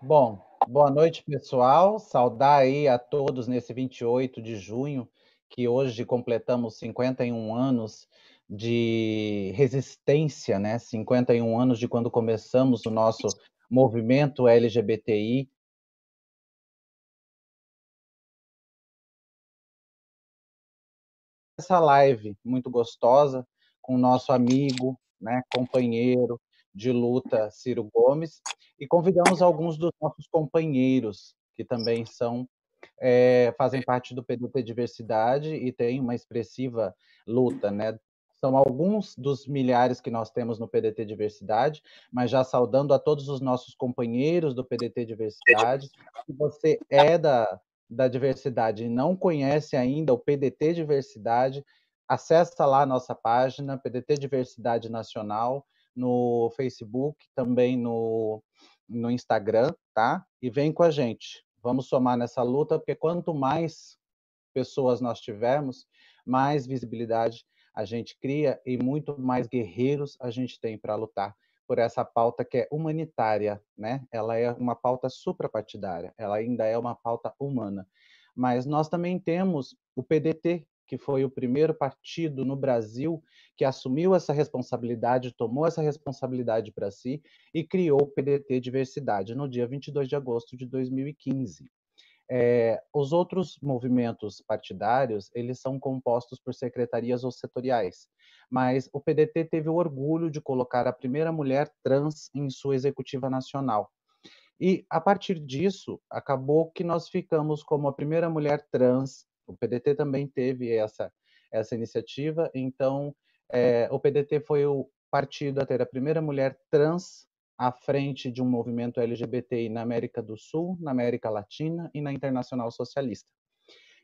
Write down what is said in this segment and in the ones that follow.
Bom, boa noite, pessoal. Saudar aí a todos nesse 28 de junho, que hoje completamos 51 anos de resistência, né? 51 anos de quando começamos o nosso movimento LGBTI. Essa live muito gostosa com o nosso amigo, né, companheiro de luta Ciro Gomes e convidamos alguns dos nossos companheiros que também são é, fazem parte do PDT Diversidade e têm uma expressiva luta, né? São alguns dos milhares que nós temos no PDT Diversidade, mas já saudando a todos os nossos companheiros do PDT Diversidade. Se você é da, da diversidade e não conhece ainda o PDT Diversidade, acessa lá a nossa página, PDT Diversidade Nacional, no Facebook, também no, no Instagram, tá? E vem com a gente. Vamos somar nessa luta, porque quanto mais pessoas nós tivermos, mais visibilidade a gente cria e muito mais guerreiros a gente tem para lutar por essa pauta que é humanitária, né? Ela é uma pauta suprapartidária, ela ainda é uma pauta humana. Mas nós também temos o PDT, que foi o primeiro partido no Brasil que assumiu essa responsabilidade, tomou essa responsabilidade para si e criou o PDT Diversidade no dia 22 de agosto de 2015. É, os outros movimentos partidários, eles são compostos por secretarias ou setoriais, mas o PDT teve o orgulho de colocar a primeira mulher trans em sua executiva nacional. E, a partir disso, acabou que nós ficamos como a primeira mulher trans, o PDT também teve essa, essa iniciativa, então é, o PDT foi o partido a ter a primeira mulher trans à frente de um movimento LGBTI na América do Sul, na América Latina e na Internacional Socialista.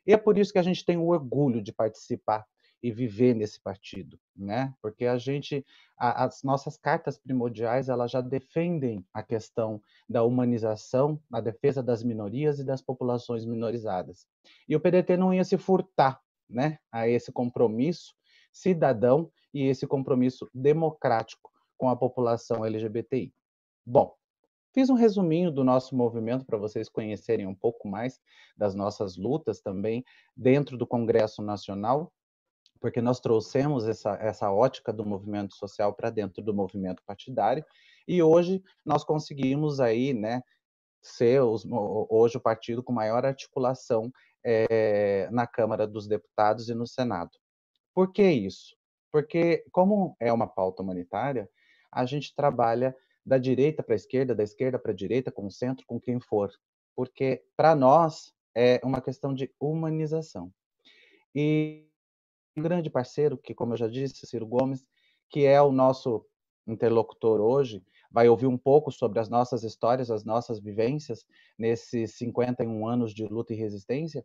E é por isso que a gente tem o orgulho de participar e viver nesse partido, né? Porque a gente, a, as nossas cartas primordiais, elas já defendem a questão da humanização, a defesa das minorias e das populações minorizadas. E o PDT não ia se furtar, né, a esse compromisso cidadão e esse compromisso democrático com a população LGBTI. Bom, fiz um resuminho do nosso movimento para vocês conhecerem um pouco mais das nossas lutas também dentro do Congresso Nacional, porque nós trouxemos essa, essa ótica do movimento social para dentro do movimento partidário, e hoje nós conseguimos aí, né, ser os, hoje o partido com maior articulação é, na Câmara dos Deputados e no Senado. Por que isso? Porque, como é uma pauta humanitária, a gente trabalha da direita para a esquerda, da esquerda para a direita, com o centro, com quem for, porque para nós é uma questão de humanização. E um grande parceiro, que como eu já disse, Ciro Gomes, que é o nosso interlocutor hoje, vai ouvir um pouco sobre as nossas histórias, as nossas vivências nesses 51 anos de luta e resistência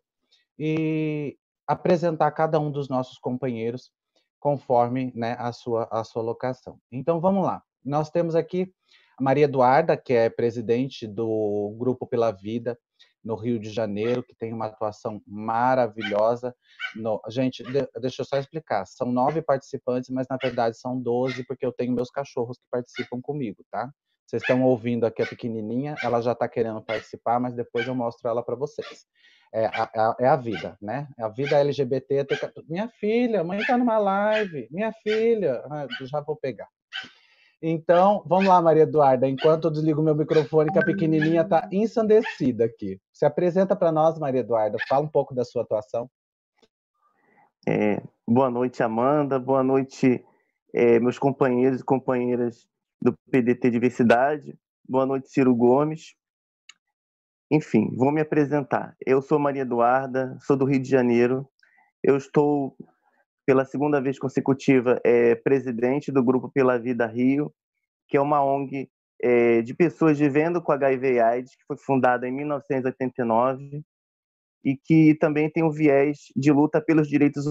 e apresentar cada um dos nossos companheiros conforme né, a, sua, a sua locação. Então vamos lá. Nós temos aqui a Maria Eduarda, que é presidente do Grupo Pela Vida no Rio de Janeiro, que tem uma atuação maravilhosa. No... Gente, de... deixa eu só explicar. São nove participantes, mas na verdade são doze, porque eu tenho meus cachorros que participam comigo, tá? Vocês estão ouvindo aqui a pequenininha, ela já está querendo participar, mas depois eu mostro ela para vocês. É a, é a, vida, né? É a vida LGBT. Minha filha, mãe está numa live. Minha filha, ah, já vou pegar. Então, vamos lá, Maria Eduarda. Enquanto eu desligo meu microfone, que a pequenininha está ensandecida aqui. Se apresenta para nós, Maria Eduarda. Fala um pouco da sua atuação. É, boa noite, Amanda. Boa noite, é, meus companheiros e companheiras do PDT Diversidade. Boa noite, Ciro Gomes. Enfim, vou me apresentar. Eu sou Maria Eduarda, sou do Rio de Janeiro. Eu estou pela segunda vez consecutiva, é presidente do Grupo Pela Vida Rio, que é uma ONG é, de pessoas vivendo com HIV e AIDS, que foi fundada em 1989 e que também tem um viés de luta pelos direitos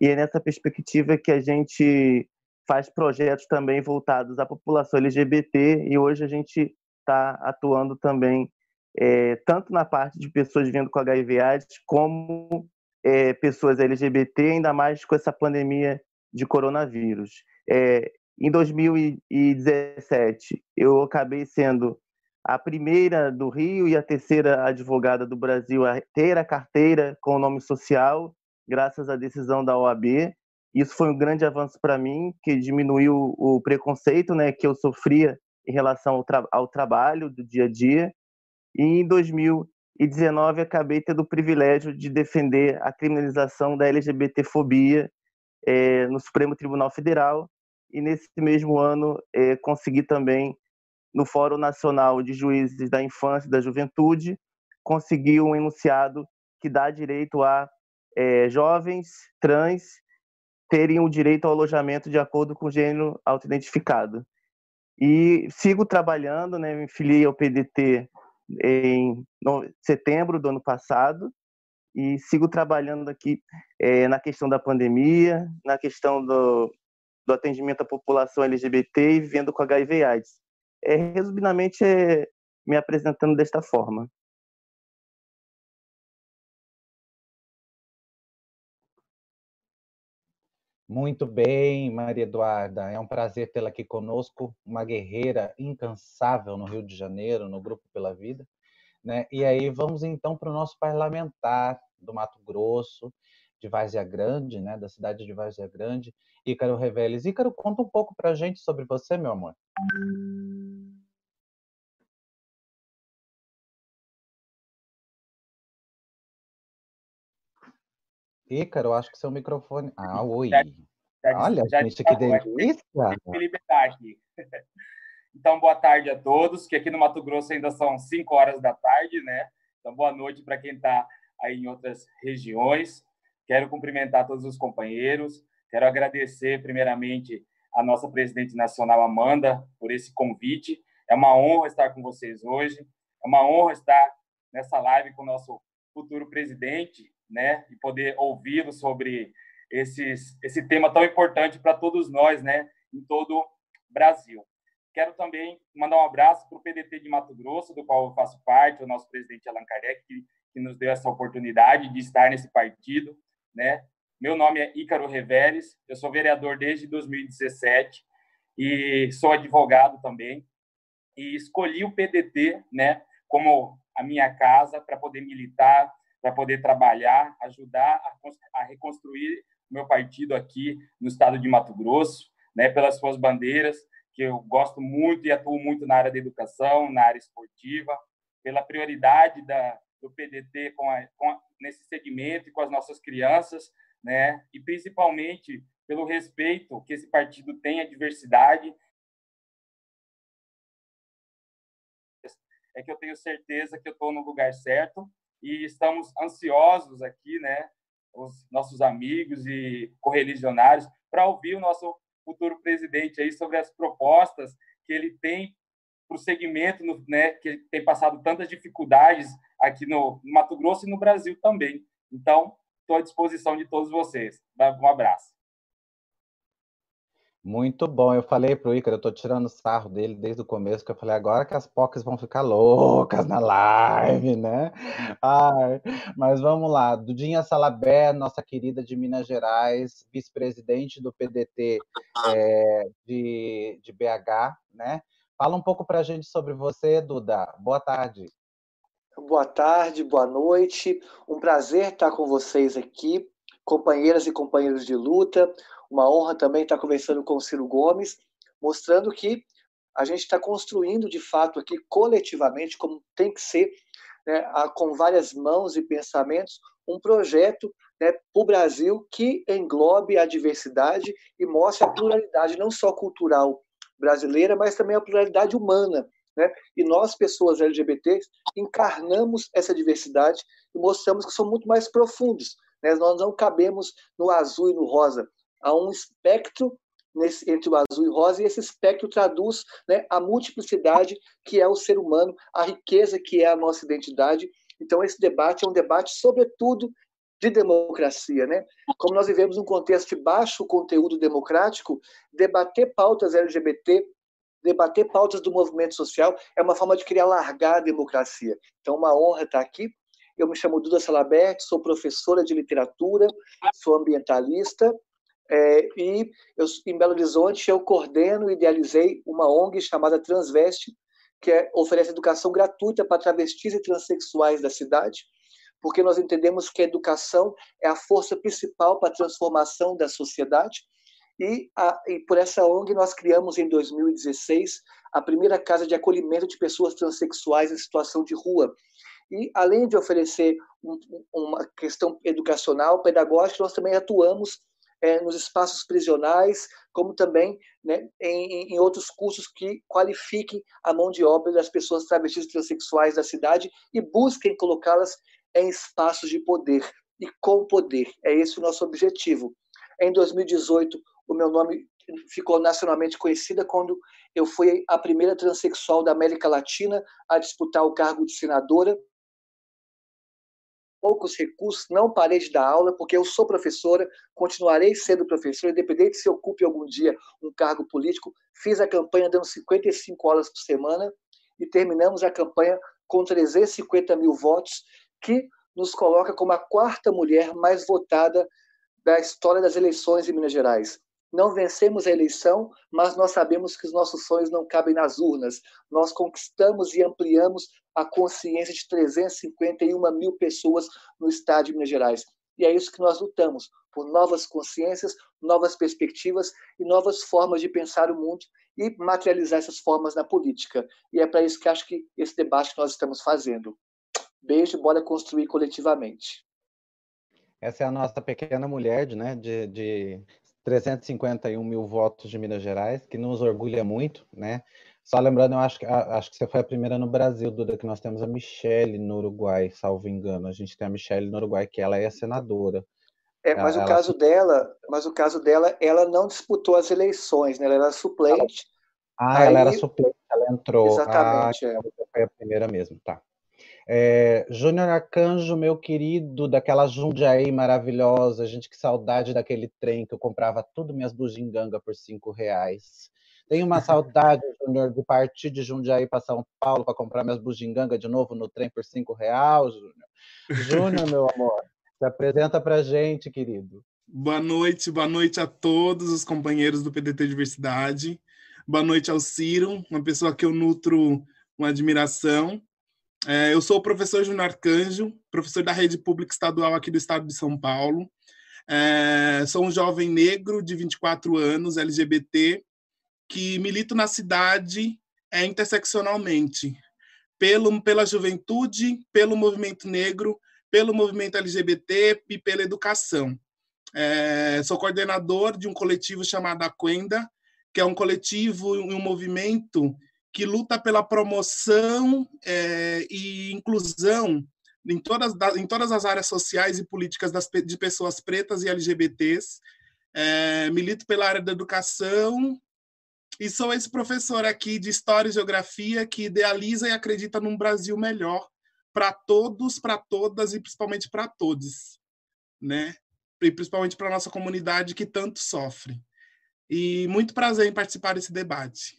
e é nessa perspectiva que a gente faz projetos também voltados à população LGBT e hoje a gente está atuando também é, tanto na parte de pessoas vivendo com HIV AIDS como é, pessoas LGBT, ainda mais com essa pandemia de coronavírus. É, Em 2017, eu acabei sendo a primeira do Rio e a terceira advogada do Brasil a ter a carteira com o nome social, graças à decisão da OAB. Isso foi um grande avanço para mim, que diminuiu o preconceito né, que eu sofria em relação ao, tra ao trabalho do dia a dia. E em 2019 acabei tendo o privilégio de defender a criminalização da LGBTfobia é, no Supremo Tribunal Federal. E nesse mesmo ano é, consegui também no Fórum Nacional de Juízes da Infância e da Juventude, conseguiu um enunciado que dá direito a é, jovens trans terem o direito ao alojamento de acordo com o gênero autoidentificado. E sigo trabalhando, né, me filiei ao PDT em setembro do ano passado e sigo trabalhando aqui é, na questão da pandemia, na questão do, do atendimento à população LGBT e vivendo com HIV AIDS é, resumidamente, é, me apresentando desta forma. Muito bem, Maria Eduarda. É um prazer tê-la aqui conosco, uma guerreira incansável no Rio de Janeiro, no Grupo Pela Vida. Né? E aí vamos então para o nosso parlamentar do Mato Grosso, de Várzea Grande, né? da cidade de Várzea Grande, Ícaro Reveles. Ícaro, conta um pouco para a gente sobre você, meu amor. Ícaro, acho que seu microfone. Ah, oi. Já, já, Olha, já, gente, que delícia! Liberdade. Então, boa tarde a todos, que aqui no Mato Grosso ainda são 5 horas da tarde, né? Então, boa noite para quem está aí em outras regiões. Quero cumprimentar todos os companheiros. Quero agradecer, primeiramente, a nossa presidente nacional, Amanda, por esse convite. É uma honra estar com vocês hoje. É uma honra estar nessa live com o nosso futuro presidente, né, e poder ouvi-lo sobre esses, esse tema tão importante para todos nós, né, em todo o Brasil. Quero também mandar um abraço para o PDT de Mato Grosso, do qual eu faço parte, o nosso presidente Allan Kardec, que, que nos deu essa oportunidade de estar nesse partido, né. Meu nome é Ícaro Reveres, eu sou vereador desde 2017 e sou advogado também. E escolhi o PDT, né, como a minha casa para poder militar, para poder trabalhar, ajudar a, a reconstruir o meu partido aqui no estado de Mato Grosso, né, pelas suas bandeiras, que eu gosto muito e atuo muito na área da educação, na área esportiva, pela prioridade da, do PDT com a, com a, nesse segmento e com as nossas crianças, né, e principalmente pelo respeito que esse partido tem à diversidade. É que eu tenho certeza que eu estou no lugar certo e estamos ansiosos aqui, né, os nossos amigos e correligionários, para ouvir o nosso futuro presidente aí sobre as propostas que ele tem para o segmento, né, que tem passado tantas dificuldades aqui no, no Mato Grosso e no Brasil também. Então, estou à disposição de todos vocês. Um abraço. Muito bom. Eu falei para o Ícaro, eu estou tirando sarro dele desde o começo, que eu falei agora que as POCs vão ficar loucas na live, né? Ai, mas vamos lá. Dudinha Salabé, nossa querida de Minas Gerais, vice-presidente do PDT é, de, de BH, né? Fala um pouco para a gente sobre você, Duda. Boa tarde. Boa tarde, boa noite. Um prazer estar com vocês aqui, companheiras e companheiros de luta. Uma honra também estar conversando com o Ciro Gomes, mostrando que a gente está construindo de fato aqui coletivamente, como tem que ser, né, com várias mãos e pensamentos, um projeto né, para o Brasil que englobe a diversidade e mostre a pluralidade, não só cultural brasileira, mas também a pluralidade humana. Né? E nós, pessoas LGBT, encarnamos essa diversidade e mostramos que somos muito mais profundos. Né? Nós não cabemos no azul e no rosa há um espectro nesse, entre o azul e o rosa, e esse espectro traduz né, a multiplicidade que é o ser humano, a riqueza que é a nossa identidade. Então, esse debate é um debate, sobretudo, de democracia. Né? Como nós vivemos um contexto de baixo conteúdo democrático, debater pautas LGBT, debater pautas do movimento social é uma forma de criar largar a democracia. Então, uma honra estar aqui. Eu me chamo Duda Salabert, sou professora de literatura, sou ambientalista, É, e eu, em Belo Horizonte eu coordeno e idealizei uma ONG chamada Transveste, que é, oferece educação gratuita para travestis e transexuais da cidade, porque nós entendemos que a educação é a força principal para a transformação da sociedade. E, a, e por essa ONG nós criamos em 2016 a primeira casa de acolhimento de pessoas transexuais em situação de rua. E além de oferecer um, uma questão educacional, pedagógica, nós também atuamos é, nos espaços prisionais, como também né, em, em, outros cursos que qualifiquem a mão de obra das pessoas travestis e transexuais da cidade e busquem colocá-las em espaços de poder e com poder. É esse o nosso objetivo. Em 2018, o meu nome ficou nacionalmente conhecida quando eu fui a primeira transexual da América Latina a disputar o cargo de senadora poucos recursos, não parei de dar aula, porque eu sou professora, continuarei sendo professora, independente se ocupe algum dia um cargo político. Fiz a campanha dando 55 horas por semana e terminamos a campanha com 350 mil votos, que nos coloca como a quarta mulher mais votada da história das eleições em Minas Gerais. Não vencemos a eleição, mas nós sabemos que os nossos sonhos não cabem nas urnas. Nós conquistamos e ampliamos a consciência de 351 mil pessoas no estado de Minas Gerais. E é isso que nós lutamos, por novas consciências, novas perspectivas e novas formas de pensar o mundo e materializar essas formas na política. E é para isso que acho que esse debate que nós estamos fazendo. Beijo, bora construir coletivamente. Essa é a nossa pequena mulher, né, de, de 351 mil votos de Minas Gerais, que nos orgulha muito, né? Só lembrando, eu acho que, acho que você foi a primeira no Brasil, Duda, que nós temos a Michelle no Uruguai, salvo engano. A gente tem a Michelle no Uruguai, que ela é senadora. É, mas ela, o caso ela... dela, mas o caso dela, ela não disputou as eleições, né? Ela era suplente. Ah, Aí... ela era suplente, ela entrou. Exatamente. Ah, é. foi a primeira mesmo, tá. É, Júnior Arcanjo, meu querido, daquela Jundiaí maravilhosa, gente, que saudade daquele trem que eu comprava tudo minhas bugigangas por cinco reais. Tenho uma saudade, Júnior, de partir de Jundiaí para São Paulo para comprar minhas bugigangas de novo no trem por cinco reais, Júnior. Júnior, meu amor, se apresenta para gente, querido. Boa noite, boa noite a todos os companheiros do PDT Diversidade. Boa noite ao Ciro, uma pessoa que eu nutro uma admiração é, eu sou o professor Júnior Arcanjo, professor da rede pública estadual aqui do estado de São Paulo. É, sou um jovem negro de 24 anos, LGBT, que milito na cidade é, interseccionalmente, pelo, pela juventude, pelo movimento negro, pelo movimento LGBT e pela educação. É, sou coordenador de um coletivo chamado Aquenda, que é um coletivo e um movimento que luta pela promoção é, e inclusão em todas, em todas as áreas sociais e políticas das, de pessoas pretas e LGBTs. É, milito pela área da educação e sou esse professor aqui de História e Geografia que idealiza e acredita num Brasil melhor para todos, para todas e principalmente para todos, né? E principalmente para nossa comunidade que tanto sofre. E muito prazer em participar desse debate.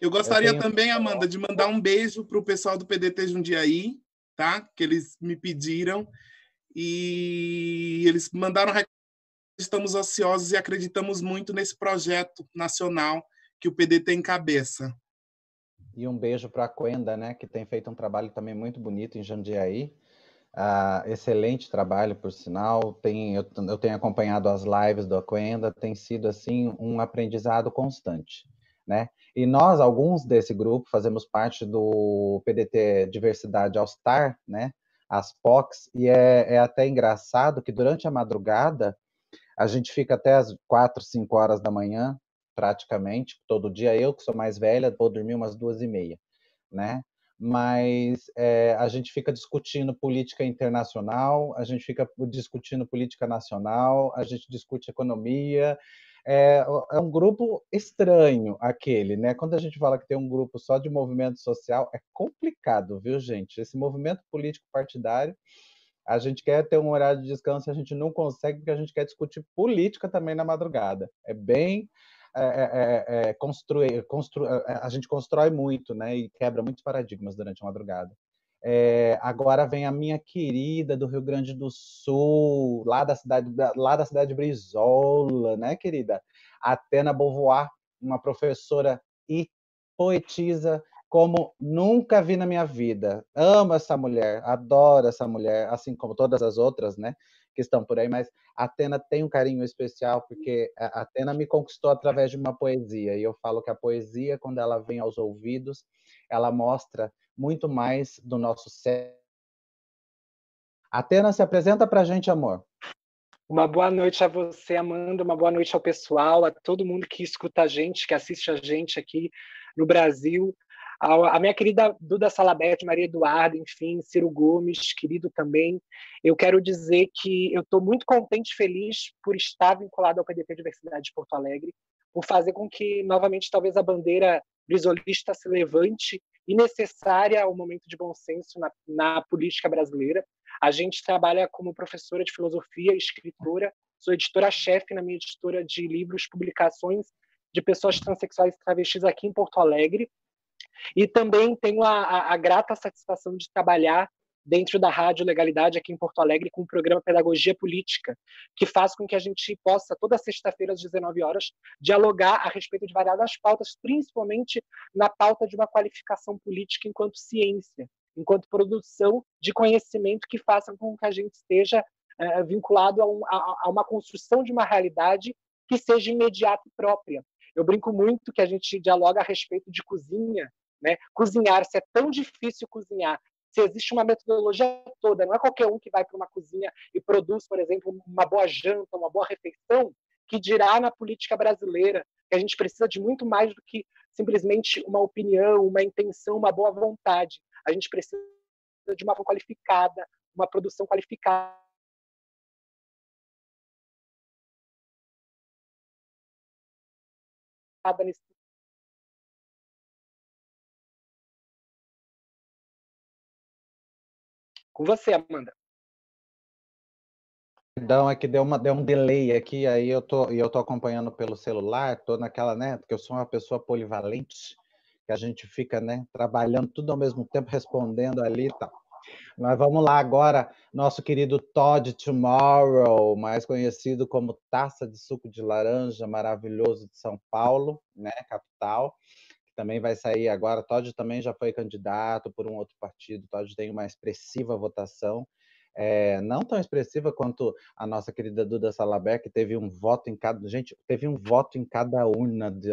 Eu gostaria eu também, Amanda, de mandar um beijo para o pessoal do PDT Jundiaí, tá? Que eles me pediram. E eles mandaram estamos ociosos e acreditamos muito nesse projeto nacional que o PDT encabeça. E um beijo para a Quenda, né, que tem feito um trabalho também muito bonito em Jandiaí. Uh, excelente trabalho, por sinal. Tem, eu, eu, tenho acompanhado as lives do Aquenda, tem sido assim um aprendizado constante, né? E nós, alguns desse grupo, fazemos parte do PDT Diversidade All Star, né? As POCs, e é, é até engraçado que durante a madrugada a gente fica até as quatro, cinco horas da manhã, praticamente, todo dia. Eu, que sou mais velha, vou dormir umas duas e meia, né? Mas é, a gente fica discutindo política internacional, a gente fica discutindo política nacional, a gente discute economia, é, é, um grupo estranho aquele, né? Quando a gente fala que tem um grupo só de movimento social, é complicado, viu, gente? Esse movimento político partidário, a gente quer ter um horário de descanso, a gente não consegue porque a gente quer discutir política também na madrugada. É bem é, é, é, é construir, constru, a gente constrói muito, né? E quebra muitos paradigmas durante a madrugada. É, agora vem a minha querida do Rio Grande do Sul, lá da cidade, lá da cidade de Brizola, né, querida? Atena Beauvoir, uma professora e poetisa como nunca vi na minha vida. Amo essa mulher, adoro essa mulher, assim como todas as outras, né, que estão por aí, mas Atena tem um carinho especial porque Atena me conquistou através de uma poesia, e eu falo que a poesia, quando ela vem aos ouvidos, ela mostra muito mais do nosso ser. Atena, se apresenta para a gente, amor. Uma boa noite a você, Amanda, uma boa noite ao pessoal, a todo mundo que escuta a gente, que assiste a gente aqui no Brasil a, minha querida Duda Salabete, Maria Eduarda, enfim, Ciro Gomes, querido também. Eu quero dizer que eu estou muito contente e feliz por estar vinculado ao PDT Diversidade de Porto Alegre, por fazer com que, novamente, talvez a bandeira brisolista se levante e necessária ao momento de bom senso na, na política brasileira. A gente trabalha como professora de filosofia escritora, sou editora-chefe na minha editora de livros, publicações de pessoas transexuais e travestis aqui em Porto Alegre, e também tenho a, a, a grata satisfação de trabalhar dentro da Rádio Legalidade aqui em Porto Alegre com o programa Pedagogia Política, que faz com que a gente possa, toda sexta-feira às 19 horas, dialogar a respeito de variadas pautas, principalmente na pauta de uma qualificação política enquanto ciência, enquanto produção de conhecimento que faça com que a gente esteja é, vinculado a, um, a, a uma construção de uma realidade que seja imediata e própria. Eu brinco muito que a gente dialoga a respeito de cozinha, né? Cozinhar, se é tão difícil cozinhar, se existe uma metodologia toda, não é qualquer um que vai para uma cozinha e produz, por exemplo, uma boa janta, uma boa refeição, que dirá na política brasileira que a gente precisa de muito mais do que simplesmente uma opinião, uma intenção, uma boa vontade. A gente precisa de uma qualificada, uma produção qualificada nesse Com você, Amanda. Perdão, é que deu, uma, deu um delay aqui, aí eu tô, eu tô acompanhando pelo celular, tô naquela, né, porque eu sou uma pessoa polivalente, que a gente fica, né, trabalhando tudo ao mesmo tempo, respondendo ali e tal. Mas vamos lá agora, nosso querido Todd Tomorrow, mais conhecido como Taça de Suco de Laranja, maravilhoso de São Paulo, né, capital também vai sair agora. Todd também já foi candidato por um outro partido. Todd tem uma expressiva votação. É, não tão expressiva quanto a nossa querida Duda Salaber, que teve um voto em cada. Gente, teve um voto em cada urna de,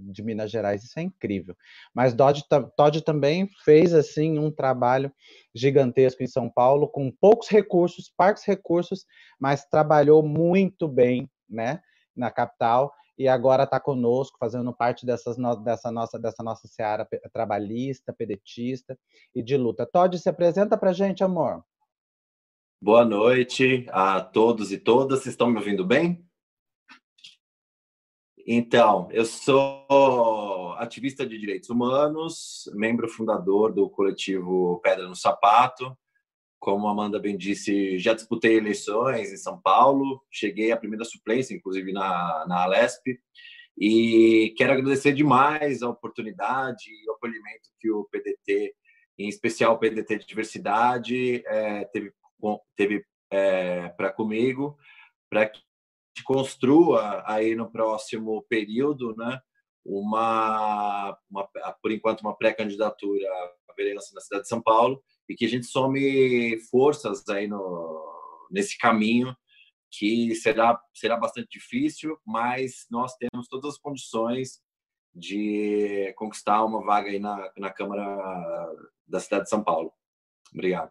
de, Minas Gerais, isso é incrível. Mas Todd, Todd também fez assim um trabalho gigantesco em São Paulo, com poucos recursos, parques recursos, mas trabalhou muito bem né, na capital e agora está conosco, fazendo parte dessas no, dessa, nossa, dessa nossa seara trabalhista, pedetista e de luta. Todd, se apresenta para a gente, amor. Boa noite a todos e todas. Vocês estão me ouvindo bem? Então, eu sou ativista de direitos humanos, membro fundador do coletivo Pedra no Sapato, como a Amanda bem disse, já disputei eleições em São Paulo, cheguei à primeira suplência, inclusive na, na Alesp, e quero agradecer demais a oportunidade e o acolhimento que o PDT, em especial o PDT de Diversidade, é, teve, teve é, para comigo, para que construa aí no próximo período, né, uma, uma por enquanto uma pré-candidatura à vereança na cidade de São Paulo e que a gente some forças aí no, nesse caminho que será será bastante difícil, mas nós temos todas as condições de conquistar uma vaga aí na, na Câmara da cidade de São Paulo. Obrigado.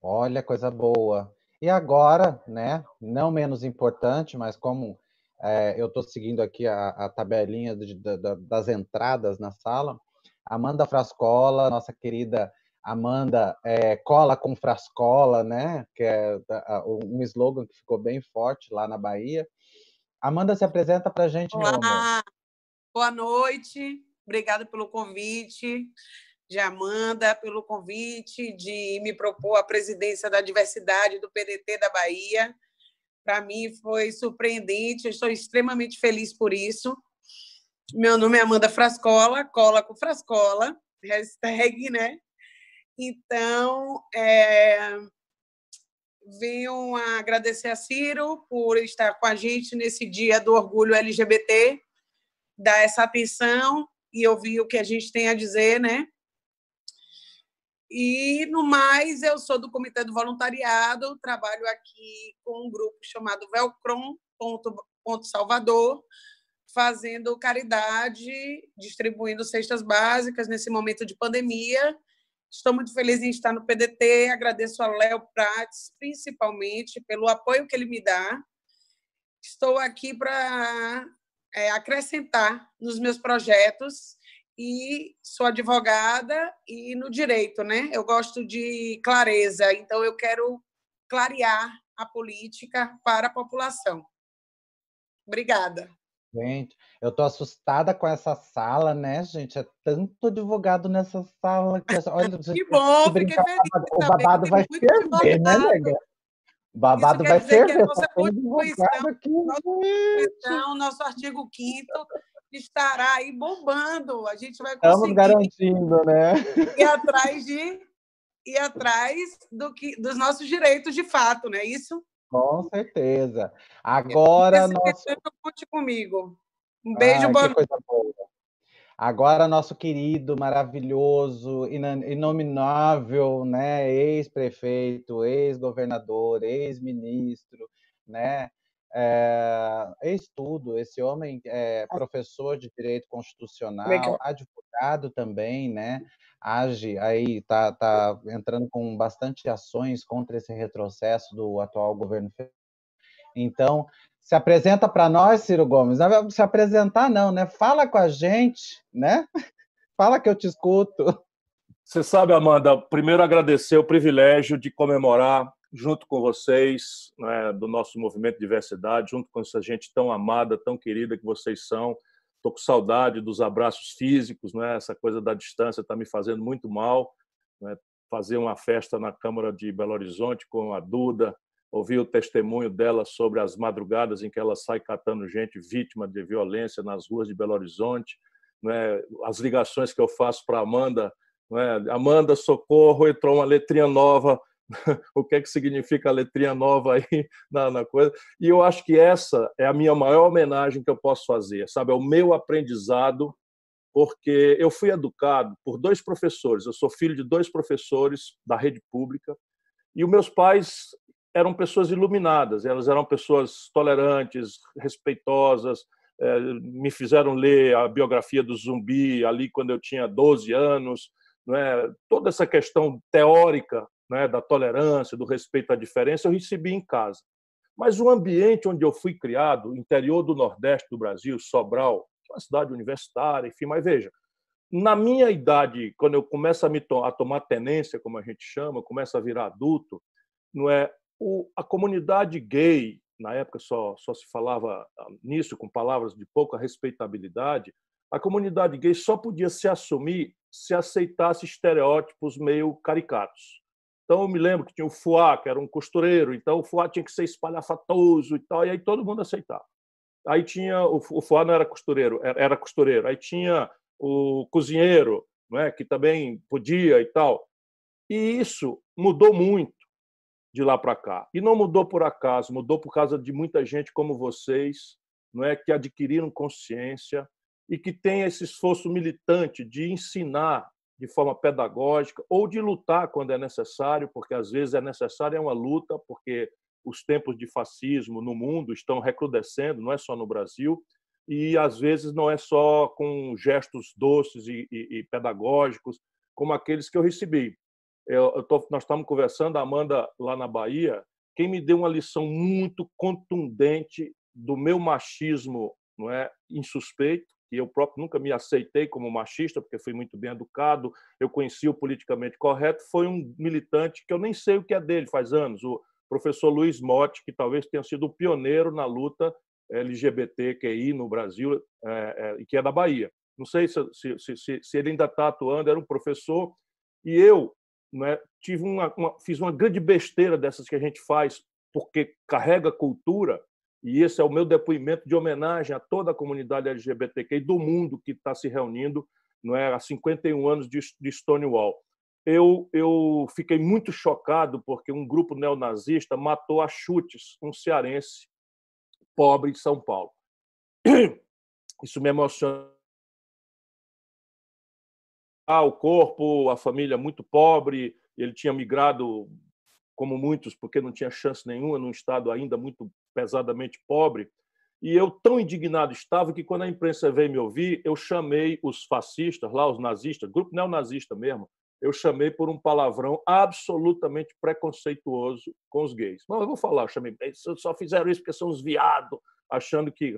Olha, coisa boa. E agora, né, não menos importante, mas como é, eu estou seguindo aqui a, a tabelinha de, de, das entradas na sala, Amanda Frascola, nossa querida Amanda é, Cola com Frascola, né? Que é um slogan que ficou bem forte lá na Bahia. Amanda, se apresenta para a gente, Olá. meu amor. Boa noite, obrigada pelo convite de Amanda, pelo convite de me propor a presidência da diversidade do PDT da Bahia. Para mim foi surpreendente, eu estou extremamente feliz por isso. Meu nome é Amanda Frascola, cola com Frascola. hashtag, né? Então, é, venho agradecer a Ciro por estar com a gente nesse dia do orgulho LGBT, dar essa atenção e ouvir o que a gente tem a dizer, né? E, no mais, eu sou do Comitê do Voluntariado, trabalho aqui com um grupo chamado Velcrom, ponto, ponto Salvador, fazendo caridade, distribuindo cestas básicas nesse momento de pandemia. Estou muito feliz em estar no PDT, agradeço ao Léo Prates, principalmente, pelo apoio que ele me dá. Estou aqui para é, acrescentar nos meus projetos e sou advogada e no direito, né? Eu gosto de clareza, então eu quero clarear a política para a população. Obrigada. Gente, eu tô assustada com essa sala, né, gente? É tanto advogado nessa sala que olha, que bom, fiquei feliz. O babado vai ferver, né, nega? O babado vai ferver. Nossa Constituição, aqui, nossa Constituição, nosso artigo 5 estará aí bombando. A gente vai conseguir. Estamos garantindo, né? Ir atrás de ir atrás do que dos nossos direitos de fato, não é isso? Com certeza. Agora nosso conte comigo. Um beijo, Ai, boa noite. Agora nosso querido, maravilhoso, inominável, né, ex-prefeito, ex-governador, ex-ministro, né, é, ex-tudo, esse homem é professor de direito constitucional, Legal. advogado também, né? Age aí, tá, tá entrando com bastante ações contra esse retrocesso do atual governo federal. Então, se apresenta para nós, Ciro Gomes. Não se apresentar, não, né? Fala com a gente, né? Fala que eu te escuto. Você sabe, Amanda, primeiro agradecer o privilégio de comemorar junto com vocês, né, do nosso movimento de diversidade, junto com essa gente tão amada, tão querida que vocês são. Estou com saudade dos abraços físicos, né? essa coisa da distância está me fazendo muito mal. Né? Fazer uma festa na Câmara de Belo Horizonte com a Duda, ouvir o testemunho dela sobre as madrugadas em que ela sai catando gente vítima de violência nas ruas de Belo Horizonte, né? as ligações que eu faço para Amanda, né? Amanda, socorro, entrou uma letrinha nova o que é que significa a letrinha nova aí na, na, coisa. E eu acho que essa é a minha maior homenagem que eu posso fazer, sabe? É o meu aprendizado, porque eu fui educado por dois professores. Eu sou filho de dois professores da rede pública e os meus pais eram pessoas iluminadas. Elas eram pessoas tolerantes, respeitosas. É, me fizeram ler a biografia do Zumbi ali quando eu tinha 12 anos. Não é? Toda essa questão teórica né, da tolerância, do respeito à diferença, eu recebi em casa. Mas o ambiente onde eu fui criado, interior do Nordeste do Brasil, Sobral, é uma cidade universitária, enfim, mas veja, na minha idade, quando eu começo a, me to a tomar tenência, como a gente chama, começo a virar adulto, não é o, a comunidade gay, na época só, só se falava ah, nisso com palavras de pouca respeitabilidade, a comunidade gay só podia se assumir se aceitasse estereótipos meio caricatos. Então, eu me lembro que tinha o Fuá, que era um costureiro, então o Fuá tinha que ser espalhafatoso e tal, e aí todo mundo aceitava. Aí tinha o, o Fuá não era costureiro, era costureiro. Aí tinha o cozinheiro, não é, que também podia e tal. E isso mudou muito de lá para cá. E não mudou por acaso, mudou por causa de muita gente como vocês, não é, que adquiriram consciência e que tem esse esforço militante de ensinar de forma pedagógica ou de lutar quando é necessário, porque às vezes é necessário é uma luta, porque os tempos de fascismo no mundo estão recrudescendo, não é só no Brasil, e às vezes não é só com gestos doces e, e, e pedagógicos, como aqueles que eu recebi. Eu, eu tô, nós estamos conversando, Amanda, lá na Bahia, quem me deu uma lição muito contundente do meu machismo não é insuspeito que eu próprio nunca me aceitei como machista, porque fui muito bem educado, eu conheci o politicamente correto, foi um militante que eu nem sei o que é dele faz anos, o professor Luiz Motti, que talvez tenha sido o pioneiro na luta LGBTQI no Brasil, é, é, que é da Bahia. Não sei se, se, se, se ele ainda está atuando, era um professor, e eu né, tive uma, uma, fiz uma grande besteira dessas que a gente faz, porque carrega cultura, e esse é o meu depoimento de homenagem a toda a comunidade LGBTQI do mundo que está se reunindo não é, há 51 anos de, de Stonewall. Eu, eu fiquei muito chocado porque um grupo neonazista matou a chutes um cearense pobre de São Paulo. Isso me emociona. Ah, o corpo, a família muito pobre, ele tinha migrado, como muitos, porque não tinha chance nenhuma, num estado ainda muito pesadamente pobre. E eu tão indignado estava que, quando a imprensa veio me ouvir, eu chamei os fascistas, lá os nazistas, grupo neonazista mesmo, eu chamei por um palavrão absolutamente preconceituoso com os gays. Mas eu vou falar, eu chamei, só fizeram isso porque são os viados, achando que.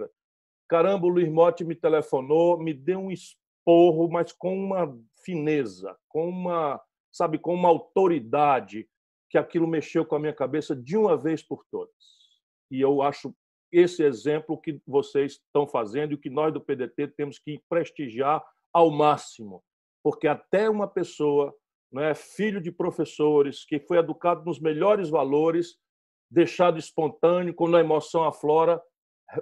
Caramba, o Luiz Motti me telefonou, me deu um esporro, mas com uma fineza, com uma, sabe, com uma autoridade, que aquilo mexeu com a minha cabeça de uma vez por todas. E eu acho esse exemplo que vocês estão fazendo e que nós do PDT temos que prestigiar ao máximo porque até uma pessoa, né, filho de professores, que foi educado nos melhores valores, deixado espontâneo, quando a emoção aflora,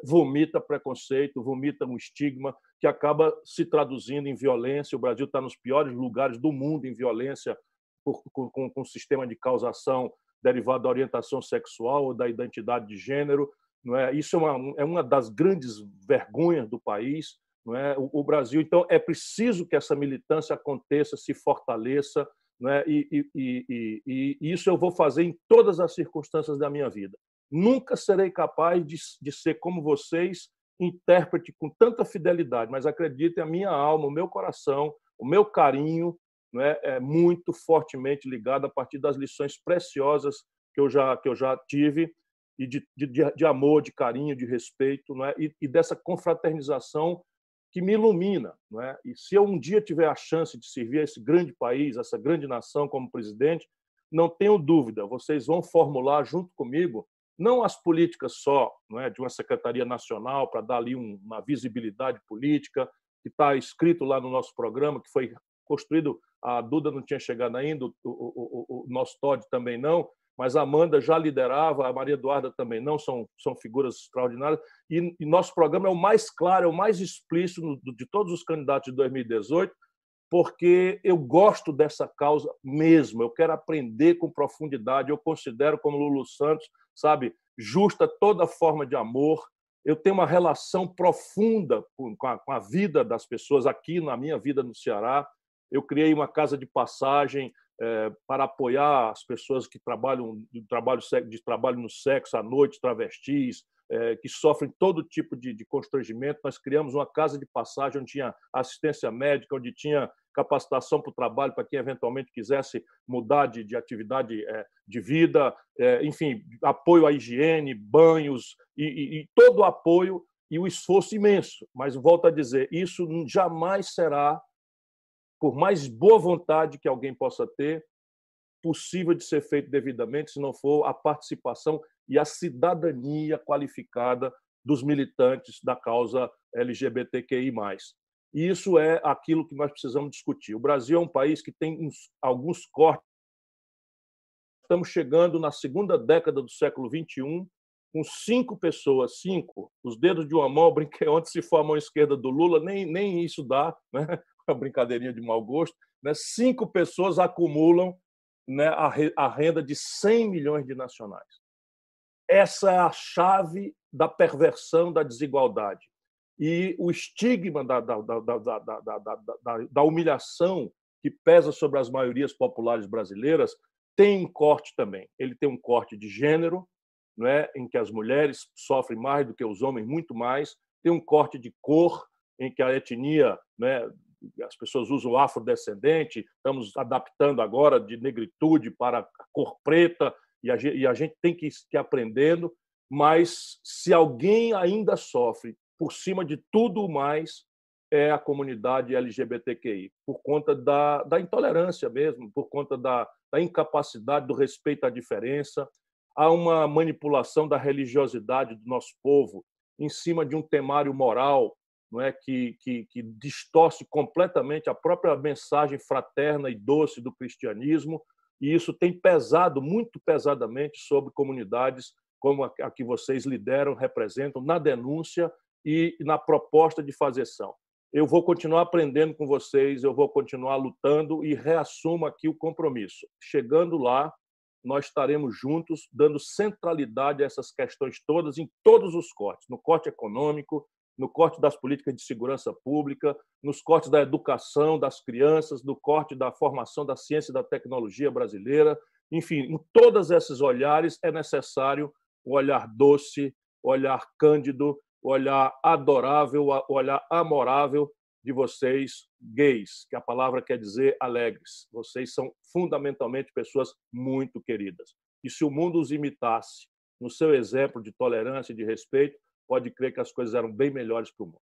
vomita preconceito, vomita um estigma que acaba se traduzindo em violência. O Brasil está nos piores lugares do mundo em violência por, com, com, com sistema de causação derivado da orientação sexual ou da identidade de gênero. Não é? Isso é uma, é uma das grandes vergonhas do país não é? o, o Brasil. Então, é preciso que essa militância aconteça, se fortaleça, não é? e, e, e, e isso eu vou fazer em todas as circunstâncias da minha vida. Nunca serei capaz de, de ser como vocês, intérprete com tanta fidelidade, mas acreditem, a minha alma, o meu coração, o meu carinho não é, muito fortemente ligado a partir das lições preciosas que eu já, que eu já tive e de, de, de amor, de carinho, de respeito, não é? e, e dessa confraternização que me ilumina. Não é? E se eu um dia tiver a chance de servir a esse grande país, essa grande nação como presidente, não tenho dúvida, vocês vão formular junto comigo não as políticas só é, de uma secretaria nacional para dar ali uma visibilidade política, que está escrito lá no nosso programa, que foi construído, a Duda não tinha chegado ainda, o, o, o, o nosso Todd também não, mas a Amanda já liderava, a Maria Eduarda também não, são, são figuras extraordinárias. E, e nosso programa é o mais claro, é o mais explícito no, de todos os candidatos de 2018, porque eu gosto dessa causa mesmo, eu quero aprender com profundidade, eu considero, como Lulu Santos, sabe, justa toda forma de amor. Eu tenho uma relação profunda com a, com a vida das pessoas aqui na minha vida no Ceará. Eu criei uma casa de passagem é, para apoiar as pessoas que trabalham de trabalho, de trabalho no sexo à noite, travestis, é, que sofrem todo tipo de, de constrangimento. Nós criamos uma casa de passagem onde tinha assistência médica, onde tinha capacitação para o trabalho para quem eventualmente quisesse mudar de, de atividade é, de vida, é, enfim, apoio à higiene, banhos e, e, e todo o apoio e o esforço imenso. Mas volto a dizer, isso jamais será por mais boa vontade que alguém possa ter, possível de ser feito devidamente, se não for a participação e a cidadania qualificada dos militantes da causa LGBTQI+. E isso é aquilo que nós precisamos discutir. O Brasil é um país que tem alguns cortes. Estamos chegando na segunda década do século XXI, com cinco pessoas, cinco, os dedos de uma mão, brinquei ontem, se for a mão esquerda do Lula, nem, nem isso dá, né? Uma brincadeirinha de mau gosto, né, cinco pessoas acumulam né, a, re, a renda de 100 milhões de nacionais. Essa é a chave da perversão da desigualdade. E o estigma da, da, da, da, humilhação que pesa sobre as maiorias populares brasileiras tem um corte também. Ele tem um corte de gênero, não é? em que as mulheres sofrem mais do que os homens, muito mais. Tem um corte de cor, em que a etnia né, as pessoas usam afrodescendente, estamos adaptando agora de negritude para a cor preta, e a gente, e a gente tem que ir aprendendo, mas se alguém ainda sofre, por cima de tudo mais, é a comunidade LGBTQI, por conta da, da intolerância mesmo, por conta da, da incapacidade do respeito à diferença. Há uma manipulação da religiosidade do nosso povo em cima de um temário moral não é que, que, que distorce completamente a própria mensagem fraterna e doce do cristianismo, e isso tem pesado muito pesadamente sobre comunidades como a que vocês lideram, representam, na denúncia e na proposta de fazer são. eu vou continuar aprendendo com vocês, eu vou continuar lutando e reassumo aqui o compromisso. Chegando lá, nós estaremos juntos, dando centralidade a essas questões todas, em todos os cortes no corte econômico, no corte das políticas de segurança pública, nos cortes da educação das crianças, no corte da formação da ciência e da tecnologia brasileira. Enfim, em todos esses olhares é necessário o olhar doce, o olhar cândido, o olhar adorável, o olhar amorável de vocês gays, que a palavra quer dizer alegres. Vocês são fundamentalmente pessoas muito queridas. E se o mundo os imitasse no seu exemplo de tolerância e de respeito, pode crer que as coisas eram bem melhores para o mundo.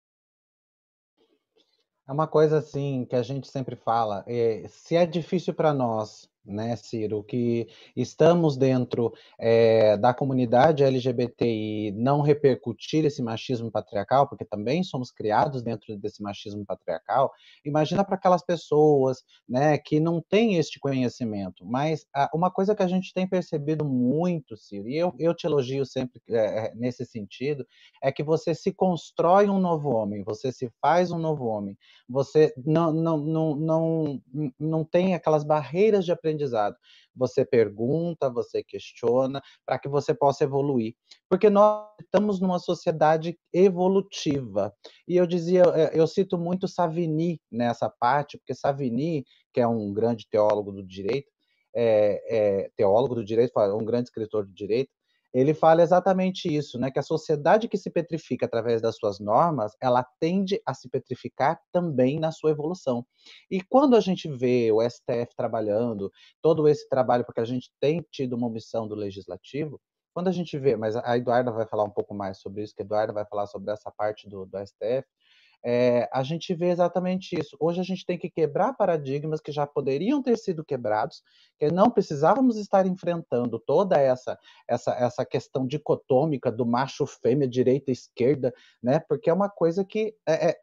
É uma coisa assim que a gente sempre fala, é, se é difícil para nós né, Ciro, que estamos dentro é, da comunidade LGBTI não repercutir esse machismo patriarcal, porque também somos criados dentro desse machismo patriarcal. Imagina para aquelas pessoas, né, que não têm este conhecimento. Mas a, uma coisa que a gente tem percebido muito, Ciro, e eu, eu te elogio sempre é, nesse sentido, é que você se constrói um novo homem, você se faz um novo homem, você não não não não, não tem aquelas barreiras de aprendizagem aprendizado. Você pergunta, você questiona, para que você possa evoluir. Porque nós estamos numa sociedade evolutiva. E eu dizia, é, eu cito muito Savini nessa parte, porque Savini, que é um grande teólogo do direito, é, é, teólogo do direito, um grande escritor do direito, ele fala exatamente isso, né? Que a sociedade que se petrifica através das suas normas, ela tende a se petrificar também na sua evolução. E quando a gente vê o STF trabalhando, todo esse trabalho, porque a gente tem tido uma omissão do legislativo, quando a gente vê, mas a Eduarda vai falar um pouco mais sobre isso, que a Eduarda vai falar sobre essa parte do, do STF, é, a gente vê exatamente isso. Hoje a gente tem que quebrar paradigmas que já poderiam ter sido quebrados, que não precisávamos estar enfrentando toda essa essa, essa questão dicotômica do macho fêmea, direita esquerda, né? Porque é uma coisa que é, é,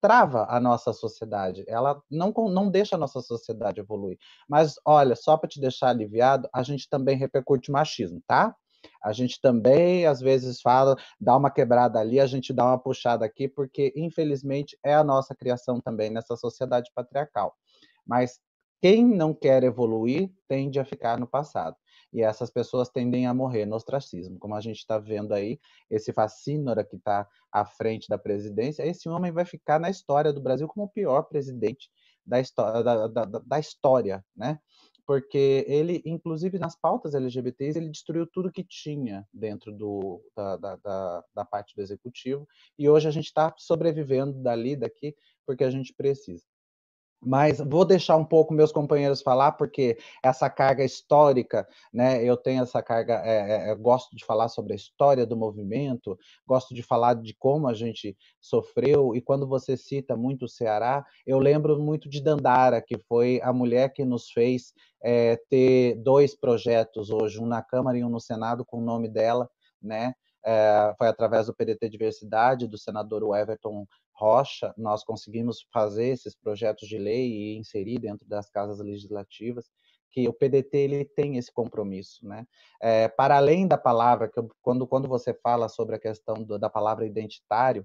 trava a nossa sociedade. Ela não, não deixa a nossa sociedade evoluir. Mas olha, só para te deixar aliviado, a gente também repercute machismo, tá? A gente também, às vezes, fala, dá uma quebrada ali, a gente dá uma puxada aqui, porque, infelizmente, é a nossa criação também nessa sociedade patriarcal. Mas quem não quer evoluir tende a ficar no passado. E essas pessoas tendem a morrer no ostracismo. Como a gente está vendo aí, esse Facínora que está à frente da presidência, esse homem vai ficar na história do Brasil como o pior presidente da história, da, da, da história né? Porque ele, inclusive nas pautas LGBTs, ele destruiu tudo que tinha dentro do, da, da, da, da parte do executivo, e hoje a gente está sobrevivendo dali, daqui, porque a gente precisa. Mas vou deixar um pouco meus companheiros falar, porque essa carga histórica, né? Eu tenho essa carga, é, é, gosto de falar sobre a história do movimento, gosto de falar de como a gente sofreu, e quando você cita muito o Ceará, eu lembro muito de Dandara, que foi a mulher que nos fez é, ter dois projetos hoje, um na Câmara e um no Senado, com o nome dela, né? É, foi através do PDT Diversidade, do senador Everton Rocha, nós conseguimos fazer esses projetos de lei e inserir dentro das casas legislativas que o PDT ele tem esse compromisso, né? É, para além da palavra, que eu, quando, quando você fala sobre a questão do, da palavra identitário,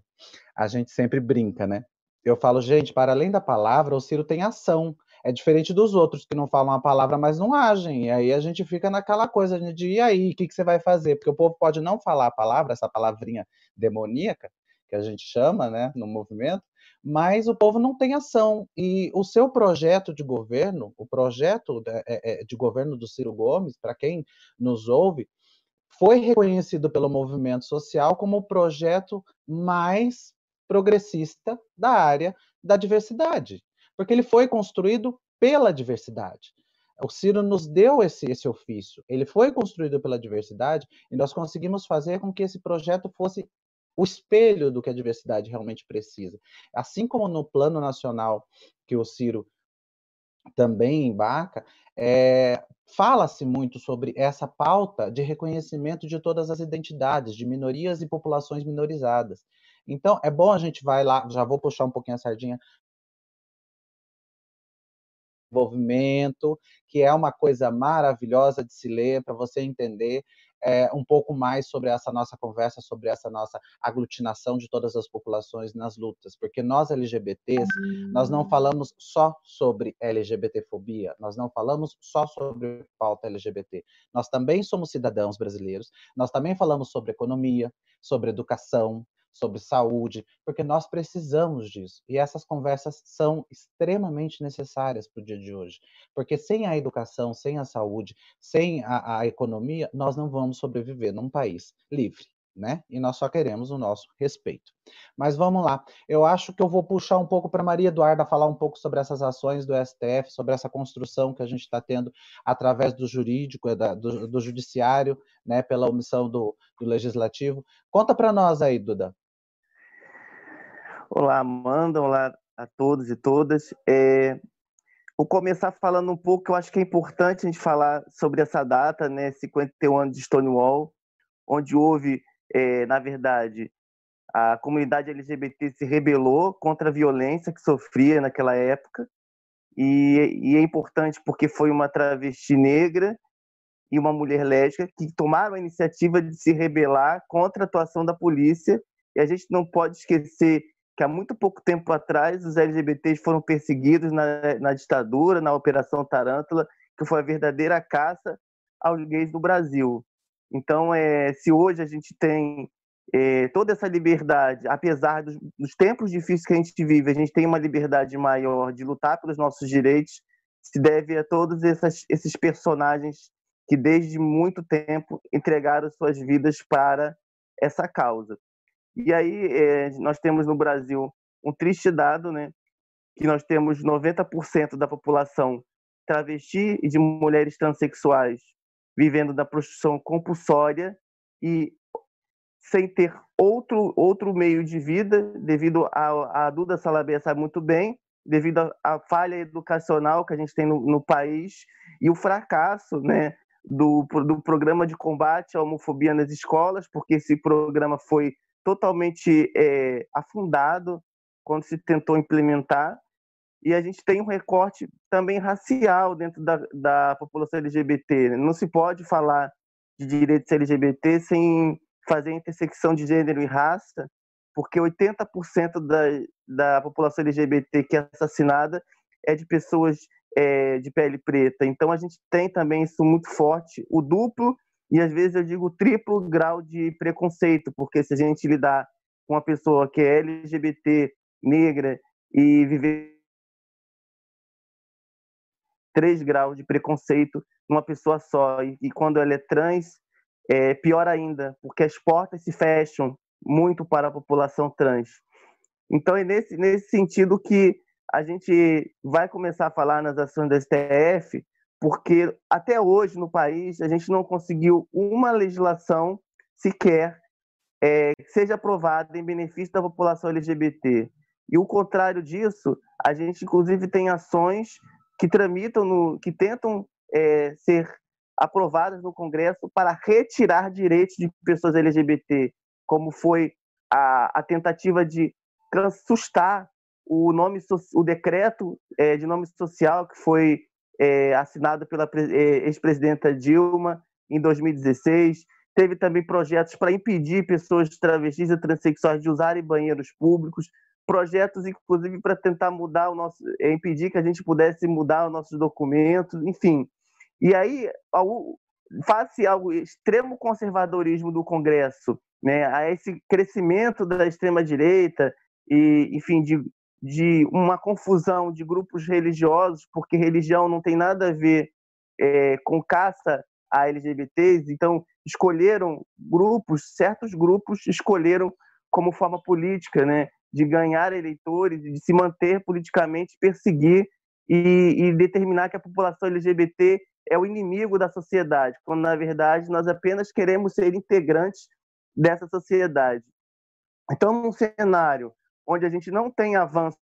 a gente sempre brinca, né? Eu falo, gente, para além da palavra, o Ciro tem ação. É diferente dos outros que não falam a palavra, mas não agem. E aí a gente fica naquela coisa de, e aí, o que, que você vai fazer? Porque o povo pode não falar a palavra, essa palavrinha demoníaca, que a gente chama, né, no movimento, mas o povo não tem ação. E o seu projeto de governo, o projeto de, é, é, de governo do Ciro Gomes, para quem nos ouve, foi reconhecido pelo movimento social como o projeto mais progressista da área da diversidade, porque ele foi construído pela diversidade. O Ciro nos deu esse, esse ofício, ele foi construído pela diversidade e nós conseguimos fazer com que esse projeto fosse o espelho do que a diversidade realmente precisa. Assim como no plano nacional que o Ciro também embarca, é, fala-se muito sobre essa pauta de reconhecimento de todas as identidades, de minorias e populações minorizadas. Então, é bom a gente vai lá, já vou puxar um pouquinho a sardinha desenvolvimento, que é uma coisa maravilhosa de se ler para você entender é, um pouco mais sobre essa nossa conversa, sobre essa nossa aglutinação de todas as populações nas lutas, porque nós LGBTs, nós não falamos só sobre LGBTfobia, nós não falamos só sobre pauta LGBT, nós também somos cidadãos brasileiros, nós também falamos sobre economia, sobre educação, sobre saúde, porque nós precisamos disso. E essas conversas são extremamente necessárias para o dia de hoje, porque sem a educação, sem a saúde, sem a, a economia, nós não vamos sobreviver num país livre. Né? E nós só queremos o nosso respeito. Mas vamos lá. Eu acho que eu vou puxar um pouco para Maria Eduarda falar um pouco sobre essas ações do STF, sobre essa construção que a gente está tendo através do jurídico, da, do, do, judiciário, né, pela omissão do, do legislativo. Conta para nós aí, Duda. Olá, Amanda, olá a todos e todas. É, vou começar falando um pouco, eu acho que é importante a gente falar sobre essa data, né, 51 anos de Stonewall, onde houve, é, na verdade, a comunidade LGBT se rebelou contra a violência que sofria naquela época, e, e é importante porque foi uma travesti negra e uma mulher lésbica que tomaram a iniciativa de se rebelar contra a atuação da polícia, e a gente não pode esquecer que há muito pouco tempo atrás os LGBTs foram perseguidos na, na ditadura, na Operação Tarântula, que foi a verdadeira caça aos gays do Brasil. Então, é, se hoje a gente tem é, toda essa liberdade, apesar dos, dos, tempos difíceis que a gente vive, a gente tem uma liberdade maior de lutar pelos nossos direitos, se deve a todos essas, esses personagens que desde muito tempo entregaram suas vidas para essa causa. E aí é, nós temos no Brasil um triste dado, né? Que nós temos 90% da população travesti e de mulheres transexuais vivendo da prostituição compulsória e sem ter outro outro meio de vida devido a, a Duda Salabé sabe muito bem devido à falha educacional que a gente tem no, no país e o fracasso né do, do programa de combate à homofobia nas escolas porque esse programa foi totalmente é, afundado quando se tentou implementar. E a gente tem um recorte também racial dentro da, da população LGBT. Né? Não se pode falar de direitos LGBT sem fazer intersecção de gênero e raça, porque 80% da, da população LGBT que é assassinada é de pessoas é, de pele preta. Então a gente tem também isso muito forte, o duplo e às vezes eu digo triplo grau de preconceito, porque se a gente lidar com uma pessoa que é LGBT, negra e viver três graus de preconceito numa pessoa só e, e quando ela é trans é pior ainda, porque as portas se fecham muito para a população trans. Então é nesse nesse sentido que a gente vai começar a falar nas ações da STF porque até hoje no país a gente não conseguiu uma legislação sequer é, que seja aprovada em benefício da população LGBT. E o contrário disso, a gente inclusive tem ações que tramitam, no, que tentam é, ser aprovadas no Congresso para retirar direitos de pessoas LGBT, como foi a, a tentativa de sustar o nome o decreto é, de nome social que foi é, assinado pela é, ex-presidenta Dilma em 2016. Teve também projetos para impedir pessoas travestis e transexuais de usarem banheiros públicos, projetos inclusive para tentar mudar o nosso, é, impedir que a gente pudesse mudar os nossos documentos, enfim. E aí, face ao extremo conservadorismo do Congresso, né, a esse crescimento da extrema direita e, enfim, de de uma confusão de grupos religiosos, porque religião não tem nada a ver é, com caça a LGBTs, então escolheram grupos, certos grupos escolheram como forma política, né, de ganhar eleitores, de se manter politicamente, perseguir e, e determinar que a população LGBT é o inimigo da sociedade, quando na verdade nós apenas queremos ser integrantes dessa sociedade. Então, num cenário onde a gente não tem avanço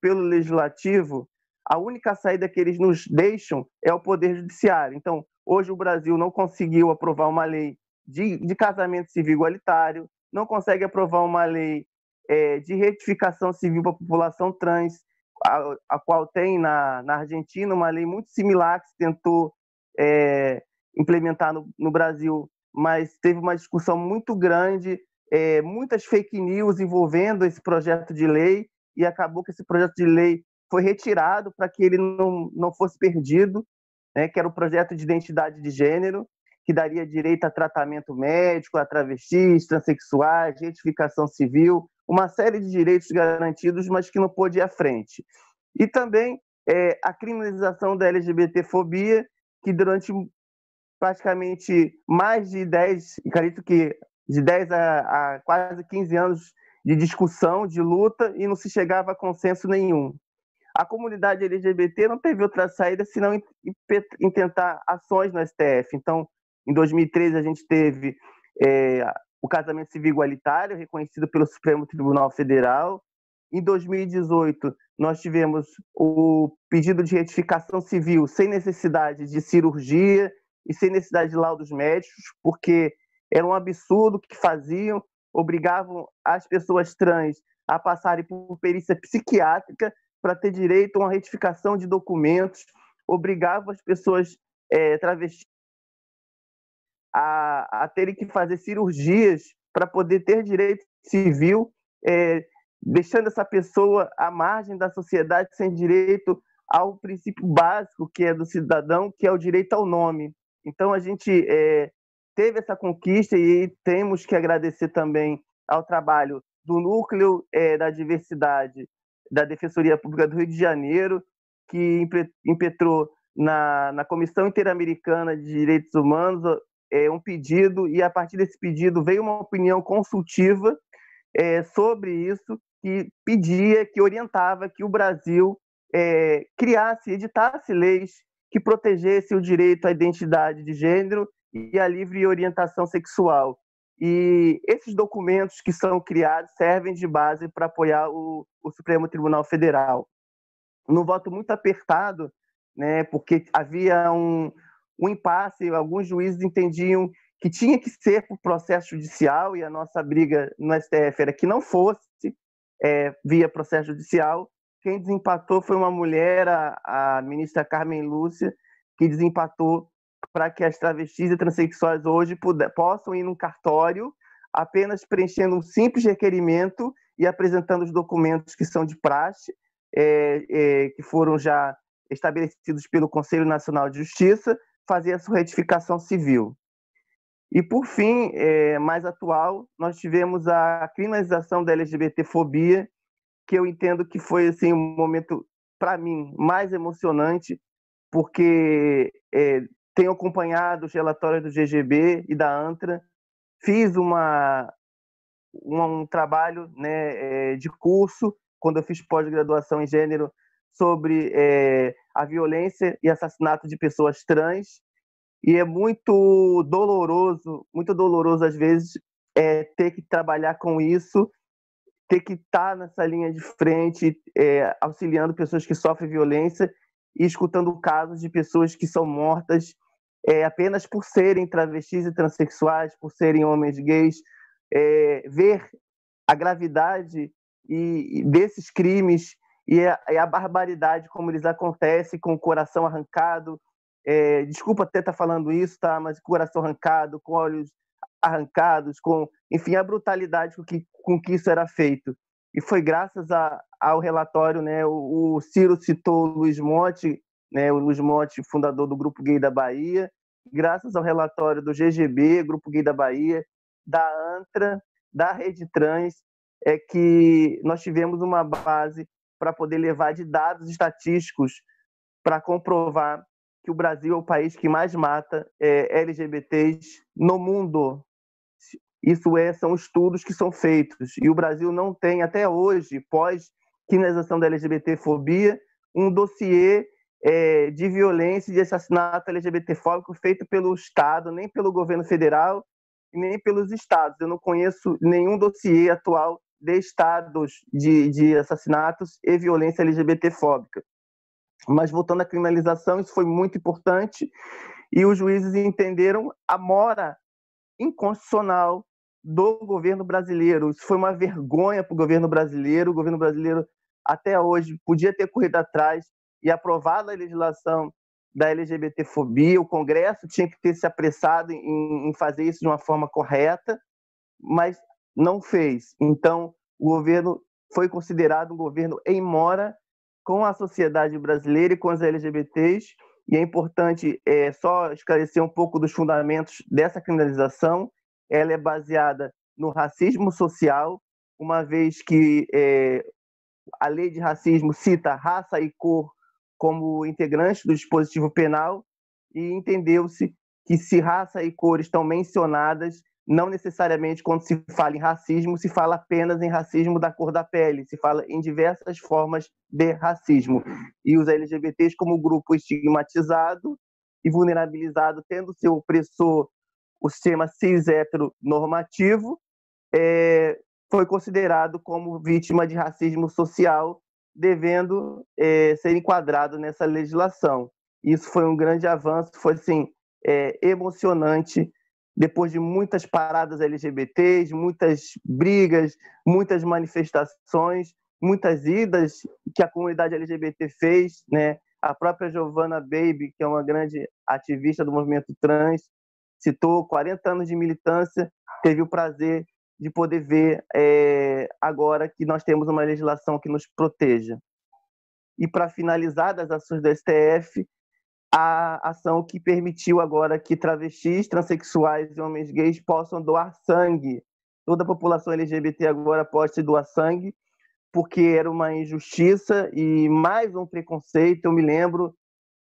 pelo legislativo, a única saída que eles nos deixam é o poder judiciário. Então, hoje o Brasil não conseguiu aprovar uma lei de, de casamento civil igualitário, não consegue aprovar uma lei é, de retificação civil para a população trans, a, a, qual tem na, na Argentina uma lei muito similar que se tentou é, implementar no, no Brasil mas teve uma discussão muito grande, é, muitas fake news envolvendo esse projeto de lei, e acabou que esse projeto de lei foi retirado para que ele não, não fosse perdido, né, que era o projeto de identidade de gênero, que daria direito a tratamento médico, a travestis, transexuais, retificação civil, uma série de direitos garantidos, mas que não pôde ir à frente. E também é, a criminalização da LGBTfobia, que durante praticamente mais de 10, acredito que de 10 a, a quase 15 anos de discussão, de luta, e não se chegava a consenso nenhum. A comunidade LGBT não teve outra saída senão em, em tentar ações no STF. Então, em 2013, a gente teve é, o casamento civil igualitário, reconhecido pelo Supremo Tribunal Federal. Em 2018, nós tivemos o pedido de retificação civil sem necessidade de cirurgia e sem necessidade de laudos médicos, porque era um absurdo que faziam, obrigavam as pessoas trans a passarem por perícia psiquiátrica para ter direito a uma retificação de documentos, obrigavam as pessoas é, travestis a, a terem que fazer cirurgias para poder ter direito civil, é, deixando essa pessoa à margem da sociedade sem direito ao princípio básico que é do cidadão, que é o direito ao nome. Então a gente é, teve essa conquista e temos que agradecer também ao trabalho do núcleo é, da diversidade da Defensoria Pública do Rio de Janeiro, que impetrou na, na Comissão Interamericana de Direitos Humanos é, um pedido e a partir desse pedido veio uma opinião consultiva é, sobre isso que pedia, que orientava que o Brasil é, criasse, editasse leis que protegesse o direito à identidade de gênero e à livre orientação sexual. E esses documentos que são criados servem de base para apoiar o, o Supremo Tribunal Federal. No voto muito apertado, né, porque havia um, um impasse, alguns juízes entendiam que tinha que ser por processo judicial e a nossa briga no STF era que não fosse é, via processo judicial. Quem desempatou foi uma mulher, a, a ministra Carmen Lúcia, que desempatou para que as travestis e transexuais hoje puder, possam ir num cartório apenas preenchendo um simples requerimento e apresentando os documentos que são de praxe, é, é, que foram já estabelecidos pelo Conselho Nacional de Justiça, fazer a sua retificação civil. E, por fim, é, mais atual, nós tivemos a criminalização da LGBTfobia, que eu entendo que foi assim, um momento, para mim, mais emocionante, porque é, tenho acompanhado os relatórios do GGB e da ANTRA, fiz uma, um, um trabalho né, é, de curso, quando eu fiz pós-graduação em gênero, sobre é, a violência e assassinato de pessoas trans. E é muito doloroso, muito doloroso às vezes é, ter que trabalhar com isso, ter que estar nessa linha de frente, é, auxiliando pessoas que sofrem violência e escutando casos de pessoas que são mortas é, apenas por serem travestis e transexuais, por serem homens gays, é, ver a gravidade e, desses crimes e a, e a, barbaridade como eles acontecem com o coração arrancado. É, desculpa até estar tá falando isso, tá? Mas coração arrancado, com olhos arrancados, com, enfim, a brutalidade com que, com que isso era feito. E foi graças a, ao relatório, né? O, o Ciro citou o Luiz Monte, né? O Luiz Monte, fundador do Grupo Gay da Bahia, graças ao relatório do GGB, Grupo Gay da Bahia, da ANTRA, da Rede Trans, é que nós tivemos uma base para poder levar de dados estatísticos para comprovar que o Brasil é o país que mais mata é, LGBTs no mundo. Isso é, são estudos que são feitos. E o Brasil não tem, até hoje, pós-criminalização da LGBTfobia, um dossiê é, de violência e de assassinato LGBTfóbico feito pelo Estado, nem pelo governo federal, nem pelos estados. Eu não conheço nenhum dossiê atual de estados de, de assassinatos e violência LGBTfóbica. Mas voltando à criminalização, isso foi muito importante e os juízes entenderam a mora inconstitucional do governo brasileiro. Isso foi uma vergonha para o governo brasileiro. O governo brasileiro, até hoje, podia ter corrido atrás e aprovado a legislação da LGBTfobia. O Congresso tinha que ter se apressado em, em fazer isso de uma forma correta, mas não fez. Então, o governo foi considerado um governo em mora com a sociedade brasileira e com as LGBTs, e é importante é, só esclarecer um pouco dos fundamentos dessa criminalização. Ela é baseada no racismo social, uma vez que é, a lei de racismo cita raça e cor como integrantes do dispositivo penal, e entendeu-se que se raça e cor estão mencionadas, não necessariamente quando se fala em racismo, se fala apenas em racismo da cor da pele, se fala em diversas formas de racismo. E os LGBTs como grupo estigmatizado e vulnerabilizado, tendo seu opressor o sistema cis heteronormativo, é, foi considerado como vítima de racismo social, devendo é, ser enquadrado nessa legislação. Isso foi um grande avanço, foi assim, é, emocionante depois de muitas paradas LGBTs, muitas brigas, muitas manifestações, muitas idas que a comunidade LGBT fez, né? A própria Giovanna Baby, que é uma grande ativista do movimento trans, citou 40 anos de militância, teve o prazer de poder ver é, agora que nós temos uma legislação que nos proteja. E para finalizar das ações do STF, a ação que permitiu agora que travestis, transexuais e homens gays possam doar sangue. Toda a população LGBT agora pode doar sangue, porque era uma injustiça e mais um preconceito. Eu me lembro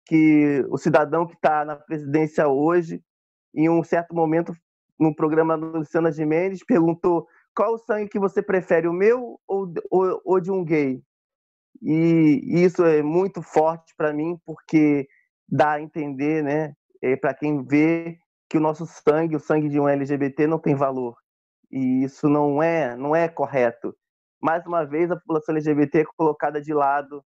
que o cidadão que está na presidência hoje, em um certo momento, no programa do Luciana Gimenez, perguntou qual o sangue que você prefere, o meu ou, ou, ou de um gay? E isso é muito forte para mim, porque dá a entender, né, é, para quem vê que o nosso sangue, o sangue de um LGBT não tem valor. E isso não é, não é correto. Mais uma vez, a população LGBT é colocada de lado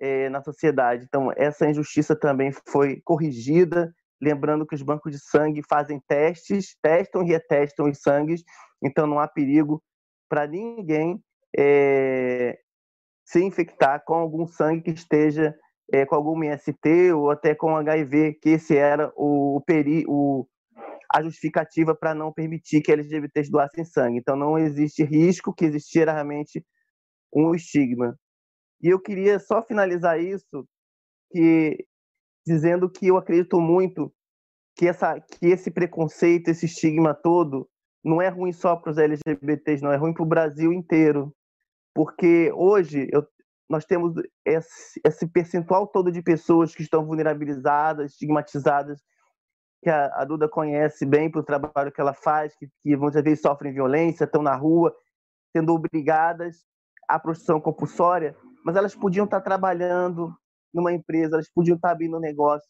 é, na sociedade. Então, essa injustiça também foi corrigida, lembrando que os bancos de sangue fazem testes, testam e retestam os sangues, então não há perigo para ninguém é, se infectar com algum sangue que esteja é, com algum MST ou até com HIV, que esse era o, o, peri, o a justificativa para não permitir que LGBTs doassem sangue. Então não existe risco que existia realmente um estigma. E eu queria só finalizar isso que dizendo que eu acredito muito que essa que esse preconceito, esse estigma todo não é ruim só para os LGBTs, não é ruim para o Brasil inteiro. Porque hoje eu nós temos esse, esse, percentual todo de pessoas que estão vulnerabilizadas, estigmatizadas, que a, a Duda conhece bem pelo trabalho que ela faz, que, que muitas vezes sofrem violência, estão na rua, sendo obrigadas à prostituição compulsória, mas elas podiam estar trabalhando numa empresa, elas podiam estar abrindo um negócio,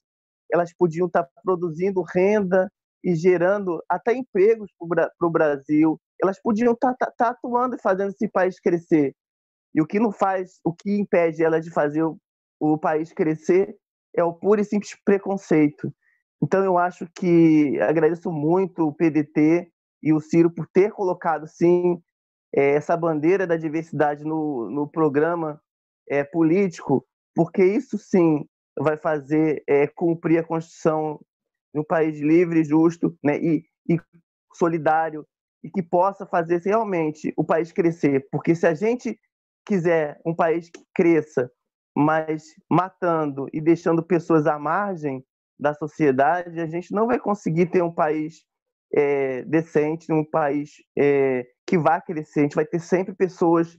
elas podiam estar produzindo renda e gerando até empregos para o Brasil, elas podiam estar, estar, estar atuando e fazendo esse país crescer. E o que não faz, o que impede ela de fazer o, o país crescer é o puro e simples preconceito. Então eu acho que agradeço muito o PDT e o Ciro por ter colocado sim é, essa bandeira da diversidade no, no programa é, político, porque isso sim vai fazer é, cumprir a Constituição de um país livre, justo né, e, e solidário e que possa fazer realmente o país crescer. Porque se a gente quiser um país que cresça, mas matando e deixando pessoas à margem da sociedade, a gente não vai conseguir ter um país é, decente, um país é, que vá crescer. A gente vai ter sempre pessoas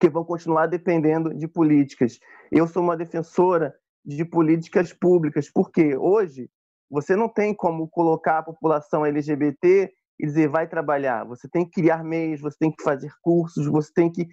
que vão continuar dependendo de políticas. Eu sou uma defensora de políticas públicas, porque hoje você não tem como colocar a população LGBT e dizer vai trabalhar. Você tem que criar meios, você tem que fazer cursos, você tem que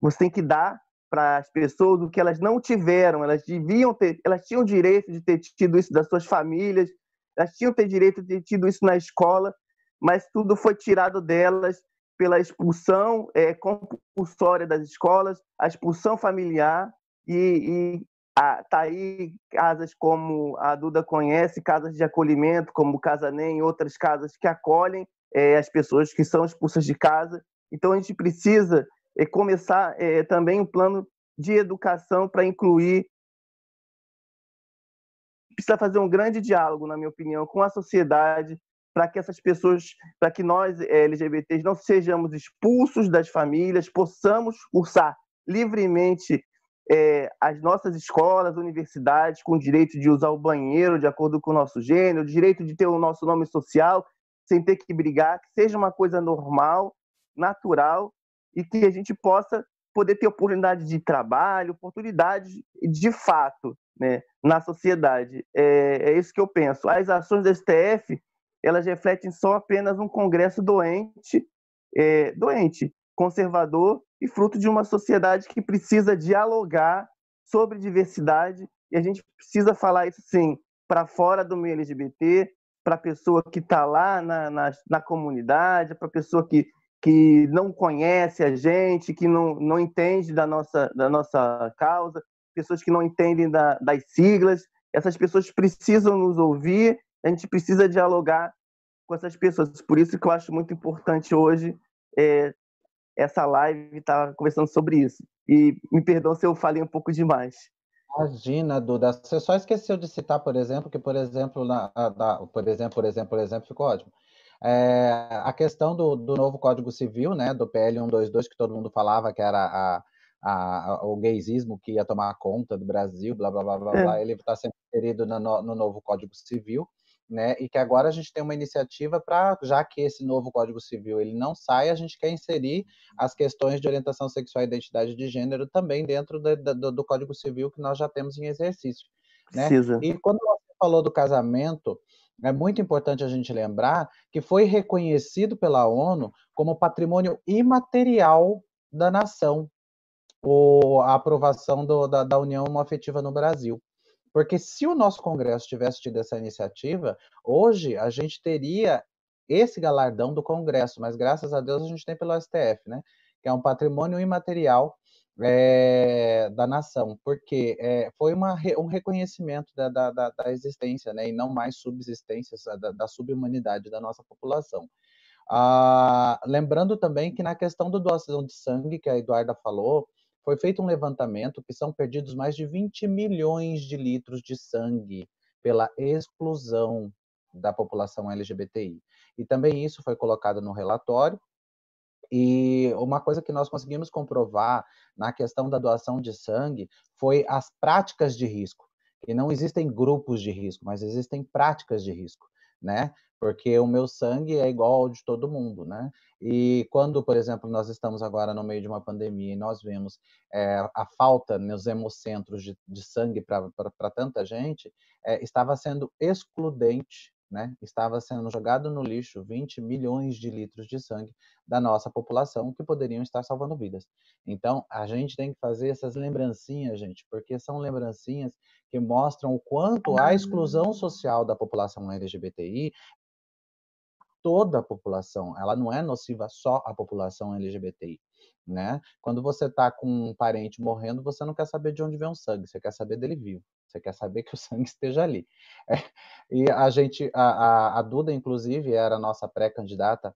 você tem que dar para as pessoas o que elas não tiveram. Elas deviam ter, elas tinham direito de ter tido isso das suas famílias, elas tinham ter direito de ter tido isso na escola, mas tudo foi tirado delas pela expulsão é, compulsória das escolas, a expulsão familiar e, e a, tá aí casas como a Duda conhece, casas de acolhimento como Casa Nem, outras casas que acolhem é, as pessoas que são expulsas de casa. Então a gente precisa é começar é, também um plano de educação para incluir precisa fazer um grande diálogo, na minha opinião, com a sociedade, para que essas pessoas, para que nós eh, LGBTs não sejamos expulsos das famílias, possamos cursar livremente é, as nossas escolas, universidades, com o direito de usar o banheiro de acordo com o nosso gênero, o direito de ter o nosso nome social, sem ter que brigar, que seja uma coisa normal, natural e que a gente possa poder ter oportunidade de trabalho, oportunidades de fato né, na sociedade. É, é isso que eu penso. As ações da STF elas refletem só apenas um Congresso doente, é, doente, conservador e fruto de uma sociedade que precisa dialogar sobre diversidade e a gente precisa falar isso sim para fora do meio LGBT, para a pessoa que está lá na, na, na comunidade, para a pessoa que, que não conhece a gente, que não, não entende da nossa, da nossa causa, pessoas que não entendem da, das siglas. Essas pessoas precisam nos ouvir, a gente precisa dialogar com essas pessoas. Por isso que eu acho muito importante hoje é, essa live estar tá conversando sobre isso. E me perdoa se eu falei um pouco demais. Imagina, Duda. Você só esqueceu de citar, por exemplo, que, por exemplo, na, na, por exemplo, por exemplo, por exemplo, ficou ótimo. É, a questão do, do, novo Código Civil, né, do PL 122, que todo mundo falava que era a, a, o gaysismo que ia tomar conta do Brasil, blá, blá, blá, blá, é. blá. ele está sendo inserido no, no, novo Código Civil, né, e que agora a gente tem uma iniciativa para, já que esse novo Código Civil ele não sai, a gente quer inserir as questões de orientação sexual e identidade de gênero também dentro do, do, do Código Civil que nós já temos em exercício. Né? Precisa. E quando você falou do casamento, é muito importante a gente lembrar que foi reconhecido pela ONU como patrimônio imaterial da nação, o, a aprovação do, da, da união afetiva no Brasil. Porque se o nosso Congresso tivesse tido essa iniciativa, hoje a gente teria esse galardão do Congresso, mas graças a Deus a gente tem pelo STF, né? Que é um patrimônio imaterial é, da nação, porque é, foi uma, um reconhecimento da, da, da, existência, né, e não mais subsistência da, da subhumanidade da nossa população. Ah, lembrando também que na questão da doação de sangue, que a Eduarda falou, foi feito um levantamento que são perdidos mais de 20 milhões de litros de sangue pela exclusão da população LGBTI. E também isso foi colocado no relatório, e uma coisa que nós conseguimos comprovar na questão da doação de sangue foi as práticas de risco. E não existem grupos de risco, mas existem práticas de risco, né? Porque o meu sangue é igual ao de todo mundo, né? E quando, por exemplo, nós estamos agora no meio de uma pandemia e nós vemos é, a falta nos hemocentros de, de sangue para tanta gente, é, estava sendo excludente né, estava sendo jogado no lixo 20 milhões de litros de sangue da nossa população que poderiam estar salvando vidas. Então, a gente tem que fazer essas lembrancinhas, gente, porque são lembrancinhas que mostram o quanto a exclusão social da população LGBTI toda a população, ela não é nociva só à população LGBTI, né? Quando você está com um parente morrendo, você não quer saber de onde vem o sangue, você quer saber dele vivo. Você quer saber que o sangue esteja ali. É, e a gente, a, a, a Duda, inclusive, era nossa pré-candidata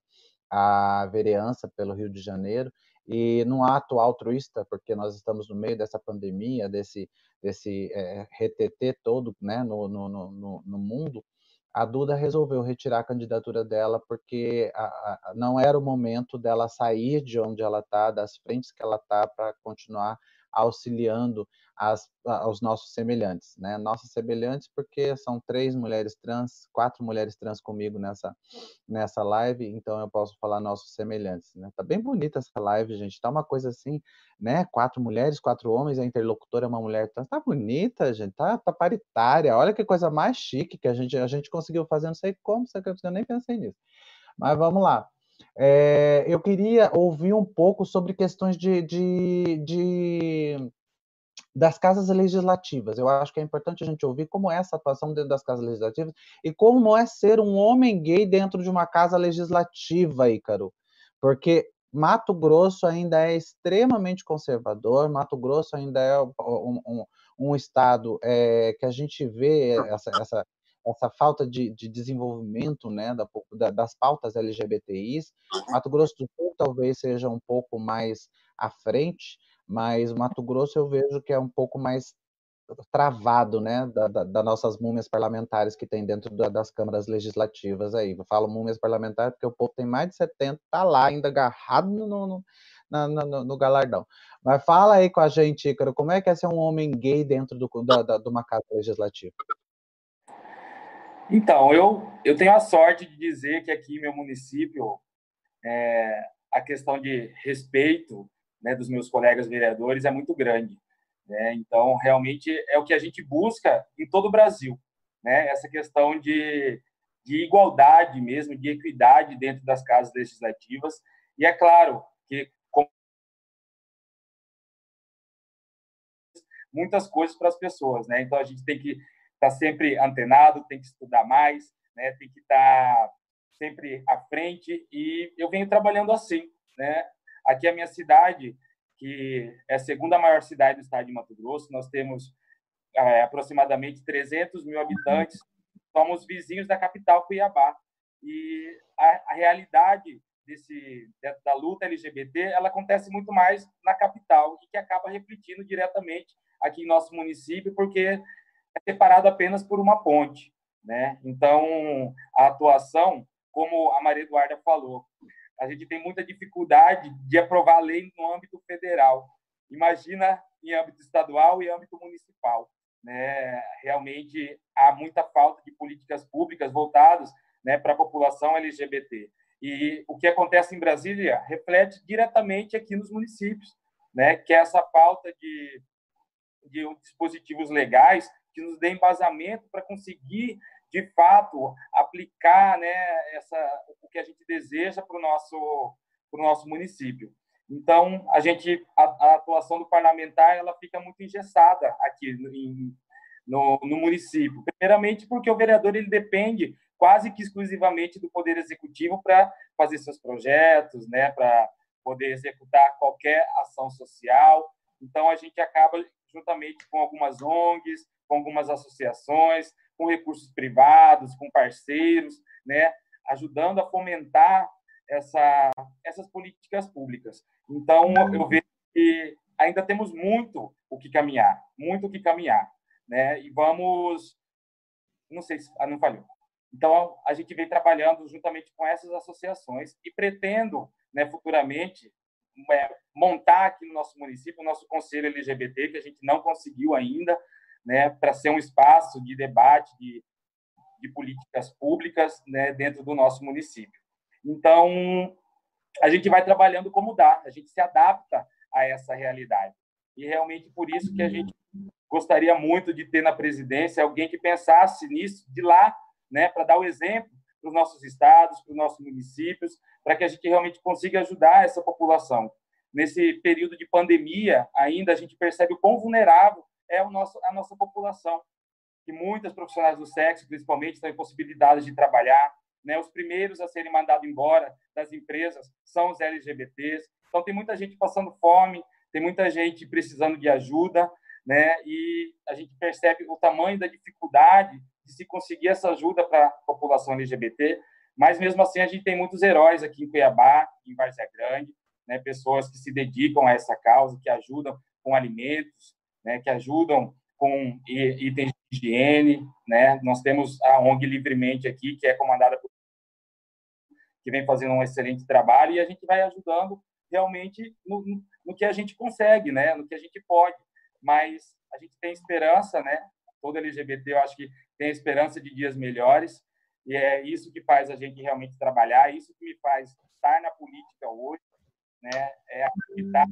à vereança pelo Rio de Janeiro, e num ato altruísta, porque nós estamos no meio dessa pandemia, desse, desse é, retetê todo né, no, no, no, no mundo, a Duda resolveu retirar a candidatura dela porque a, a, não era o momento dela sair de onde ela está, das frentes que ela está, para continuar auxiliando as, aos nossos semelhantes, né? Nossos semelhantes porque são três mulheres trans, quatro mulheres trans comigo nessa nessa live, então eu posso falar nossos semelhantes, né? Tá bem bonita essa live, gente. Tá uma coisa assim, né? Quatro mulheres, quatro homens, a interlocutora é uma mulher trans. Tá bonita, gente. Tá, tá paritária. Olha que coisa mais chique que a gente a gente conseguiu fazer, não sei como, eu nem pensei nisso. Mas vamos lá. É, eu queria ouvir um pouco sobre questões de, de, de das casas legislativas. Eu acho que é importante a gente ouvir como é essa atuação dentro das casas legislativas e como é ser um homem gay dentro de uma casa legislativa, Ícaro. Porque Mato Grosso ainda é extremamente conservador, Mato Grosso ainda é um, um, um estado é, que a gente vê essa, essa, essa falta de, de desenvolvimento né, da, da, das pautas LGBTIs. Mato Grosso do Sul talvez seja um pouco mais à frente, mas Mato Grosso eu vejo que é um pouco mais travado, né, das da, da nossas múmias parlamentares que tem dentro da, das câmaras legislativas aí. Eu falo múmias parlamentares porque o povo tem mais de 70, tá lá ainda agarrado no, no, no, no galardão. Mas fala aí com a gente, Ícaro, como é que é ser um homem gay dentro do, da, da, de uma casa legislativa? Então, eu, eu tenho a sorte de dizer que aqui meu município, é, a questão de respeito né, dos meus colegas vereadores é muito grande. Né? Então, realmente é o que a gente busca em todo o Brasil, né? essa questão de, de igualdade mesmo, de equidade dentro das casas legislativas. E é claro que muitas coisas para as pessoas, né? Então a gente tem que estar tá sempre antenado, tem que estudar mais, né? Tem que estar tá sempre à frente e eu venho trabalhando assim, né? Aqui é a minha cidade, que é a segunda maior cidade do estado de Mato Grosso, nós temos é, aproximadamente 300 mil habitantes, somos vizinhos da capital Cuiabá. E a, a realidade desse, da luta LGBT, ela acontece muito mais na capital e que acaba refletindo diretamente aqui em nosso município, porque é separado apenas por uma ponte. Né? Então, a atuação, como a Maria Eduarda falou, a gente tem muita dificuldade de aprovar a lei no âmbito federal. Imagina em âmbito estadual e âmbito municipal. Né? Realmente há muita falta de políticas públicas voltadas né, para a população LGBT. E o que acontece em Brasília reflete diretamente aqui nos municípios, né? que é essa falta de, de dispositivos legais que nos dê embasamento para conseguir de fato aplicar né, essa, o que a gente deseja para o nosso, pro nosso município. Então, a gente a, a, atuação do parlamentar ela fica muito engessada aqui em, no, no município. Primeiramente, porque o vereador ele depende quase que exclusivamente do poder executivo para fazer seus projetos, né, para poder executar qualquer ação social. Então, a gente acaba juntamente com algumas ONGs, com algumas associações, com recursos privados, com parceiros, né, ajudando a fomentar essa, essas políticas públicas. Então, eu vejo que ainda temos muito o que caminhar, muito o que caminhar, né? E vamos, não sei se, ah, não falhou. Então, a gente vem trabalhando juntamente com essas associações e pretendo, né, futuramente, é, montar aqui no nosso município o nosso conselho LGBT, que a gente não conseguiu ainda, né, para ser um espaço de debate de, de políticas públicas né, dentro do nosso município. Então, a gente vai trabalhando como dá, a gente se adapta a essa realidade. E realmente por isso que a gente gostaria muito de ter na presidência alguém que pensasse nisso de lá, né, para dar o exemplo para os nossos estados, para os nossos municípios, para que a gente realmente consiga ajudar essa população. Nesse período de pandemia, ainda a gente percebe o quão vulnerável é o nosso, a nossa população, que muitas profissionais do sexo, principalmente, estão impossibilitadas de trabalhar. Né? Os primeiros a serem mandados embora das empresas são os LGBTs. Então, tem muita gente passando fome, tem muita gente precisando de ajuda, né? E a gente percebe o tamanho da dificuldade de se conseguir essa ajuda para a população LGBT. Mas mesmo assim, a gente tem muitos heróis aqui em Cuiabá, em Várzea Grande, né? Pessoas que se dedicam a essa causa, que ajudam com alimentos, né, que ajudam com itens de higiene, né? Nós temos a ONG Livremente aqui, que é comandada por que vem fazendo um excelente trabalho e a gente vai ajudando realmente no, no que a gente consegue, né? No que a gente pode. Mas a gente tem esperança, né? Todo LGBT, eu acho que tem esperança de dias melhores e é isso que faz a gente realmente trabalhar, é isso que me faz estar na política hoje, né? É acreditar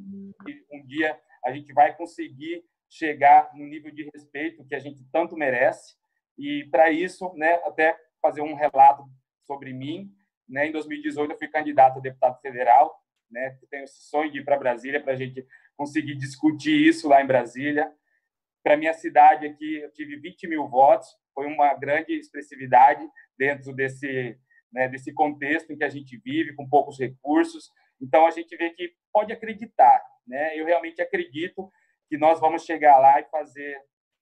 que um dia a gente vai conseguir chegar no nível de respeito que a gente tanto merece. E para isso, né, até fazer um relato sobre mim, né, em 2018 eu fui candidato a deputado federal, né, tenho esse sonho de ir para Brasília para a gente conseguir discutir isso lá em Brasília. Para minha cidade aqui, eu tive 20 mil votos, foi uma grande expressividade dentro desse, né, desse contexto em que a gente vive, com poucos recursos. Então, a gente vê que pode acreditar. Né? Eu realmente acredito que nós vamos chegar lá e fazer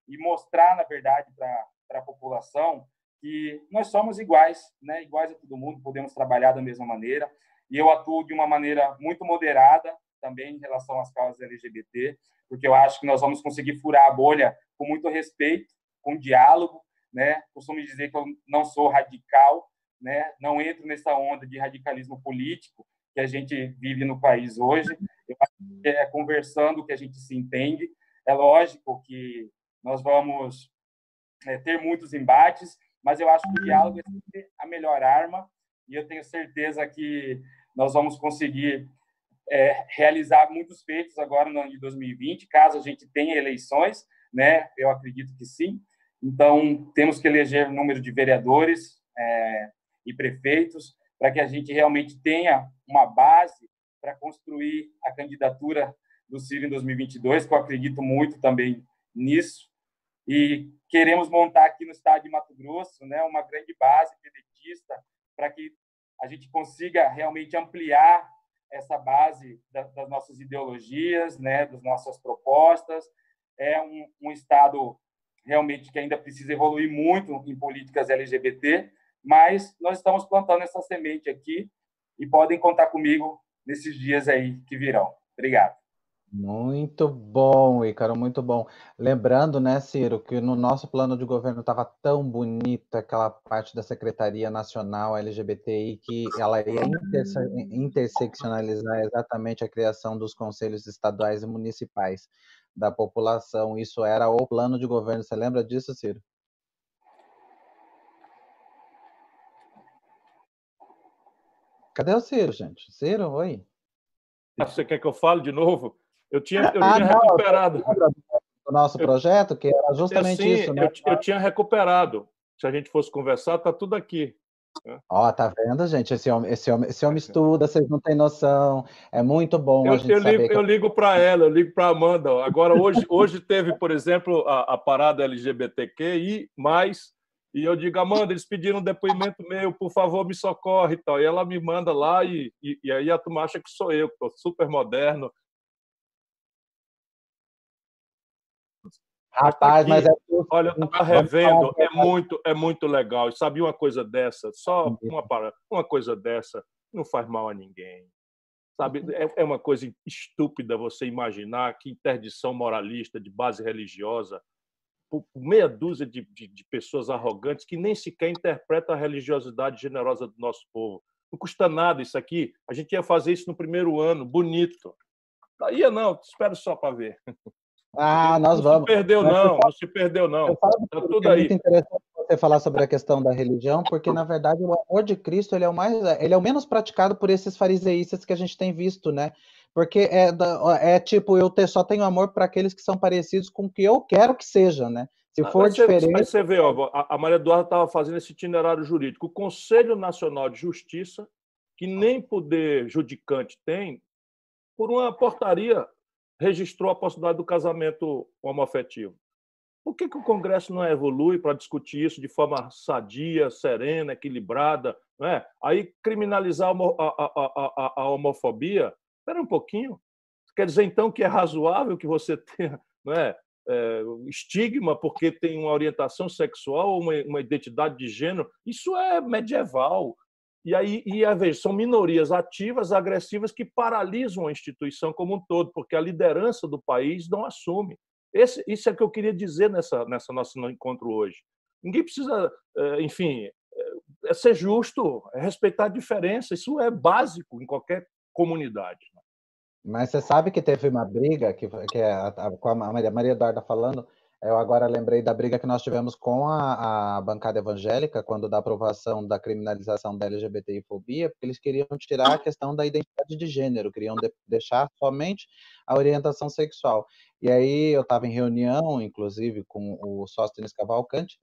e mostrar, na verdade, para a população que nós somos iguais, né? iguais a todo mundo, podemos trabalhar da mesma maneira. E eu atuo de uma maneira muito moderada também em relação às causas LGBT, porque eu acho que nós vamos conseguir furar a bolha com muito respeito, com diálogo, né? Costumo dizer que eu não sou radical, né? Não entro nessa onda de radicalismo político que a gente vive no país hoje. Eu acho que é conversando que a gente se entende. É lógico que nós vamos é, ter muitos embates, mas eu acho que o diálogo é a melhor arma e eu tenho certeza que nós vamos conseguir é, realizar muitos feitos agora no ano de 2020, caso a gente tenha eleições, né? Eu acredito que sim. Então, temos que eleger número de vereadores é, e prefeitos para que a gente realmente tenha uma base para construir a candidatura do Ciro em 2022, que eu acredito muito também nisso. E queremos montar aqui no estado de Mato Grosso né, uma grande base pedetista para que a gente consiga realmente ampliar essa base das nossas ideologias, né, das nossas propostas. É um, um estado realmente que ainda precisa evoluir muito em políticas LGBT, mas nós estamos plantando essa semente aqui e podem contar comigo nesses dias aí que virão. Obrigado. Muito bom, Ícaro, muito bom. Lembrando, né, Ciro, que no nosso plano de governo estava tão bonita aquela parte da Secretaria Nacional LGBTI que ela ia interse interseccionalizar exatamente a criação dos conselhos estaduais e municipais da população. Isso era o plano de governo. Você lembra disso, Ciro? Cadê o Ciro, gente? Ciro, oi. Você quer que eu fale de novo? Eu tinha, eu ah, tinha não, recuperado. O nosso projeto, que era justamente eu, sim, isso, né? Eu, eu, tinha recuperado. Se a gente fosse conversar, tá tudo aqui. Né? Ó, tá vendo, gente? Esse homem, esse homem, esse homem estuda, vocês não têm noção. É muito bom eu, a gente eu ligo. Eu ligo para ela, eu ligo para Amanda. Agora, hoje, hoje teve, por exemplo, a, a parada LGBTQI, mais e eu digo, Amanda, eles pediram um depoimento meu, por favor, me socorre e tal. E ela me manda lá, e, e, e aí a turma acha que sou eu, que estou super moderno. Rapaz, mas é Olha, eu estava revendo, é muito, é muito legal. E sabia uma coisa dessa? Só uma, uma coisa dessa não faz mal a ninguém. Sabe, é, é uma coisa estúpida você imaginar que interdição moralista de base religiosa por meia dúzia de, de, de, pessoas arrogantes que nem sequer interpretam a religiosidade generosa do nosso povo. Não custa nada isso aqui. A gente ia fazer isso no primeiro ano, bonito. Ia não, espero só para ver. Ah, nós não vamos. Se perdeu, não, não se perdeu, não. Está tudo é aí. muito interessante você falar sobre a questão da religião, porque, na verdade, o amor de Cristo ele é o, mais, ele é o menos praticado por esses fariseístas que a gente tem visto, né? Porque é, é tipo, eu ter, só tenho amor para aqueles que são parecidos com o que eu quero que sejam, né? Se ah, for mas diferente. Mas você vê, ó, a Maria Eduarda estava fazendo esse itinerário jurídico. O Conselho Nacional de Justiça, que nem poder judicante tem, por uma portaria, registrou a possibilidade do casamento homoafetivo. Por que, que o Congresso não evolui para discutir isso de forma sadia, serena, equilibrada? Não é? Aí criminalizar a, a, a, a homofobia Espera um pouquinho. Quer dizer, então, que é razoável que você tenha não é, é, estigma porque tem uma orientação sexual ou uma, uma, identidade de gênero? Isso é medieval. E aí, e a vez, são minorias ativas, agressivas, que paralisam a instituição como um todo, porque a liderança do país não assume. Esse, isso é o que eu queria dizer nessa, nessa nosso encontro hoje. Ninguém precisa, é, enfim, é ser justo, é respeitar a diferença. Isso é básico em qualquer comunidade. Né? Mas você sabe que teve uma briga, que, que é a, a, com a Maria, Maria Eduarda falando, eu agora lembrei da briga que nós tivemos com a, a, bancada evangélica, quando da aprovação da criminalização da LGBTI-fobia, porque eles queriam tirar a questão da identidade de gênero, queriam de, deixar somente a orientação sexual. E aí eu estava em reunião, inclusive, com o Sóstenes Cavalcante,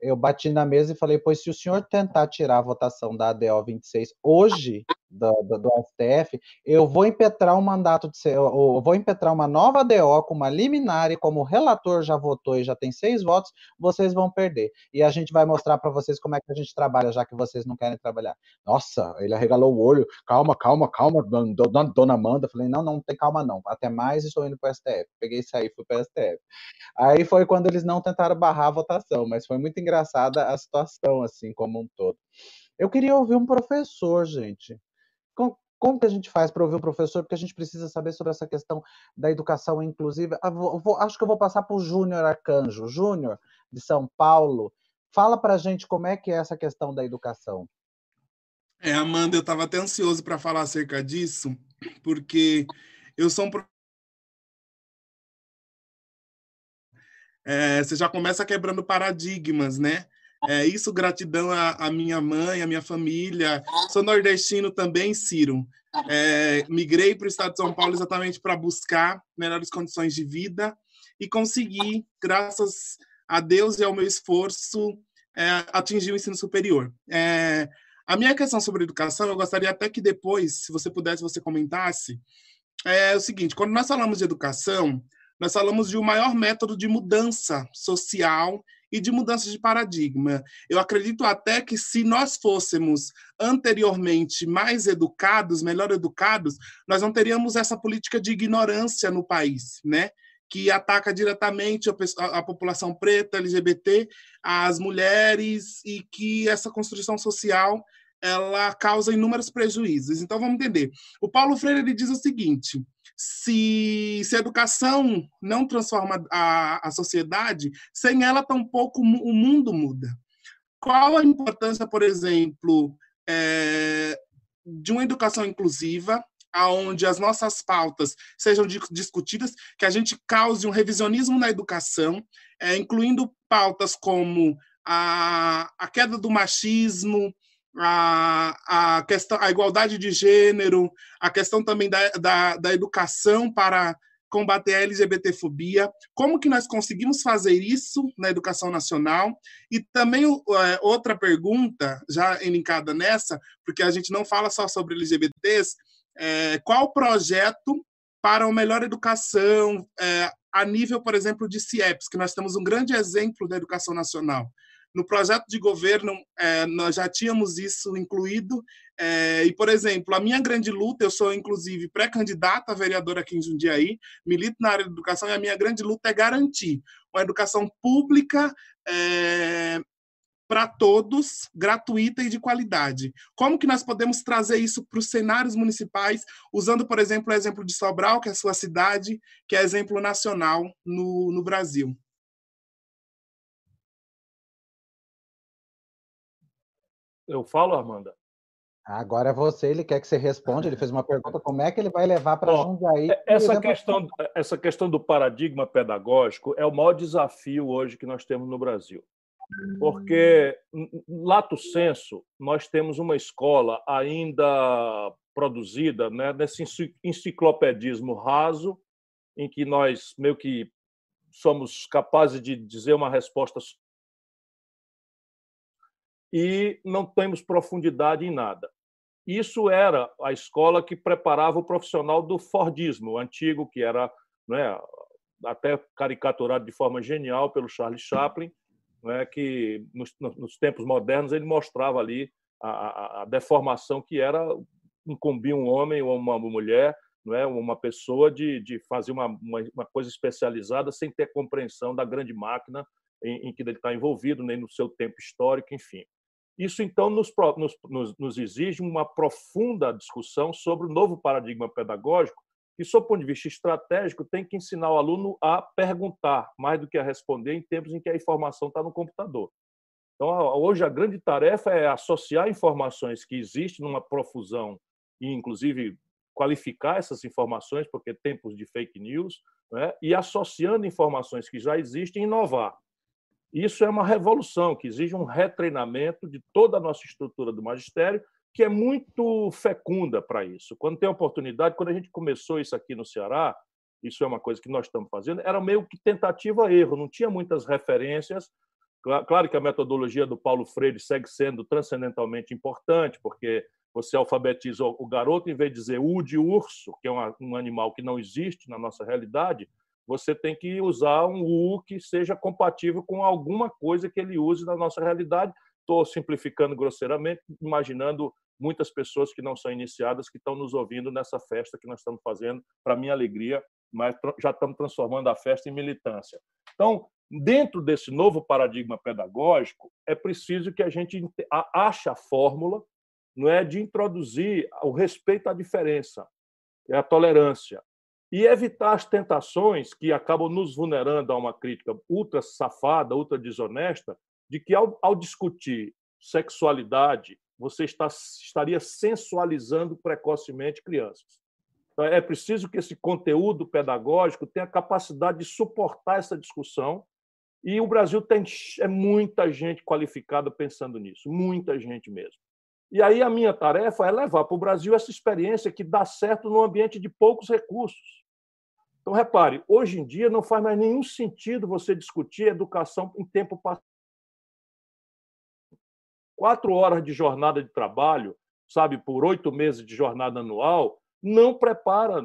eu bati na mesa e falei, pois se o senhor tentar tirar a votação da ADO 26 hoje do, do, do STF, eu vou impetrar um mandato de eu vou impetrar uma nova ADO com uma liminar e como o relator já votou e já tem seis votos, vocês vão perder. E a gente vai mostrar para vocês como é que a gente trabalha, já que vocês não querem trabalhar. Nossa, ele arregalou o olho, calma, calma, calma, dona, dona Amanda. Falei, não, não tem calma não, até mais estou indo para o STF. Peguei isso aí, fui para o STF. Aí foi quando eles não tentaram barrar a votação, mas foi muito engraçada a situação, assim, como um todo. Eu queria ouvir um professor, gente. Como que a gente faz para ouvir o professor? Porque a gente precisa saber sobre essa questão da educação inclusiva. Ah, acho que eu vou passar para o Júnior Arcanjo. Júnior, de São Paulo, fala para a gente como é que é essa questão da educação. É, Amanda, eu estava até ansioso para falar acerca disso, porque eu sou um é, você já começa quebrando paradigmas, né? É, isso gratidão à, minha mãe, à minha família. Sou nordestino também, Ciro. É, migrei para o estado de São Paulo exatamente para buscar melhores condições de vida e consegui, graças a Deus e ao meu esforço, é, atingir o ensino superior. É, a minha questão sobre educação, eu gostaria até que depois, se você pudesse, você comentasse, é o seguinte: quando nós falamos de educação, nós falamos de um maior método de mudança social e de mudança de paradigma. Eu acredito até que se nós fôssemos anteriormente mais educados, melhor educados, nós não teríamos essa política de ignorância no país, né? que ataca diretamente a, população preta, LGBT, as mulheres e que essa construção social ela causa inúmeros prejuízos. Então vamos entender. O Paulo Freire ele diz o seguinte: se, se a educação não transforma a, a sociedade, sem ela tampouco o mundo muda. Qual a importância, por exemplo, é, de uma educação inclusiva, aonde as nossas pautas sejam discutidas, que a gente cause um revisionismo na educação, é, incluindo pautas como a, a queda do machismo, a, a, questão, a igualdade de gênero, a questão também da, da, da educação para combater a LGBTfobia, como que nós conseguimos fazer isso na educação nacional? E também é, outra pergunta, já linkada nessa, porque a gente não fala só sobre LGBTs, é, qual projeto para uma melhor educação é, a nível, por exemplo, de CIEPS, que nós temos um grande exemplo da educação nacional. No projeto de governo, é, nós já tínhamos isso incluído. É, e, por exemplo, a minha grande luta, eu sou, inclusive, pré-candidata a vereadora aqui em Jundiaí, milito na área da educação, e a minha grande luta é garantir uma educação pública é, para todos, gratuita e de qualidade. Como que nós podemos trazer isso para os cenários municipais, usando, por exemplo, o exemplo de Sobral, que é a sua cidade, que é exemplo nacional no, no Brasil? Eu falo, Armanda? Agora é você, ele quer que você responda. Ele fez uma pergunta: como é que ele vai levar para Jundiaí? É, essa questão, essa questão do paradigma pedagógico é o maior desafio hoje que nós temos no Brasil. Porque, lato senso, nós temos uma escola ainda produzida né, nesse enciclopedismo raso, em que nós meio que somos capazes de dizer uma resposta e não temos profundidade em nada. Isso era a escola que preparava o profissional do Fordismo, o antigo, que era né, até caricaturado de forma genial pelo Charles Chaplin, né, que nos, nos, tempos modernos ele mostrava ali a, a, a, deformação que era incumbir um homem ou uma mulher, não é, uma pessoa de, de fazer uma, uma, uma coisa especializada sem ter compreensão da grande máquina em, em que ele está envolvido, nem no seu tempo histórico, enfim. Isso, então, nos, nos, nos, exige uma profunda discussão sobre o novo paradigma pedagógico, que, sob o ponto de vista estratégico, tem que ensinar o aluno a perguntar, mais do que a responder, em tempos em que a informação está no computador. Então, hoje, a grande tarefa é associar informações que existem numa profusão e, inclusive, qualificar essas informações, porque tempos de fake news, né? e associando informações que já existem, inovar. Isso é uma revolução que exige um retreinamento de toda a nossa estrutura do magistério, que é muito fecunda para isso. Quando tem oportunidade, quando a gente começou isso aqui no Ceará, isso é uma coisa que nós estamos fazendo, era meio que tentativa-erro, não tinha muitas referências. Claro que a metodologia do Paulo Freire segue sendo transcendentalmente importante, porque você alfabetiza o garoto, em vez de dizer u de urso, que é um animal que não existe na nossa realidade, você tem que usar um U que seja compatível com alguma coisa que ele use na nossa realidade. Estou simplificando grosseiramente, imaginando muitas pessoas que não são iniciadas que estão nos ouvindo nessa festa que nós estamos fazendo, para minha alegria, mas já estamos transformando a festa em militância. Então, dentro desse novo paradigma pedagógico, é preciso que a gente ache a fórmula não é de introduzir o respeito à diferença, é a tolerância e evitar as tentações que acabam nos vulnerando a uma crítica ultra safada, ultra desonesta, de que ao, ao discutir sexualidade você está, estaria sensualizando precocemente crianças. Então, é preciso que esse conteúdo pedagógico tenha capacidade de suportar essa discussão e o Brasil tem é muita gente qualificada pensando nisso, muita gente mesmo. E aí a minha tarefa é levar para o Brasil essa experiência que dá certo num ambiente de poucos recursos. Então, repare, hoje em dia não faz mais nenhum sentido você discutir educação em tempo passado. Quatro horas de jornada de trabalho, sabe, por oito meses de jornada anual, não prepara,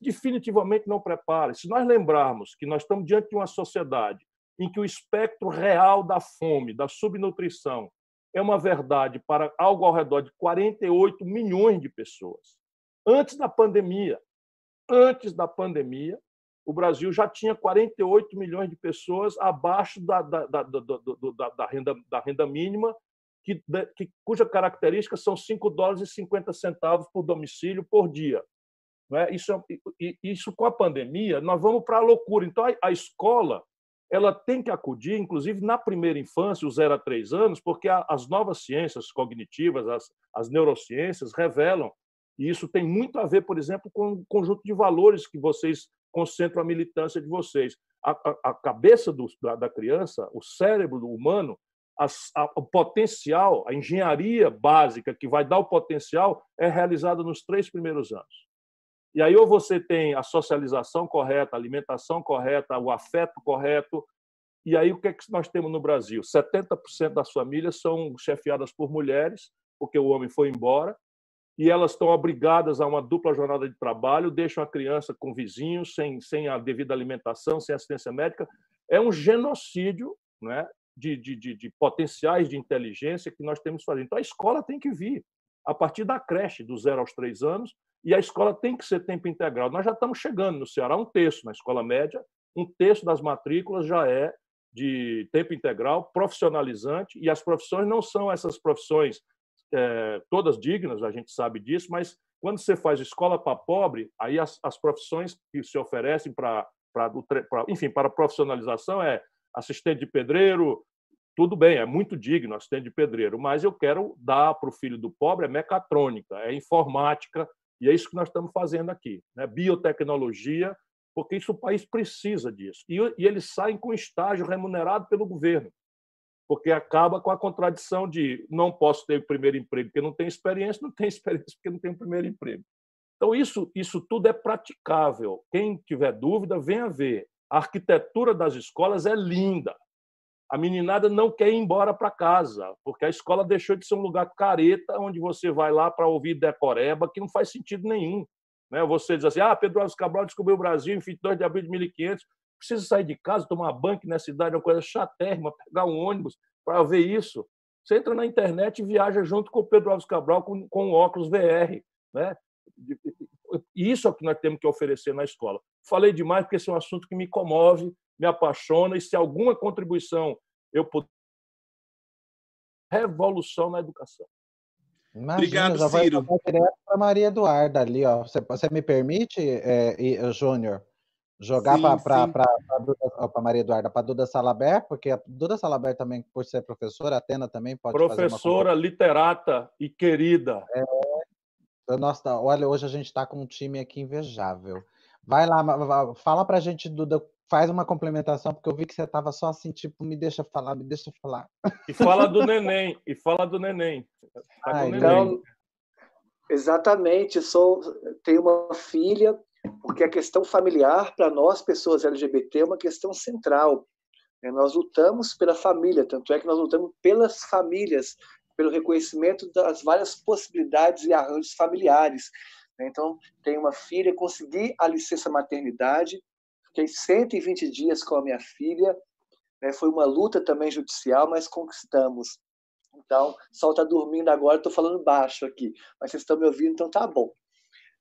definitivamente não prepara. Se nós lembrarmos que nós estamos diante de uma sociedade em que o espectro real da fome, da subnutrição, é uma verdade para algo ao redor de 48 milhões de pessoas. Antes da pandemia, antes da pandemia, o Brasil já tinha 48 milhões de pessoas abaixo da, da, da, da, da renda, da renda mínima, que, que, cuja característica são 5 dólares e 50 centavos por domicílio por dia. É? Isso, isso com a pandemia, nós vamos para a loucura. Então, a, a escola ela tem que acudir, inclusive na primeira infância, os 0 a 3 anos, porque as novas ciências cognitivas, as, as neurociências, revelam, e isso tem muito a ver, por exemplo, com o conjunto de valores que vocês concentram a militância de vocês. A, a, a cabeça do, da, da, criança, o cérebro humano, as, a, o potencial, a engenharia básica que vai dar o potencial é realizada nos três primeiros anos. E aí ou você tem a socialização correta, a alimentação correta, o afeto correto. E aí o que é que nós temos no Brasil? 70% das famílias são chefiadas por mulheres, porque o homem foi embora, e elas estão obrigadas a uma dupla jornada de trabalho, deixam a criança com vizinhos, sem, sem a devida alimentação, sem assistência médica. É um genocídio né, de, de, de, de potenciais de inteligência que nós temos que fazer. Então, a escola tem que vir a partir da creche, do zero aos três anos, e a escola tem que ser tempo integral. Nós já estamos chegando no Ceará, um terço na escola média, um terço das matrículas já é de tempo integral, profissionalizante, e as profissões não são essas profissões é, todas dignas, a gente sabe disso, mas quando você faz escola para pobre, aí as, as profissões que se oferecem para, enfim, para profissionalização é assistente de pedreiro, tudo bem, é muito digno assistente de pedreiro, mas eu quero dar para o filho do pobre é mecatrônica, é informática, e é isso que nós estamos fazendo aqui, né? biotecnologia, porque isso o país precisa disso. E, e eles saem com estágio remunerado pelo governo, porque acaba com a contradição de não posso ter o primeiro emprego porque não tenho experiência, não tenho experiência porque não tenho o primeiro emprego. Então, isso, isso tudo é praticável. Quem tiver dúvida, venha ver. A arquitetura das escolas é linda a meninada não quer ir embora para casa, porque a escola deixou de ser um lugar careta, onde você vai lá para ouvir decoreba, que não faz sentido nenhum. Né? Você diz assim, ah, Pedro Alves Cabral descobriu o Brasil em 22 de abril de 1500, precisa sair de casa, tomar banho nessa cidade, é uma coisa chatérrima, pegar um ônibus para ver isso. Você entra na internet e viaja junto com o Pedro Alves Cabral com, com óculos VR. Né? E isso é o que nós temos que oferecer na escola. Falei demais porque esse é um assunto que me comove, me apaixona, e se alguma contribuição eu puder. Revolução na educação. Imagina, Obrigado, já Ciro. Vai direto para Maria Eduarda ali, ó. Você, você me permite, é, Júnior, jogar para Maria Eduarda, para Duda Salaber, porque a Duda Salaber também, por ser professora, a Atena também pode Professora, literata e querida. É, nossa, olha, hoje a gente está com um time aqui invejável. Vai lá, fala para a gente, Duda, faz uma complementação, porque eu vi que você estava só assim, tipo, me deixa falar, me deixa falar. E fala do neném, e fala do neném. Tá ah, então, neném. exatamente, sou, tenho uma filha, porque a questão familiar, para nós, pessoas LGBT, é uma questão central. Né? Nós lutamos pela família, tanto é que nós lutamos pelas famílias, pelo reconhecimento das várias possibilidades e arranjos familiares. Né? Então, tenho uma filha, consegui a licença maternidade, Fiquei 120 dias com a minha filha. Né? Foi uma luta também judicial, mas conquistamos. Então, sol está dormindo agora, estou falando baixo aqui, mas vocês estão me ouvindo, então tá bom.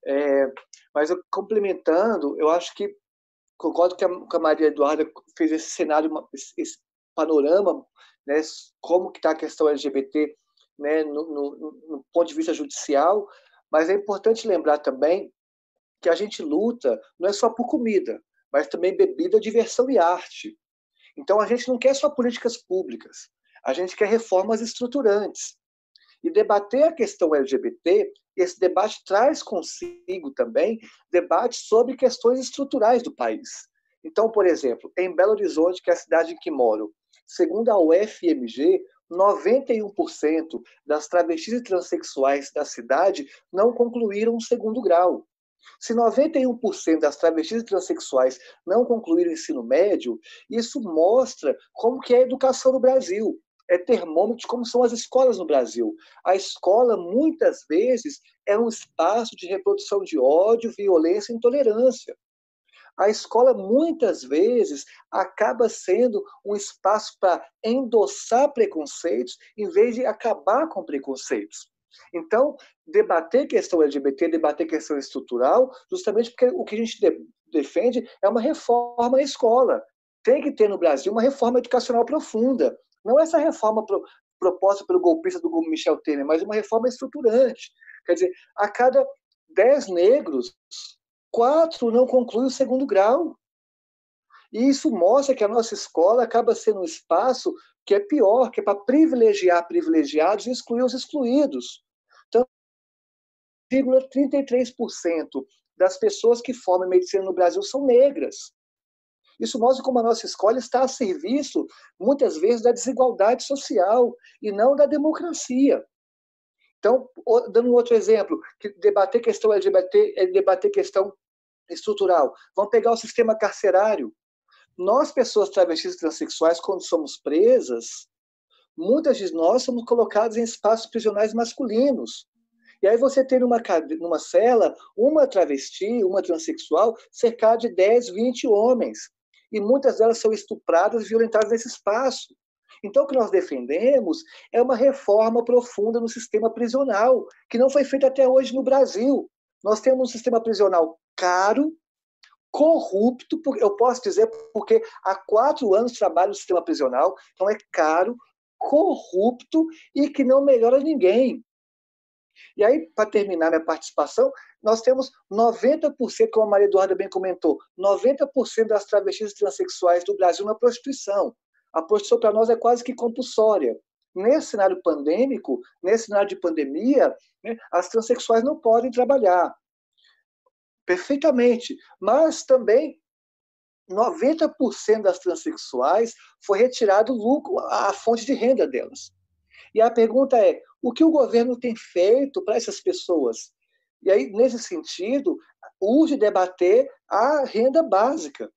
É, mas eu, complementando, eu acho que concordo que a, que a Maria Eduarda fez esse cenário, esse, panorama, né, como que está a questão LGBT né, no, no, no ponto de vista judicial, mas é importante lembrar também que a gente luta não é só por comida, mas também bebida, diversão e arte. Então a gente não quer só políticas públicas, a gente quer reformas estruturantes. E debater a questão LGBT, esse debate traz consigo também debate sobre questões estruturais do país. Então, por exemplo, em Belo Horizonte, que é a cidade em que moro, segundo a UFMG, 91% das travestis e transexuais da cidade não concluíram o segundo grau. Se 91% das travestis e transexuais não concluíram o ensino médio, isso mostra como que é a educação no Brasil. É termômetro como são as escolas no Brasil. A escola, muitas vezes, é um espaço de reprodução de ódio, violência e intolerância. A escola, muitas vezes, acaba sendo um espaço para endossar preconceitos em vez de acabar com preconceitos. Então, debater questão LGBT, debater questão estrutural, justamente porque o que a gente de defende é uma reforma à escola. Tem que ter no Brasil uma reforma educacional profunda. Não essa reforma pro, proposta pelo golpista do Michel Temer, mas uma reforma estruturante. Quer dizer, a cada dez negros, quatro não concluem o segundo grau. E isso mostra que a nossa escola acaba sendo um espaço que é pior, que é para privilegiar privilegiados e excluir os excluídos. Então, 33% das pessoas que formam medicina no Brasil são negras. Isso mostra como a nossa escola está a serviço, muitas vezes, da desigualdade social e não da democracia. Então, dando um outro exemplo, que debater questão LGBT é debater questão estrutural. Vamos pegar o sistema carcerário. Nós, pessoas travestis e transexuais, quando somos presas, muitas de nós somos colocadas em espaços prisionais masculinos. E aí você tem numa, numa cela uma travesti, uma transexual, cercada de 10, 20 homens. E muitas delas são estupradas e violentadas nesse espaço. Então, o que nós defendemos é uma reforma profunda no sistema prisional, que não foi feita até hoje no Brasil. Nós temos um sistema prisional caro, corrupto, eu posso dizer porque há quatro anos trabalho no sistema prisional, então é caro, corrupto e que não melhora ninguém. E aí, para terminar minha participação, nós temos 90%, como a Maria Eduarda bem comentou, 90% das travestis transexuais do Brasil na prostituição. A prostituição para nós é quase que compulsória. Nesse cenário pandêmico, nesse cenário de pandemia, né, as transexuais não podem trabalhar perfeitamente, mas também 90% das transexuais foi retirado o lucro, a fonte de renda delas. E a pergunta é: o que o governo tem feito para essas pessoas? E aí, nesse sentido, urge debater a renda básica,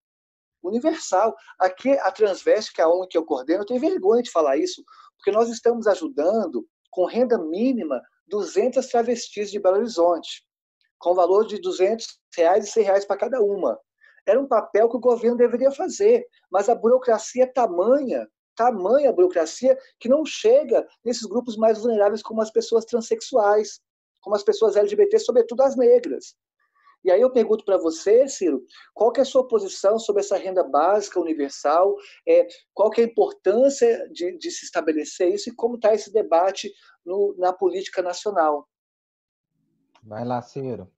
universal. Aqui, a Transveste, que é a ONG que eu coordeno, tem vergonha de falar isso, porque nós estamos ajudando, com renda mínima, 200 travestis de Belo Horizonte com valor de 200 reais e 100 reais para cada uma. Era um papel que o governo deveria fazer, mas a burocracia é tamanha, tamanha burocracia, que não chega nesses grupos mais vulneráveis, como as pessoas transexuais, como as pessoas LGBT, sobretudo as negras. E aí eu pergunto para você, Ciro, qual é a sua posição sobre essa renda básica universal? É, qual é a importância de, de se estabelecer isso e como está esse debate no, na política nacional? Vai lá, Ciro.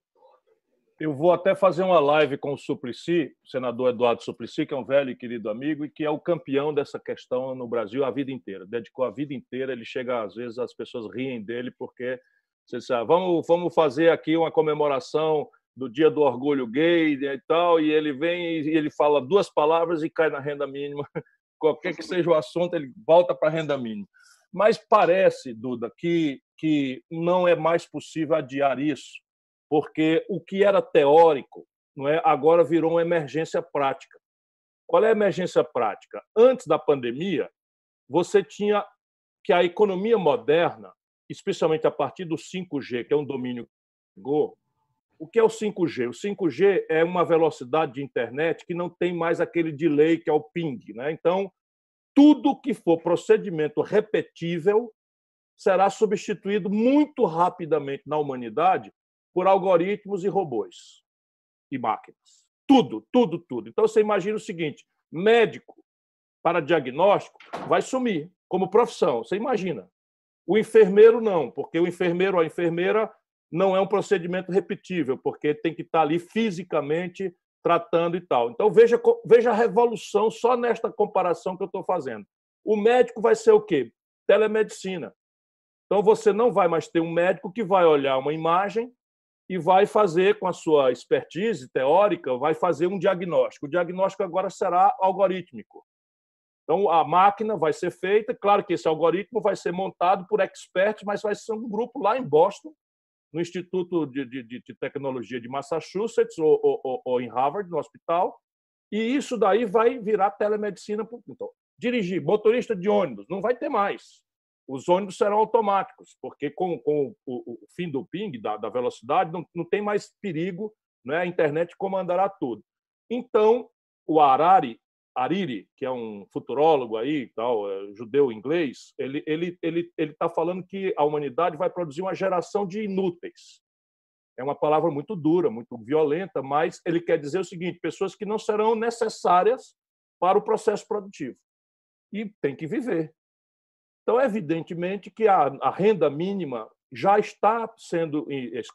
Eu vou até fazer uma live com o Suplicy, o senador Eduardo Suplicy, que é um velho e querido amigo e que é o campeão dessa questão no Brasil a vida inteira. Dedicou a vida inteira. Ele chega, às vezes, as pessoas riem dele porque você sabe, vamos, vamos fazer aqui uma comemoração do Dia do Orgulho Gay e tal, e ele vem e ele fala duas palavras e cai na renda mínima. Qualquer que seja o assunto, ele volta para a renda mínima. Mas parece, Duda, que, que não é mais possível adiar isso, porque o que era teórico não é agora virou uma emergência prática. Qual é a emergência prática? Antes da pandemia, você tinha que a economia moderna, especialmente a partir do 5G, que é um domínio Go, o que é o 5G? O 5G é uma velocidade de internet que não tem mais aquele delay que é o ping. Né? Então, tudo que for procedimento repetível será substituído muito rapidamente na humanidade por algoritmos e robôs e máquinas. Tudo, tudo, tudo. Então você imagina o seguinte: médico para diagnóstico vai sumir como profissão. Você imagina. O enfermeiro não, porque o enfermeiro ou a enfermeira não é um procedimento repetível, porque tem que estar ali fisicamente tratando e tal. Então, veja, veja a revolução só nesta comparação que eu estou fazendo. O médico vai ser o quê? Telemedicina. Então, você não vai mais ter um médico que vai olhar uma imagem e vai fazer, com a sua expertise teórica, vai fazer um diagnóstico. O diagnóstico agora será algorítmico. Então, a máquina vai ser feita, claro que esse algoritmo vai ser montado por experts, mas vai ser um grupo lá em Boston, no Instituto de, de, de Tecnologia de Massachusetts ou, ou, ou, em Harvard, no hospital, e isso daí vai virar telemedicina. Então, dirigir, motorista de ônibus, não vai ter mais os ônibus serão automáticos, porque com, com o, o, fim do ping, da, da velocidade, não, não, tem mais perigo, né? a internet comandará tudo. Então, o Harari, Hariri, que é um futurólogo aí, tal, é, judeu inglês, ele ele ele ele está falando que a humanidade vai produzir uma geração de inúteis. É uma palavra muito dura, muito violenta, mas ele quer dizer o seguinte: pessoas que não serão necessárias para o processo produtivo e tem que viver. Então, evidentemente que a, a renda mínima já está sendo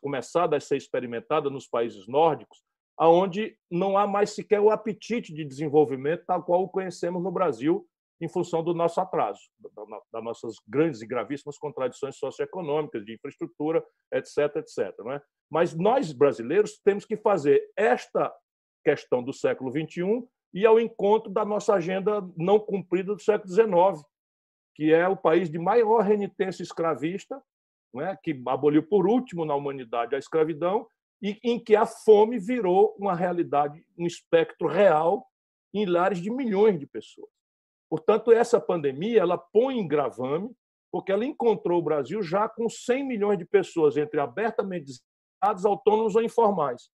começada a ser experimentada nos países nórdicos, aonde não há mais sequer o apetite de desenvolvimento tal qual o conhecemos no Brasil, em função do nosso atraso, das nossas grandes e gravíssimas contradições socioeconômicas, de infraestrutura, etc, etc. Não é? Mas nós, brasileiros, temos que fazer esta questão do século XXI e ao encontro da nossa agenda não cumprida do século XIX, que é o país de maior renitência escravista, é? que aboliu por último na humanidade a escravidão, e em que a fome virou uma realidade, um espectro real em lares de milhões de pessoas. Portanto, essa pandemia ela põe em gravame, porque ela encontrou o Brasil já com 100 milhões de pessoas entre abertamente desempregados, autônomos ou informais.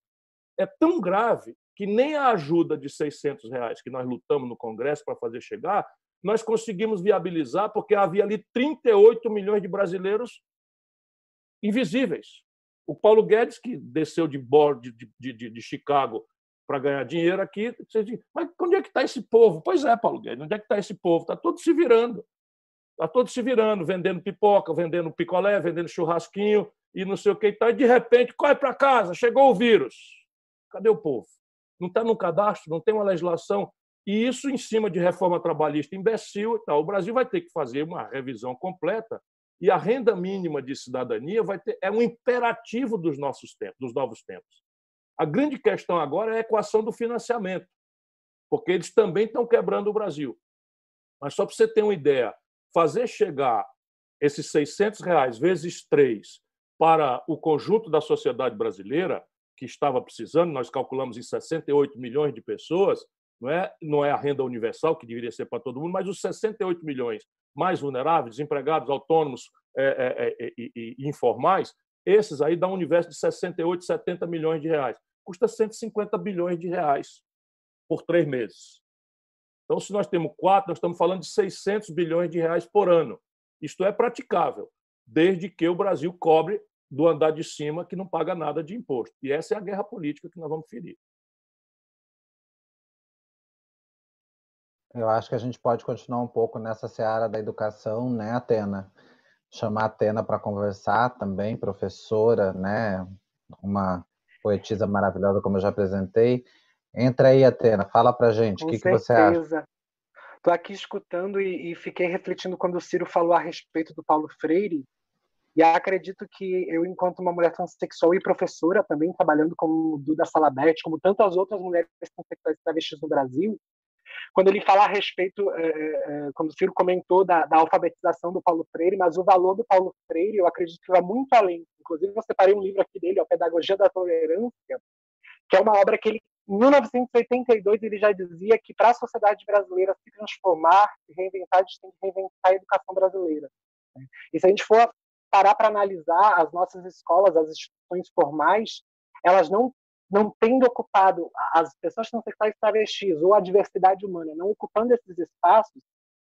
É tão grave que nem a ajuda de 600 reais que nós lutamos no Congresso para fazer chegar nós conseguimos viabilizar porque havia ali 38 milhões de brasileiros invisíveis. O Paulo Guedes, que desceu de bordo de, de, de, Chicago para ganhar dinheiro aqui, você diz, mas onde é que está esse povo? Pois é, Paulo Guedes, onde é que está esse povo? Está todo se virando. Está todo se virando, vendendo pipoca, vendendo picolé, vendendo churrasquinho e não sei o que e tal. E de repente, corre para casa, chegou o vírus. Cadê o povo? Não está no cadastro, não tem uma legislação e isso em cima de reforma trabalhista imbecil e tal. O Brasil vai ter que fazer uma revisão completa e a renda mínima de cidadania vai ter, é um imperativo dos nossos tempos, dos novos tempos. A grande questão agora é a equação do financiamento, porque eles também estão quebrando o Brasil. Mas só para você ter uma ideia, fazer chegar esses 600 reais vezes três para o conjunto da sociedade brasileira, que estava precisando, nós calculamos em 68 milhões de pessoas, não é, não é a renda universal, que deveria ser para todo mundo, mas os 68 milhões mais vulneráveis, desempregados, autônomos é, é, é, e, e, informais, esses aí dão um universo de 68, 70 milhões de reais. Custa 150 bilhões de reais por três meses. Então, se nós temos quatro, nós estamos falando de 600 bilhões de reais por ano. Isto é praticável, desde que o Brasil cobre do andar de cima que não paga nada de imposto. E essa é a guerra política que nós vamos ferir. Eu acho que a gente pode continuar um pouco nessa seara da educação, né, Atena? Chamar a Atena para conversar também, professora, né? Uma poetisa maravilhosa, como eu já apresentei. Entra aí, Atena, fala para gente, o que, que você acha? Estou aqui escutando e, e, fiquei refletindo quando o Ciro falou a respeito do Paulo Freire, e acredito que eu, enquanto uma mulher transexual e professora, também trabalhando como Duda Salabert, como tantas outras mulheres transexuais travestis no Brasil, quando ele fala a respeito, é, é, quando o Ciro comentou da, da, alfabetização do Paulo Freire, mas o valor do Paulo Freire, eu acredito que vai muito além. Inclusive, eu separei um livro aqui dele, A Pedagogia da Tolerância, que é uma obra que ele, em 1982, ele já dizia que para a sociedade brasileira se transformar, se reinventar, a gente tem que reinventar a educação brasileira. E se a gente for parar para analisar as nossas escolas, as instituições formais, elas não não tendo ocupado as pessoas transexuais travestis ou a diversidade humana, não ocupando esses espaços,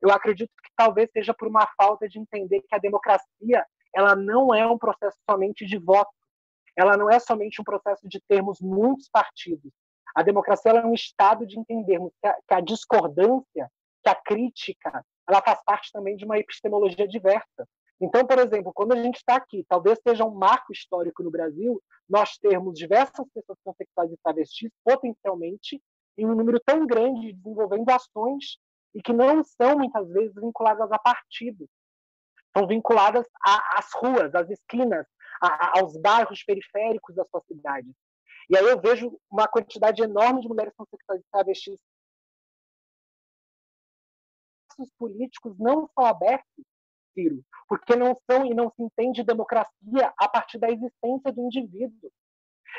eu acredito que talvez seja por uma falta de entender que a democracia ela não é um processo somente de voto, ela não é somente um processo de termos muitos partidos. A democracia é um estado de entendermos que a, que a discordância, que a crítica, ela faz parte também de uma epistemologia diversa. Então, por exemplo, quando a gente está aqui, talvez seja um marco histórico no Brasil, nós termos diversas pessoas transexuais e travestis, potencialmente, em um número tão grande, desenvolvendo ações e que não são, muitas vezes, vinculadas a partidos. São vinculadas às ruas, às esquinas, a, aos bairros periféricos da sua cidade. E aí eu vejo uma quantidade enorme de mulheres transexuais e travestis. Os políticos não são abertos Ciro, porque não são e não se entende democracia a partir da existência do indivíduo.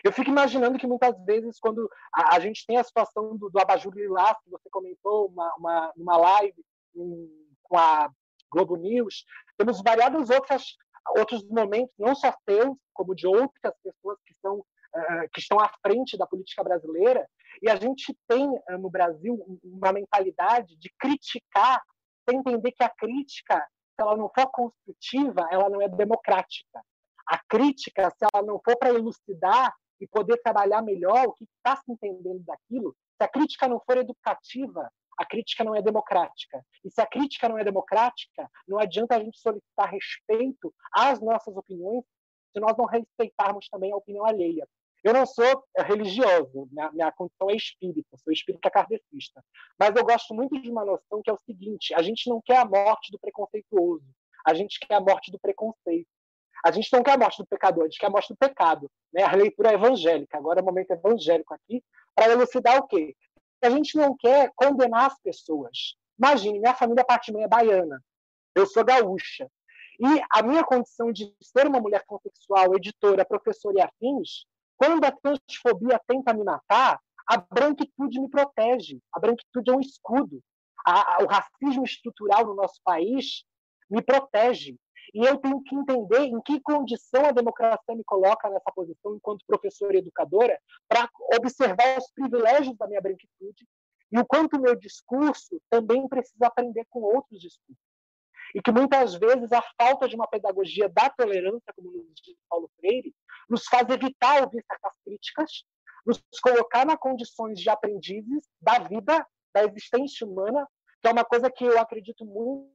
Eu fico imaginando que muitas vezes, quando a, a gente tem a situação do, do abajur lilás, que você comentou, uma, uma, uma live um, com a Globo News, temos variados outros outros momentos, não só teus, como de outras pessoas que, são, uh, que estão à frente da política brasileira, e a gente tem uh, no Brasil uma mentalidade de criticar, sem entender que a crítica se ela não for construtiva, ela não é democrática. A crítica, se ela não for para elucidar e poder trabalhar melhor o que está se entendendo daquilo, se a crítica não for educativa, a crítica não é democrática. E se a crítica não é democrática, não adianta a gente solicitar respeito às nossas opiniões se nós não respeitarmos também a opinião alheia. Eu não sou religioso, minha, minha condição é espírita, sou espírita kardecista. Mas eu gosto muito de uma noção que é o seguinte: a gente não quer a morte do preconceituoso, a gente quer a morte do preconceito. A gente não quer a morte do pecador, a gente quer a morte do pecado. Né? A leitura é evangélica, agora é o momento evangélico aqui, para elucidar o quê? A gente não quer condenar as pessoas. Imagine, minha família parte é baiana, eu sou gaúcha. E a minha condição de ser uma mulher consexual, editora, professora e afins, quando a transfobia tenta me matar, a branquitude me protege. A branquitude é um escudo. A, a, o racismo estrutural no nosso país me protege. E eu tenho que entender em que condição a democracia me coloca nessa posição, enquanto professora e educadora, para observar os privilégios da minha branquitude e o quanto o meu discurso também precisa aprender com outros discursos e que muitas vezes a falta de uma pedagogia da tolerância, como nos diz Paulo Freire, nos faz evitar ouvir certas críticas, nos colocar nas condições de aprendizes da vida, da existência humana, que é uma coisa que eu acredito muito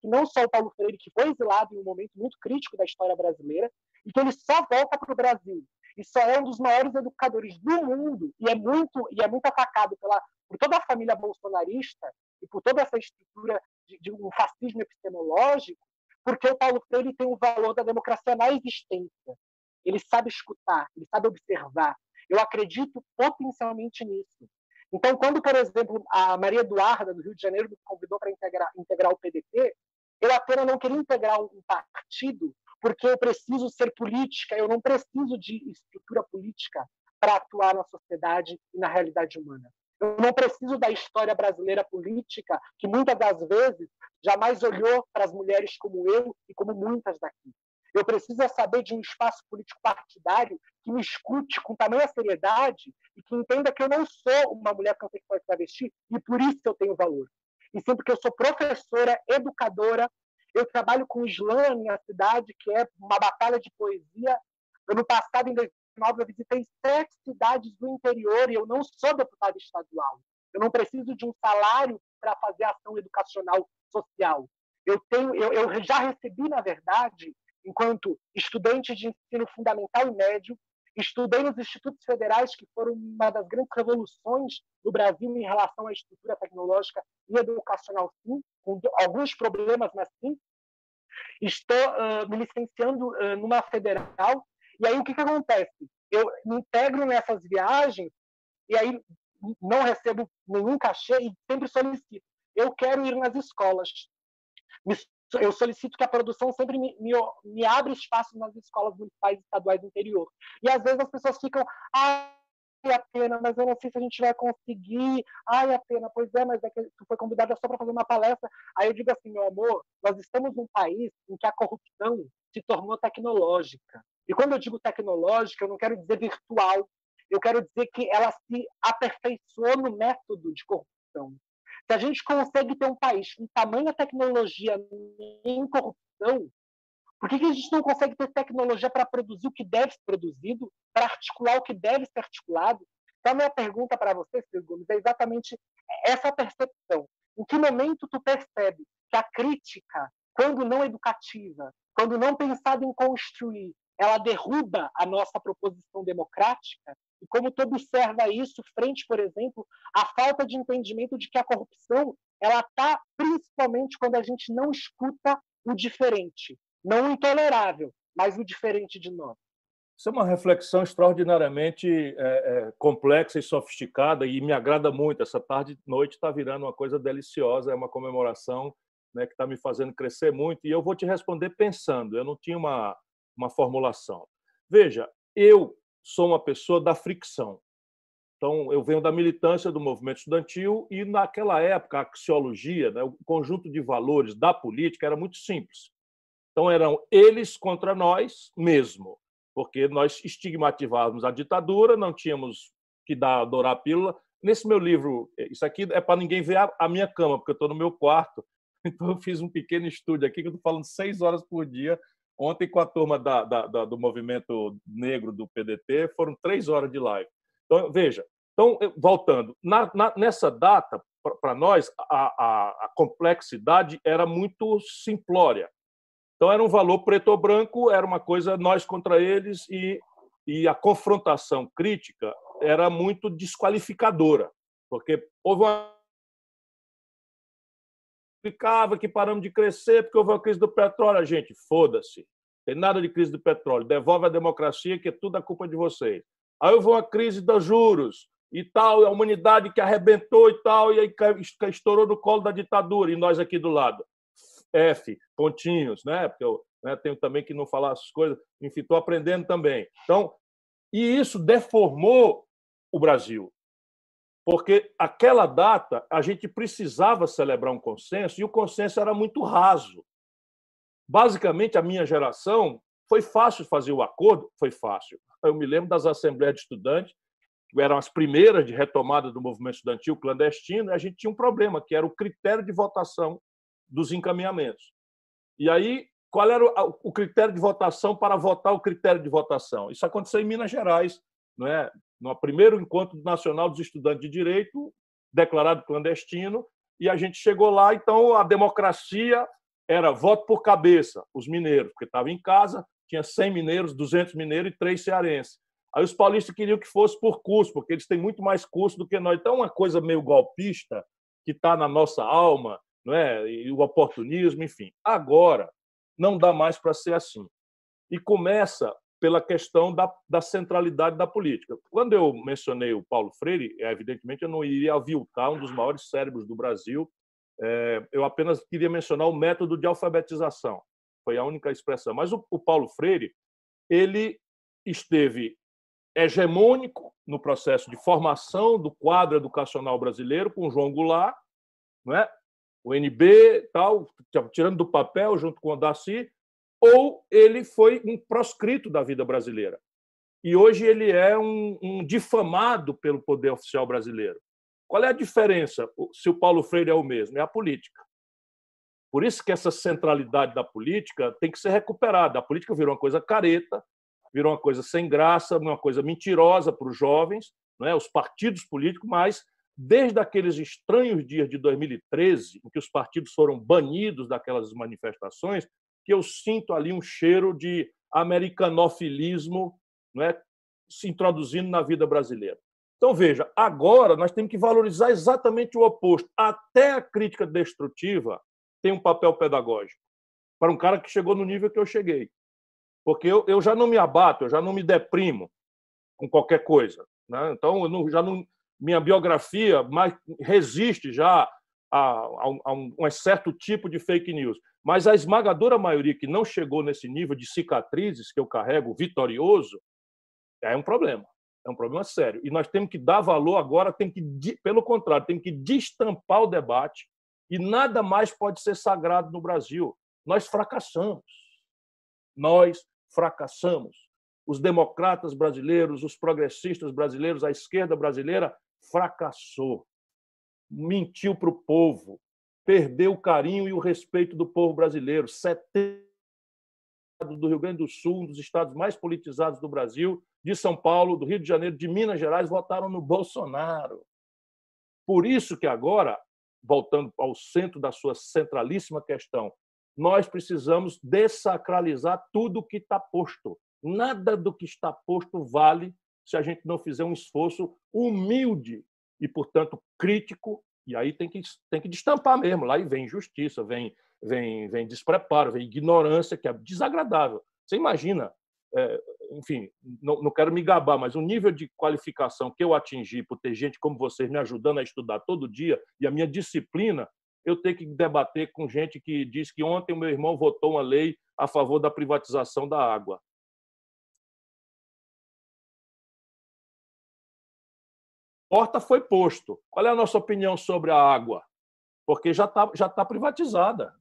que não só o Paulo Freire, que foi exilado em um momento muito crítico da história brasileira, e que ele só volta para o Brasil e só é um dos maiores educadores do mundo e é muito e é muito atacado pela por toda a família bolsonarista e por toda essa estrutura de, de um fascismo epistemológico, porque o Paulo Freire tem o valor da democracia na existência. Ele sabe escutar, ele sabe observar. Eu acredito potencialmente nisso. Então, quando, por exemplo, a Maria Eduarda, do Rio de Janeiro, me convidou para integrar, integrar o PDT, eu apenas não queria integrar um partido porque eu preciso ser política, eu não preciso de estrutura política para atuar na sociedade e na realidade humana. Eu não preciso da história brasileira política, que muitas das vezes jamais olhou para as mulheres como eu e como muitas daqui. Eu preciso saber de um espaço político partidário que me escute com tamanha seriedade e que entenda que eu não sou uma mulher transexual e travesti e por isso eu tenho valor. E sempre que eu sou professora, educadora, eu trabalho com o Islã na minha cidade, que é uma batalha de poesia. Ano passado, em 2019, eu visitei sete cidades do interior e eu não sou deputada estadual. Eu não preciso de um salário para fazer ação educacional social. Eu tenho, eu, eu já recebi, na verdade, enquanto estudante de ensino fundamental e médio, estudei nos institutos federais, que foram uma das grandes revoluções do Brasil em relação à estrutura tecnológica e educacional, sim, com alguns problemas, mas sim. Estou uh, me licenciando uh, numa federal e aí o que, que acontece? Eu me integro nessas viagens e aí não recebo nenhum cachê e sempre solicito. Eu quero ir nas escolas. Eu solicito que a produção sempre me, me, me abra espaço nas escolas municipais e estaduais do interior. E às vezes as pessoas ficam, ai, a pena, mas eu não sei se a gente vai conseguir. Ai, a pena, pois é, mas é que tu foi convidada só para fazer uma palestra. Aí eu digo assim, meu amor, nós estamos num país em que a corrupção se tornou tecnológica. E quando eu digo tecnológica, eu não quero dizer virtual, eu quero dizer que ela se aperfeiçoou no método de corrupção. Se a gente consegue ter um país com tamanha tecnologia em corrupção, por que, a gente não consegue ter tecnologia para produzir o que deve ser produzido, para articular o que deve ser articulado? Então, a minha pergunta para você, Silvio Gomes, é exatamente essa percepção. Em que momento tu percebe que a crítica quando não educativa, quando não pensada em construir, ela derruba a nossa proposição democrática, e como todo observa isso frente, por exemplo, à falta de entendimento de que a corrupção ela está principalmente quando a gente não escuta o diferente, não o intolerável, mas o diferente de nós. Isso é uma reflexão extraordinariamente é, é, complexa e sofisticada e me agrada muito. Essa tarde noite está virando uma coisa deliciosa, é uma comemoração né, que está me fazendo crescer muito. E eu vou te responder pensando, eu não tinha uma, uma formulação. Veja, eu sou uma pessoa da fricção. Então, eu venho da militância do movimento estudantil e, naquela época, a axiologia, né, o conjunto de valores da política era muito simples. Então, eram eles contra nós mesmo, porque nós estigmatizávamos a ditadura, não tínhamos que dar, adorar a pílula. Nesse meu livro, isso aqui é para ninguém ver a, a minha cama, porque eu estou no meu quarto, então eu fiz um pequeno estúdio aqui, que eu estou falando seis horas por dia. Ontem, com a turma da, da, da, do movimento negro do PDT, foram três horas de live. Então, veja, então, voltando, na, na, nessa data, para nós, a, a, a, complexidade era muito simplória. Então, era um valor preto ou branco, era uma coisa nós contra eles, e, e a confrontação crítica era muito desqualificadora, porque houve uma explicava que paramos de crescer porque houve uma crise do petróleo. A gente, foda-se. Tem nada de crise do petróleo. Devolve a democracia, que é tudo a culpa de vocês. Aí houve uma crise dos juros e tal, a humanidade que arrebentou e tal, e aí estourou no colo da ditadura, e nós aqui do lado. F, pontinhos, né? Porque eu né, tenho também que não falar essas coisas, enfim, estou aprendendo também. Então, e isso deformou o Brasil, porque aquela data a gente precisava celebrar um consenso e o consenso era muito raso. Basicamente, a minha geração foi fácil fazer o acordo, foi fácil. Eu me lembro das assembleias de estudantes eram as primeiras de retomada do movimento estudantil clandestino, e a gente tinha um problema, que era o critério de votação dos encaminhamentos. E aí, qual era o critério de votação para votar o critério de votação? Isso aconteceu em Minas Gerais, não é? No primeiro encontro nacional dos estudantes de direito, declarado clandestino, e a gente chegou lá, então a democracia era voto por cabeça, os mineiros, porque estava em casa, tinha 100 mineiros, 200 mineiros e três cearenses. Aí os paulistas queriam que fosse por curso, porque eles têm muito mais curso do que nós. Então, uma coisa meio golpista que está na nossa alma, não é? e o oportunismo, enfim. Agora, não dá mais para ser assim. E começa pela questão da, da, centralidade da política. Quando eu mencionei o Paulo Freire, evidentemente eu não iria aviltar um dos maiores cérebros do Brasil, é, eu apenas queria mencionar o método de alfabetização, foi a única expressão. Mas o, o Paulo Freire, ele esteve hegemônico no processo de formação do quadro educacional brasileiro com João Goulart, não é? o NB, tal, tirando do papel junto com o Daci, ou ele foi um proscrito da vida brasileira. E hoje ele é um, um difamado pelo poder oficial brasileiro. Qual é a diferença se o Paulo Freire é o mesmo? É a política. Por isso que essa centralidade da política tem que ser recuperada. A política virou uma coisa careta, virou uma coisa sem graça, uma coisa mentirosa para os jovens, não é? os partidos políticos, mas desde aqueles estranhos dias de 2013, em que os partidos foram banidos daquelas manifestações, que eu sinto ali um cheiro de americanofilismo não é? se introduzindo na vida brasileira. Então, veja, agora nós temos que valorizar exatamente o oposto. Até a crítica destrutiva tem um papel pedagógico para um cara que chegou no nível que eu cheguei porque eu, eu já não me abato, eu já não me deprimo com qualquer coisa. Né? Então, eu não, já não, minha biografia mais resiste já a, a, um, a, um, certo tipo de fake news. Mas a esmagadora maioria que não chegou nesse nível de cicatrizes que eu carrego vitorioso é um problema. É um problema sério. E nós temos que dar valor agora, tem que, pelo contrário, tem que destampar o debate e nada mais pode ser sagrado no Brasil. Nós fracassamos. Nós fracassamos. Os democratas brasileiros, os progressistas brasileiros, a esquerda brasileira fracassou. Mentiu para o povo, perdeu o carinho e o respeito do povo brasileiro. 70 do Rio Grande do Sul, um dos estados mais politizados do Brasil, de São Paulo, do Rio de Janeiro, de Minas Gerais, votaram no Bolsonaro. Por isso que agora, voltando ao centro da sua centralíssima questão, nós precisamos desacralizar tudo que está posto. Nada do que está posto vale se a gente não fizer um esforço humilde e, portanto, crítico. E aí tem que, tem que destampar mesmo. Lá e vem injustiça, vem, vem, vem despreparo, vem ignorância, que é desagradável. Você imagina, é, enfim, não, não quero me gabar, mas o nível de qualificação que eu atingi por ter gente como vocês me ajudando a estudar todo dia e a minha disciplina, eu ter que debater com gente que diz que ontem o meu irmão votou uma lei a favor da privatização da água. Porta foi posto. Qual é a nossa opinião sobre a água? Porque já está já tá privatizada.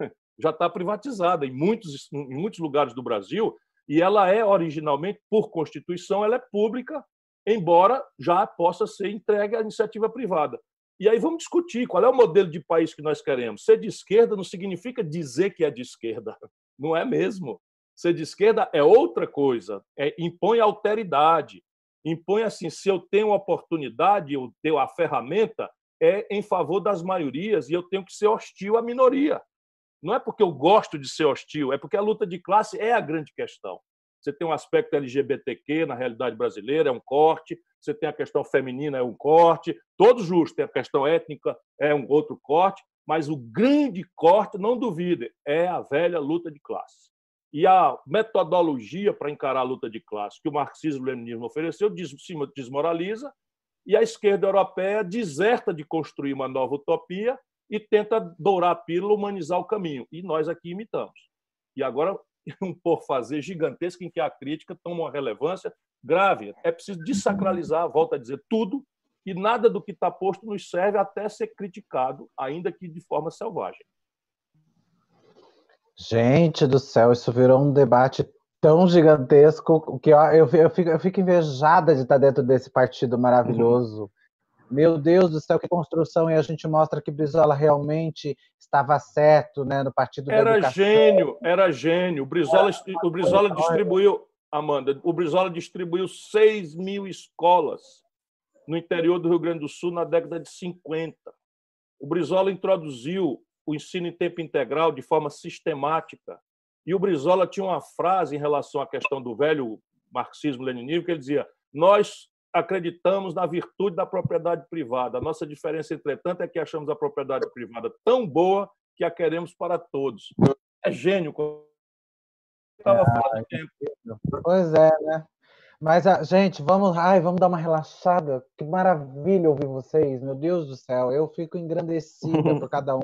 Já está privatizada em muitos, em muitos lugares do Brasil e ela é originalmente, por Constituição, ela é pública, embora já possa ser entregue à iniciativa privada. E aí vamos discutir qual é o modelo de país que nós queremos. Ser de esquerda não significa dizer que é de esquerda, não é mesmo. Ser de esquerda é outra coisa, é, impõe alteridade, impõe assim, se eu tenho oportunidade, eu tenho a ferramenta, é em favor das maiorias e eu tenho que ser hostil à minoria. Não é porque eu gosto de ser hostil, é porque a luta de classe é a grande questão. Você tem um aspecto LGBTQ na realidade brasileira, é um corte. Você tem a questão feminina, é um corte. Todos justos. Tem a questão étnica, é um outro corte. Mas o grande corte, não duvide, é a velha luta de classe. E a metodologia para encarar a luta de classe que o marxismo-leninismo ofereceu desmoraliza, e a esquerda europeia deserta de construir uma nova utopia e tenta dourar a pílula, humanizar o caminho. E nós aqui imitamos. E agora, um por fazer gigantesco em que a crítica toma uma relevância grave. É preciso desacralizar, volta a dizer, tudo, e nada do que está posto nos serve até ser criticado, ainda que de forma selvagem. Gente do céu, isso virou um debate tão gigantesco que eu, eu, eu, fico, eu fico invejada de estar dentro desse partido maravilhoso. Uhum. Meu Deus do céu, que construção! E a gente mostra que Brizola realmente estava certo né, no Partido era gênio, era gênio. O Brizola, o Brizola distribuiu, Amanda, o Brizola distribuiu 6 mil escolas no interior do Rio Grande do Sul na década de 50. O Brizola introduziu o ensino em tempo integral de forma sistemática. E o Brizola tinha uma frase em relação à questão do velho marxismo-leninismo, que ele dizia: Nós acreditamos na virtude da propriedade privada. A nossa diferença, entretanto, é que achamos a propriedade privada tão boa que a queremos para todos. É gênio. Estava ah, tempo. Pois é, né? Mas, ah, gente, vamos, ai, vamos dar uma relaxada. Que maravilha ouvir vocês, meu Deus do céu. Eu fico engrandecida por cada um,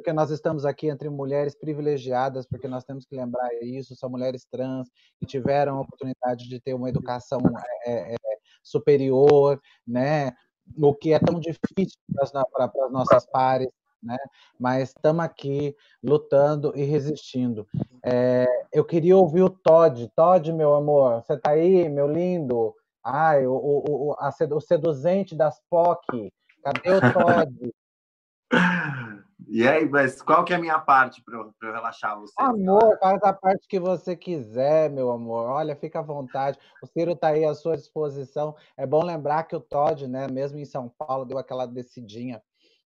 porque nós estamos aqui entre mulheres privilegiadas, porque nós temos que lembrar isso, são mulheres trans que tiveram a oportunidade de ter uma educação é, é, superior, né? O que é tão difícil para as nossas pares, né? Mas estamos aqui lutando e resistindo. É, eu queria ouvir o Todd. Todd, meu amor, você está aí, meu lindo? Ai, o, o, o, a, o seduzente das POC. Cadê o Todd? E aí, mas qual que é a minha parte para eu, eu, relaxar você? Amor, faz a parte que você quiser, meu amor. Olha, fica à vontade. O Ciro está aí à sua disposição. É bom lembrar que o Todd, né, mesmo em São Paulo, deu aquela decidinha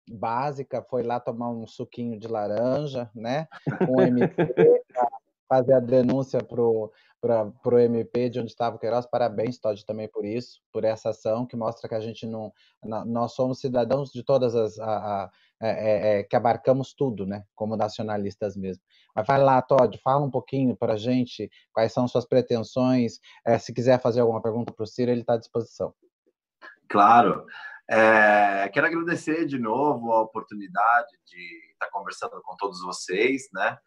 básica, foi lá tomar um suquinho de laranja, né, com o MP, fazer a denúncia pro para o MP de onde estava o Queiroz. Parabéns, Todd, também por isso, por essa ação que mostra que a gente não. Nós somos cidadãos de todas as. A, a, é, é, é, que abarcamos tudo, né? Como nacionalistas mesmo. Mas vai lá, Todd, fala um pouquinho para a gente quais são suas pretensões. É, se quiser fazer alguma pergunta para o Ciro, ele está à disposição. Claro. É, quero agradecer de novo a oportunidade de estar conversando com todos vocês, né?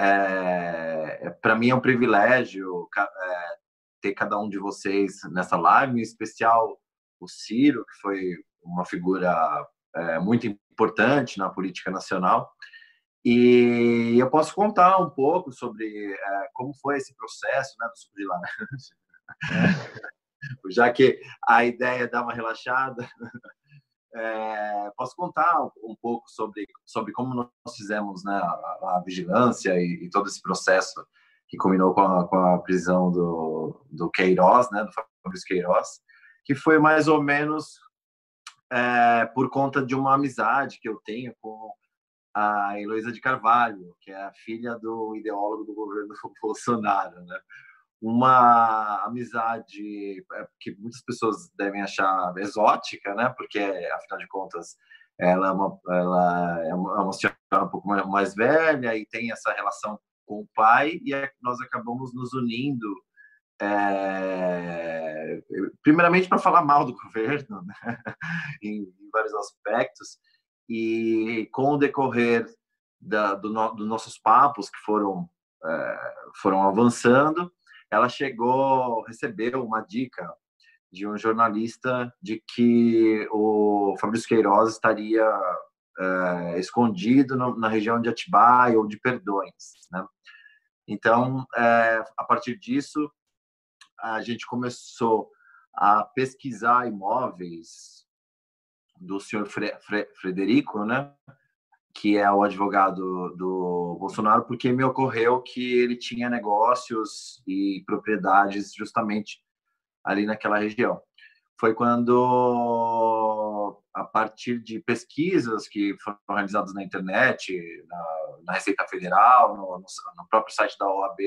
É, para mim é um privilégio é, ter cada um de vocês nessa live, em especial o Ciro, que foi uma figura é, muito importante na política nacional. E eu posso contar um pouco sobre é, como foi esse processo né, do suco de laranja, já que a ideia é dar uma relaxada. É, posso contar um pouco sobre, sobre como nós fizemos né, a, a vigilância e, e, todo esse processo que culminou com a, com a prisão do, do Queiroz, né, do Fabrício Queiroz, que foi mais ou menos é, por conta de uma amizade que eu tenho com a Heloísa de Carvalho, que é a filha do ideólogo do governo Bolsonaro, né? Uma amizade é, que muitas pessoas devem achar exótica, né? Porque, afinal de contas, ela é uma, ela é uma, é senhora um pouco mais velha e tem essa relação com o pai, e é, nós acabamos nos unindo é, primeiramente para falar mal do governo, né? em, em, vários aspectos, e com o decorrer da, do no, dos nossos papos que foram é, foram avançando, ela chegou, recebeu uma dica de um jornalista de que o Fabrício Queiroz estaria é, escondido no, na região de Atibaia ou de Perdões, né? Então, é, a partir disso, a gente começou a pesquisar imóveis do senhor Fre Fre Frederico, né? Que é o advogado do Bolsonaro, porque me ocorreu que ele tinha negócios e propriedades justamente ali naquela região. Foi quando, a partir de pesquisas que foram realizadas na internet, na, na Receita Federal, no, no, próprio site da OAB,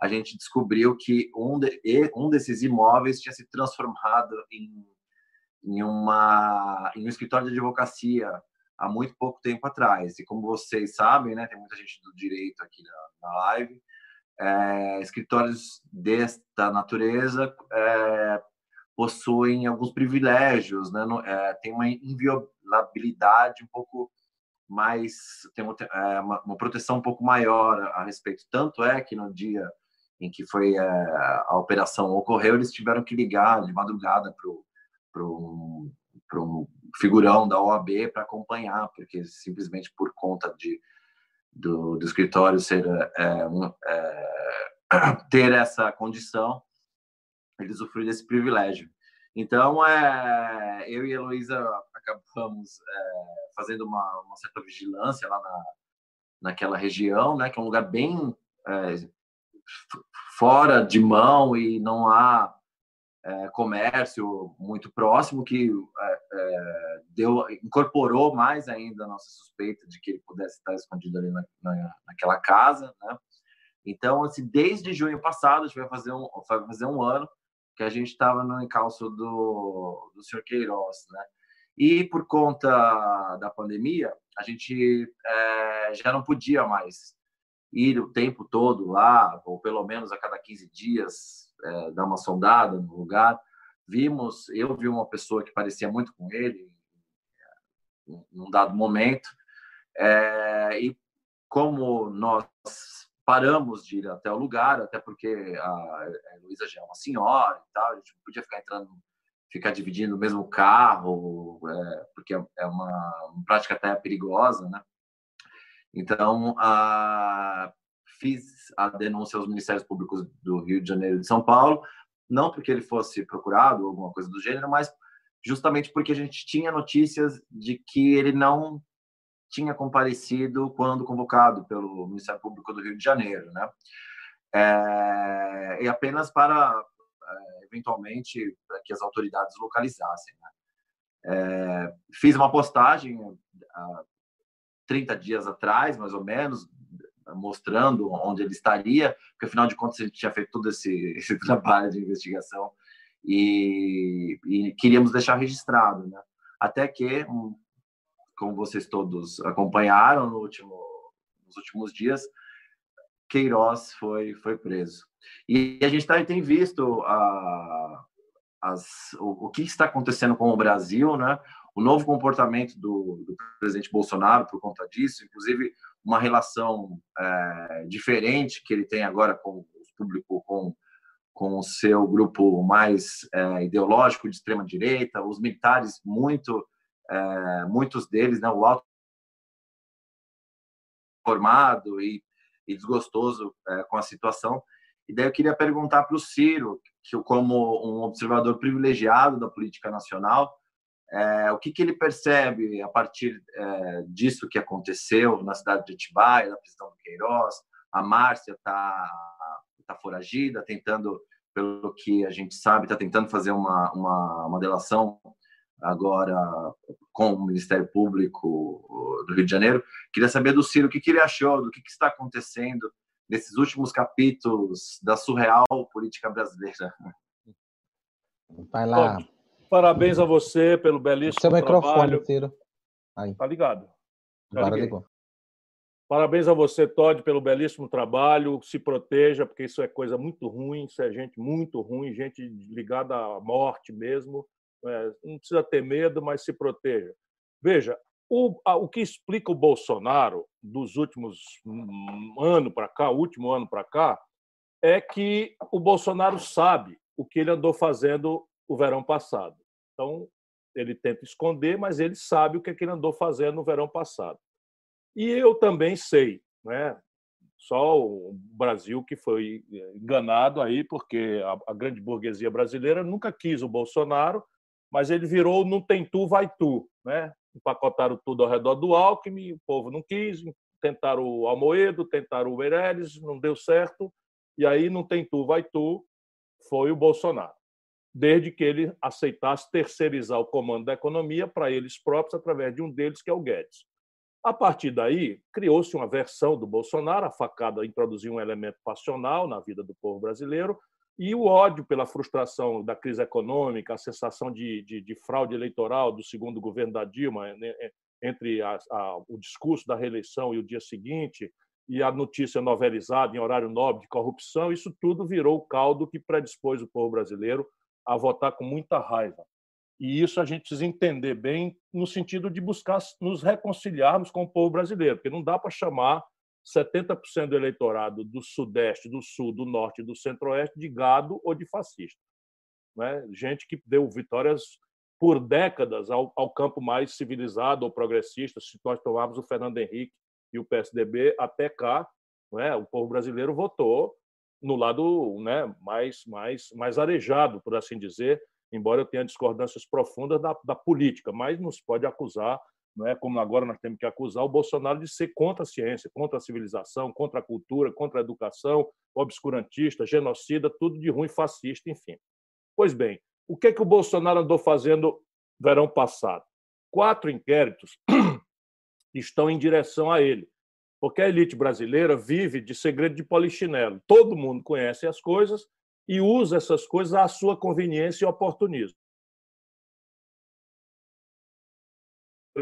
a gente descobriu que um, de, um desses imóveis tinha se transformado em, em, uma, em um escritório de advocacia há muito pouco tempo atrás. E como vocês sabem, né, tem muita gente do direito aqui na, na live, é, escritórios desta natureza é, possuem alguns privilégios, né, é, tem uma inviolabilidade um pouco mais, tem uma, uma, uma proteção um pouco maior a, respeito. Tanto é que no dia em que foi a operação ocorreu, eles tiveram que ligar de madrugada para o um figurão da OAB para acompanhar, porque simplesmente por conta de, do, do escritório ser é, um, é, ter essa condição, eles usufruem desse privilégio. Então, é, eu e a Heloísa acabamos é, fazendo uma, uma, certa vigilância lá na, naquela região, né, que é um lugar bem é, fora de mão e não há é, comércio muito próximo que é, é, deu incorporou mais ainda a nossa suspeita de que ele pudesse estar escondido ali na, na, naquela casa, né? Então, assim, desde junho passado, a gente vai fazer um, vai fazer um ano que a gente estava no encalço do, do senhor Queiroz, né? E por conta da pandemia, a gente é, já não podia mais ir o tempo todo lá, ou pelo menos a cada 15 dias, é, dar uma sondada no lugar. Vimos, eu vi uma pessoa que parecia muito com ele num dado momento, é, e como nós paramos de ir até o lugar, até porque a, Luísa já é uma senhora e tal, a gente não podia ficar entrando, ficar dividindo o mesmo carro, é, porque é uma, uma prática até perigosa, né? Então, a, fiz a denúncia aos Ministérios Públicos do Rio de Janeiro e de São Paulo, não porque ele fosse procurado ou alguma coisa do gênero, mas justamente porque a gente tinha notícias de que ele não tinha comparecido quando convocado pelo Ministério Público do Rio de Janeiro, né? É, e apenas para é, eventualmente para que as autoridades localizassem. Né? É, fiz uma postagem há 30 dias atrás, mais ou menos, mostrando onde ele estaria, porque afinal de contas gente tinha feito todo esse, esse trabalho de investigação e, e queríamos deixar registrado, né? Até que, como vocês todos acompanharam no último, nos últimos dias, Queiroz foi foi preso. E a gente tá, tem visto a, as, o, o que está acontecendo com o Brasil, né? O novo comportamento do, do presidente Bolsonaro por conta disso, inclusive uma relação é, diferente que ele tem agora com o público, com, com o seu grupo mais é, ideológico de extrema direita, os militares muito, é, muitos deles, né, o alto formado e, e desgostoso é, com a situação. E daí eu queria perguntar para o Ciro, que como um observador privilegiado da política nacional, é, o que, que, ele percebe a partir é, disso que aconteceu na cidade de Atibaia, na prisão do Queiroz? A Márcia está tá foragida, tentando, pelo que a gente sabe, está tentando fazer uma, uma, uma delação agora com o Ministério Público do Rio de Janeiro. Queria saber do Ciro o que, que ele achou, do que, que está acontecendo nesses últimos capítulos da surreal política brasileira. Vai lá. Parabéns a você pelo belíssimo Seu microfone, trabalho. Ciro. Aí. Tá ligado. Já Agora ligou. Parabéns a você, Todd, pelo belíssimo trabalho. Se proteja, porque isso é coisa muito ruim, isso é gente muito ruim, gente ligada à morte mesmo. É, não precisa ter medo, mas se proteja. Veja, o, o que explica o Bolsonaro dos últimos um, ano para cá, último ano para cá, é que o Bolsonaro sabe o que ele andou fazendo o verão passado. Então, ele tenta esconder, mas ele sabe o que, é que ele andou fazendo no verão passado. E eu também sei, né? Só o Brasil que foi eh, enganado aí, porque a, grande burguesia brasileira nunca quis o Bolsonaro, mas ele virou não tem tu, vai tu. Né? Empacotaram tudo ao redor do Alckmin, o povo não quis, tentaram o Almoedo, tentaram o Meirelles, não deu certo, e aí não tem tu, vai tu, foi o Bolsonaro. Desde que ele aceitasse terceirizar o comando da economia para eles próprios, através de um deles, que é o Guedes. A partir daí, criou-se uma versão do Bolsonaro, a facada introduziu um elemento passional na vida do povo brasileiro, e o ódio pela frustração da crise econômica, a sensação de, de, de fraude eleitoral do segundo governo da Dilma, né, é, entre a, a, o discurso da reeleição e o dia seguinte, e a notícia novelizada em horário nobre de corrupção, isso tudo virou o caldo que predispôs o povo brasileiro a votar com muita raiva. E isso a gente precisa entender bem no sentido de buscar nos reconciliarmos com o povo brasileiro, porque não dá para chamar 70% do eleitorado do Sudeste, do Sul, do Norte e do Centro-Oeste de gado ou de fascista. Né? Gente que deu vitórias por décadas ao, ao, campo mais civilizado ou progressista. Se nós tomarmos o Fernando Henrique e o PSDB até cá, né? o povo brasileiro votou no lado né, mais, mais, mais arejado, por assim dizer, embora eu tenha discordâncias profundas da, da política, mas não se pode acusar não é como agora nós temos que acusar o Bolsonaro de ser contra a ciência, contra a civilização, contra a cultura, contra a educação, obscurantista, genocida, tudo de ruim, fascista, enfim. Pois bem, o que é que o Bolsonaro andou fazendo verão passado? Quatro inquéritos estão em direção a ele, porque a elite brasileira vive de segredo de polichinelo. Todo mundo conhece as coisas e usa essas coisas à sua conveniência e oportunismo.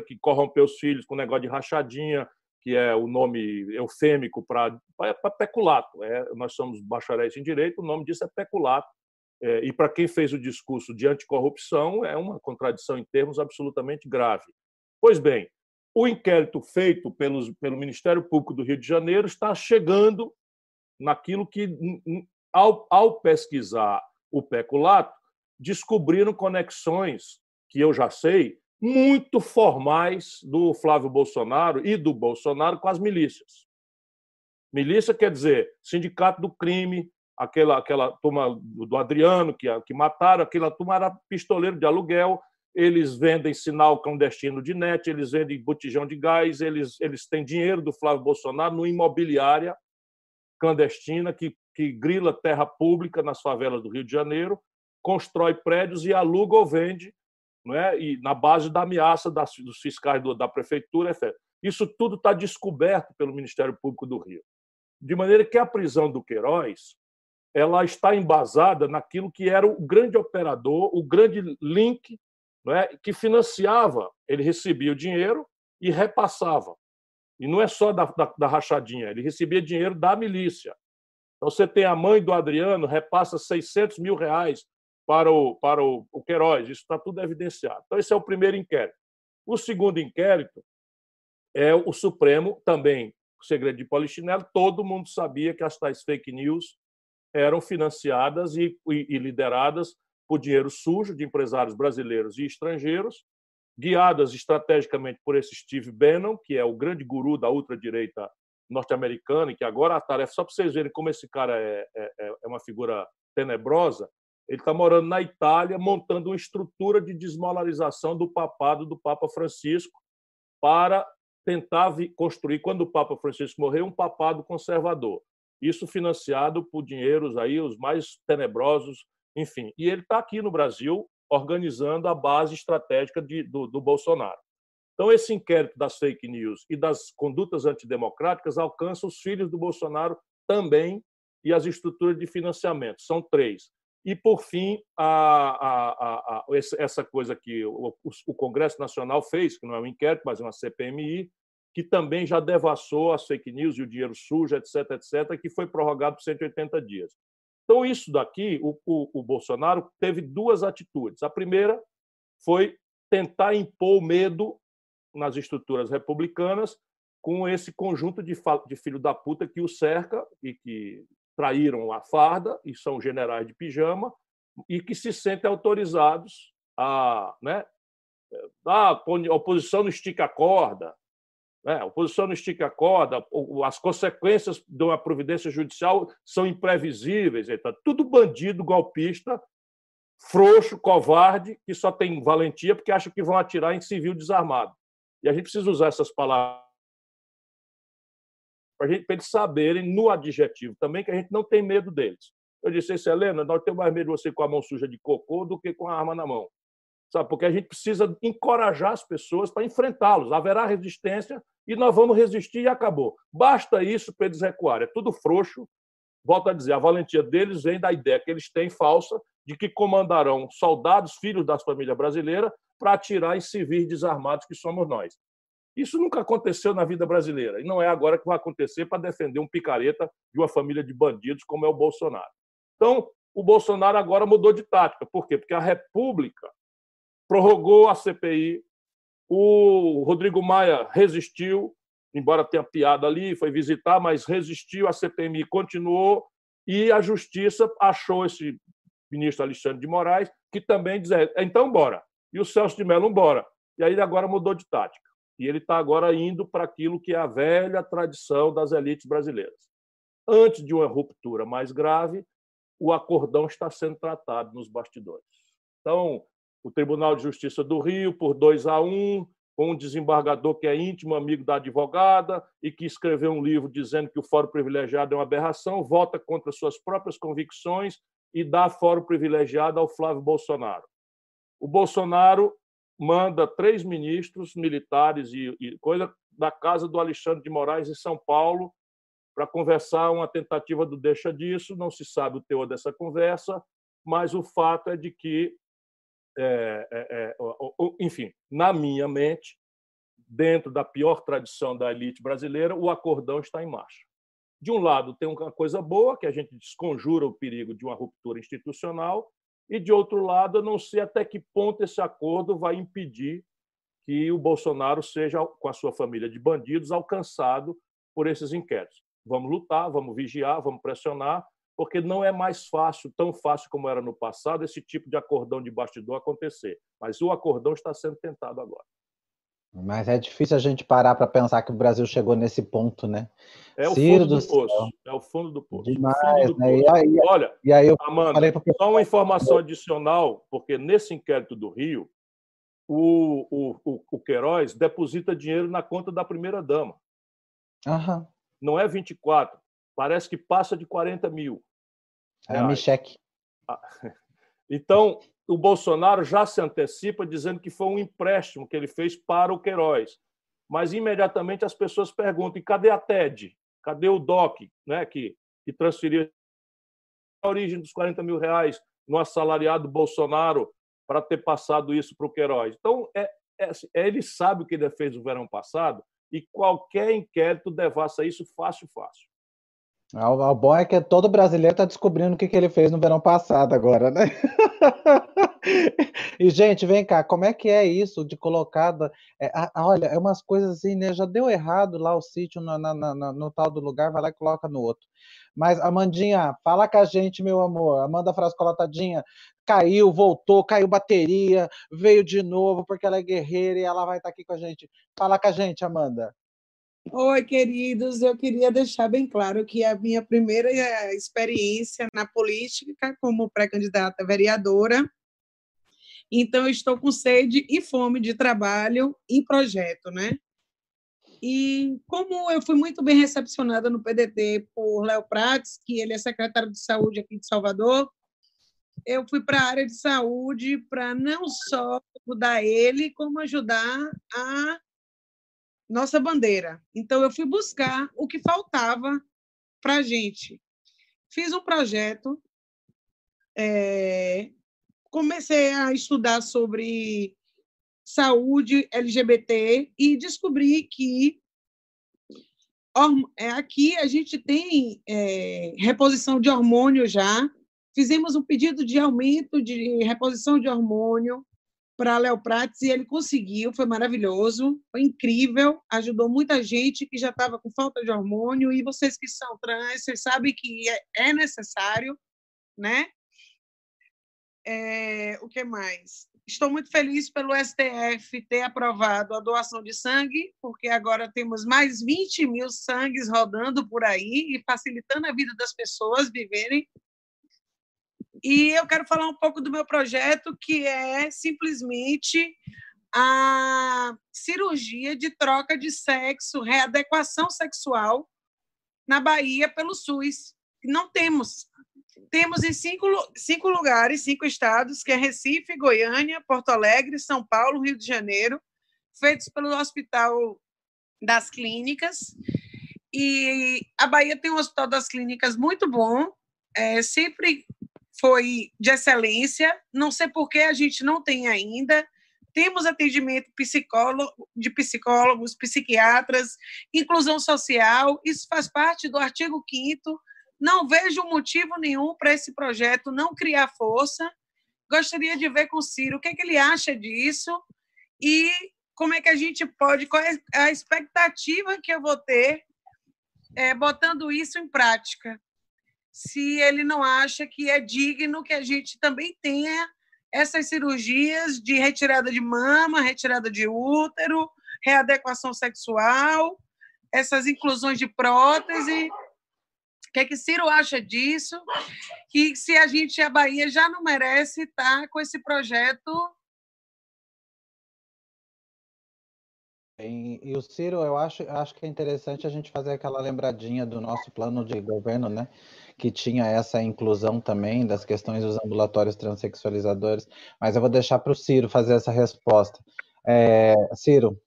que corrompeu os filhos com negócio de rachadinha, que é o nome eufêmico para peculato. É, nós somos bacharéis em direito, o nome disso é peculato. É, e para quem fez o discurso de anticorrupção, é uma contradição em termos absolutamente grave. Pois bem, o inquérito feito pelos, pelo Ministério Público do Rio de Janeiro está chegando naquilo que, ao, ao pesquisar o peculato, descobriram conexões que eu já sei muito formais do Flávio Bolsonaro e do Bolsonaro com as milícias. Milícia quer dizer sindicato do crime, aquela, aquela turma do Adriano que, que mataram, aquela turma era pistoleiro de aluguel, eles vendem sinal clandestino de net, eles vendem botijão de gás, eles, eles têm dinheiro do Flávio Bolsonaro no imobiliária clandestina que, que grila terra pública nas favelas do Rio de Janeiro, constrói prédios e aluga ou vende não é? e na base da ameaça das, dos fiscais do, da prefeitura, etc. Isso tudo está descoberto pelo Ministério Público do Rio. De maneira que a prisão do Queiroz ela está embasada naquilo que era o grande operador, o grande link é? que financiava. Ele recebia o dinheiro e repassava. E não é só da, da, da rachadinha, ele recebia dinheiro da milícia. Então, você tem a mãe do Adriano, repassa 600 mil reais para o, para o, o Queiroz. Isso está tudo evidenciado. Então, esse é o primeiro inquérito. O segundo inquérito é o Supremo, também o segredo de Polichinelo. Todo mundo sabia que as tais fake news eram financiadas e, e, e lideradas por dinheiro sujo de empresários brasileiros e estrangeiros, guiadas estrategicamente por esse Steve Bannon, que é o grande guru da ultradireita norte-americana, e que agora a tarefa, só para vocês verem como esse cara é, é, é uma figura tenebrosa, ele está morando na Itália, montando uma estrutura de desmolarização do papado do Papa Francisco para tentar construir, quando o Papa Francisco morreu, um papado conservador. Isso financiado por dinheiros aí os mais tenebrosos, enfim. E ele está aqui no Brasil organizando a base estratégica de, do, do Bolsonaro. Então, esse inquérito das fake news e das condutas antidemocráticas alcança os filhos do Bolsonaro também e as estruturas de financiamento. São três. E, por fim, a, a, a, essa coisa que o, o, Congresso Nacional fez, que não é um inquérito, mas é uma CPMI, que também já devassou as fake news e o dinheiro sujo, etc., etc., que foi prorrogado por 180 dias. Então, isso daqui, o, o, o Bolsonaro teve duas atitudes. A primeira foi tentar impor medo nas estruturas republicanas com esse conjunto de, de filho da puta que o cerca e que traíram a farda e são generais de pijama e que se sentem autorizados a, né, a oposição não estica a corda, a oposição não estica a corda, as consequências de uma providência judicial são imprevisíveis, então, tudo bandido, golpista, frouxo, covarde, que só tem valentia porque acha que vão atirar em civil desarmado. E a gente precisa usar essas palavras para eles saberem, no adjetivo também, que a gente não tem medo deles. Eu disse, Helena, nós temos mais medo de você com a mão suja de cocô do que com a arma na mão. Sabe? Porque a gente precisa encorajar as pessoas para enfrentá-los. Haverá resistência e nós vamos resistir e acabou. Basta isso para eles recuarem. É tudo frouxo. Volto a dizer, a valentia deles vem da ideia que eles têm falsa de que comandarão soldados, filhos das famílias brasileiras, para atirar em civis desarmados que somos nós. Isso nunca aconteceu na vida brasileira e não é agora que vai acontecer para defender um picareta de uma família de bandidos como é o Bolsonaro. Então, o Bolsonaro agora mudou de tática. Por quê? Porque a República prorrogou a CPI, o Rodrigo Maia resistiu, embora tenha piada ali, foi visitar, mas resistiu, a CPMI continuou e a Justiça achou esse ministro Alexandre de Moraes, que também diz, é, então bora e o Celso de Mello embora. E aí ele agora mudou de tática. E ele está agora indo para aquilo que é a velha tradição das elites brasileiras. Antes de uma ruptura mais grave, o acordão está sendo tratado nos bastidores. Então, o Tribunal de Justiça do Rio, por 2 a 1, com um desembargador que é íntimo amigo da advogada e que escreveu um livro dizendo que o fórum privilegiado é uma aberração, vota contra suas próprias convicções e dá fórum privilegiado ao Flávio Bolsonaro o Bolsonaro manda três ministros militares e, e coisa da casa do Alexandre de Moraes em São Paulo para conversar uma tentativa do deixa disso. Não se sabe o teor dessa conversa, mas o fato é de que, é, é, é, enfim, na minha mente, dentro da pior tradição da elite brasileira, o acordão está em marcha. De um lado, tem uma coisa boa, que a gente desconjura o perigo de uma ruptura institucional, e, de outro lado, eu não sei até que ponto esse acordo vai impedir que o Bolsonaro seja, com a sua família de bandidos, alcançado por esses inquéritos. Vamos lutar, vamos vigiar, vamos pressionar, porque não é mais fácil, tão fácil como era no passado, esse tipo de acordão de bastidor acontecer. Mas o acordão está sendo tentado agora. Mas é difícil a gente parar para pensar que o Brasil chegou nesse ponto, né? É o Ciro fundo do, do poço. É o fundo do poço. Demais, do né? E aí, Olha, e aí eu Amanda, só uma informação adicional, porque nesse inquérito do Rio, o, o, o, o Queiroz deposita dinheiro na conta da primeira-dama. Uhum. Não é 24, parece que passa de 40 mil. É a Micheque. Ah, então, o Bolsonaro já se antecipa dizendo que foi um empréstimo que ele fez para o Queiroz. Mas imediatamente as pessoas perguntam: e cadê a TED? Cadê o DOC, né, que, que transferiu a origem dos 40 mil reais no assalariado Bolsonaro para ter passado isso para o Queiroz? Então, é, é, é, ele sabe o que ele fez no verão passado e qualquer inquérito devassa isso fácil, fácil. O, bom é que todo brasileiro está descobrindo o que, que ele fez no verão passado agora, né? e, gente, vem cá, como é que é isso de colocada? É, olha, é umas coisas assim, né? Já deu errado lá o sítio no, na, na, no tal do lugar, vai lá e coloca no outro. Mas, Amandinha, fala com a gente, meu amor. Amanda Frascolatadinha caiu, voltou, caiu bateria, veio de novo, porque ela é guerreira e ela vai estar tá aqui com a gente. Fala com a gente, Amanda. Oi, queridos. Eu queria deixar bem claro que a minha primeira eh, experiência na política como pré-candidata vereadora. Então, estou com sede e fome de trabalho em projeto, né? E como eu fui muito bem recepcionada no PDT por Léo Prates, que ele é secretário de saúde aqui de Salvador, eu fui para a área de saúde para não só ajudar ele, como ajudar a nossa bandeira. Então, eu fui buscar o que faltava para a gente. Fiz um projeto, é, comecei a estudar sobre saúde LGBT e descobri que é, aqui a gente tem é, reposição de hormônio já. Fizemos um pedido de aumento de reposição de hormônio para Léo Prates e ele conseguiu, foi maravilhoso, foi incrível, ajudou muita gente que já estava com falta de hormônio e vocês que são trans, vocês sabem que é, é necessário, né? É, o que mais? Estou muito feliz pelo STF ter aprovado a doação de sangue, porque agora temos mais 20 mil sangues rodando por aí e facilitando a vida das pessoas viverem. E eu quero falar um pouco do meu projeto, que é simplesmente a cirurgia de troca de sexo, readequação sexual na Bahia pelo SUS. Não temos temos em cinco, cinco lugares, cinco estados, que é Recife, Goiânia, Porto Alegre, São Paulo, Rio de Janeiro, feitos pelo Hospital das Clínicas. E a Bahia tem um Hospital das Clínicas muito bom, é, sempre foi de excelência. Não sei por que a gente não tem ainda. Temos atendimento psicólogo, de psicólogos, psiquiatras, inclusão social, isso faz parte do artigo 5 não vejo motivo nenhum para esse projeto não criar força. Gostaria de ver com o Ciro o que, é que ele acha disso e como é que a gente pode, qual é a expectativa que eu vou ter é, botando isso em prática. Se ele não acha que é digno que a gente também tenha essas cirurgias de retirada de mama, retirada de útero, readequação sexual, essas inclusões de prótese, o que, é que Ciro acha disso? Que se a gente, a Bahia, já não merece estar com esse projeto. E, e o Ciro, eu acho, acho que é interessante a gente fazer aquela lembradinha do nosso plano de governo, né? Que tinha essa inclusão também das questões dos ambulatórios transexualizadores. Mas eu vou deixar para o Ciro fazer essa resposta. É, Ciro.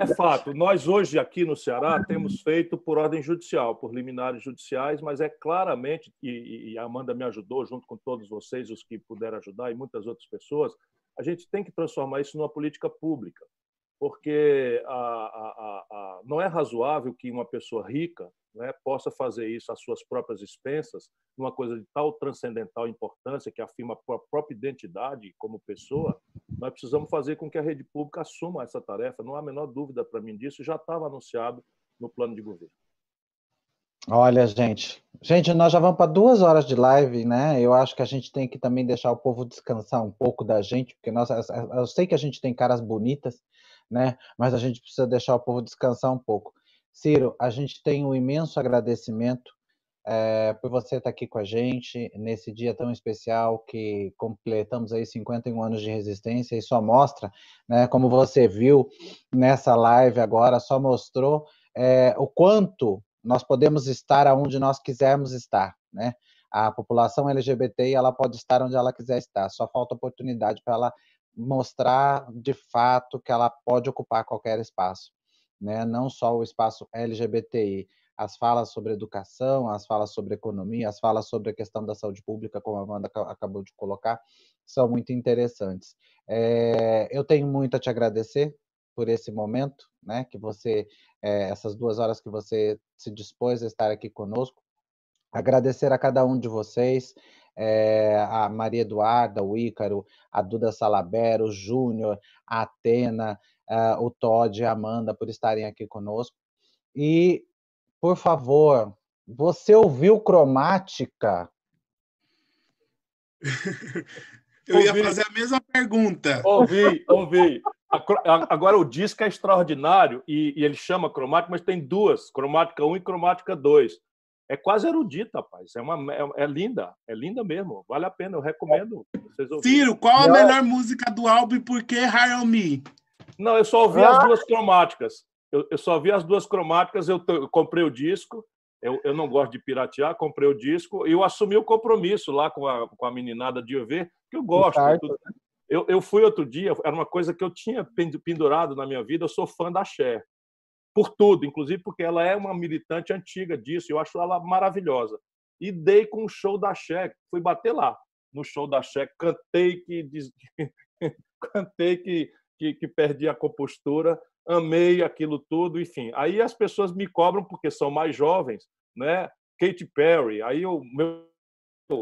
É fato. Nós hoje aqui no Ceará temos feito por ordem judicial, por liminares judiciais, mas é claramente, e, e a Amanda me ajudou, junto com todos vocês, os que puderam ajudar, e muitas outras pessoas, a gente tem que transformar isso numa política pública, porque a, a, a, não é razoável que uma pessoa rica né, possa fazer isso às suas próprias expensas, numa coisa de tal transcendental importância que afirma a própria identidade como pessoa, nós precisamos fazer com que a rede pública assuma essa tarefa. Não há a menor dúvida para mim disso, já estava anunciado no plano de governo. Olha, gente, gente, nós já vamos para duas horas de live, né? Eu acho que a gente tem que também deixar o povo descansar um pouco da gente, porque nós, eu sei que a gente tem caras bonitas, né? Mas a gente precisa deixar o povo descansar um pouco. Ciro, a gente tem um imenso agradecimento é, por você estar aqui com a gente nesse dia tão especial que completamos aí 51 anos de resistência e só mostra, né, como você viu nessa live agora, só mostrou é, o quanto nós podemos estar aonde nós quisermos estar, né? A população LGBT ela pode estar onde ela quiser estar, só falta oportunidade para ela mostrar de fato que ela pode ocupar qualquer espaço, né? Não só o espaço LGBTI, as falas sobre educação, as falas sobre economia, as falas sobre a questão da saúde pública, como a Amanda acabou de colocar, são muito interessantes. É, eu tenho muito a te agradecer por esse momento, né? Que você, é, essas duas horas que você se dispôs a estar aqui conosco. Agradecer a cada um de vocês, é, a Maria Eduarda, o Ícaro, a Duda Salabero, o Júnior, a Atena, o Todd e a Amanda por estarem aqui conosco. E por favor, você ouviu cromática? Eu ia ouvi. fazer a mesma pergunta. Ouvi, ouvi. Agora o disco é extraordinário e, e, ele chama cromática, mas tem duas, cromática 1 e cromática 2. É quase erudita, rapaz. É, uma, é, é, linda, é linda mesmo. Vale a pena, eu recomendo. Ciro, qual a Não. melhor música do álbum e por que Hire on Me? Não, eu só ouvi ah. as duas cromáticas. Eu, eu, só vi as duas cromáticas, eu, eu, comprei o disco Eu, eu não gosto de piratear, comprei o disco e eu assumi o compromisso lá com a, com a meninada de UV, que eu gosto. Tudo, eu, eu fui outro dia, era uma coisa que eu tinha pendurado na minha vida, eu sou fã da Cher. Por tudo, inclusive porque ela é uma militante antiga disso, eu acho ela maravilhosa. E dei com o show da Cher, fui bater lá no show da Cher, cantei que cantei que, que, que perdi a compostura, amei aquilo tudo, enfim. Aí as pessoas me cobram porque são mais jovens, né? Katy Perry, aí o meu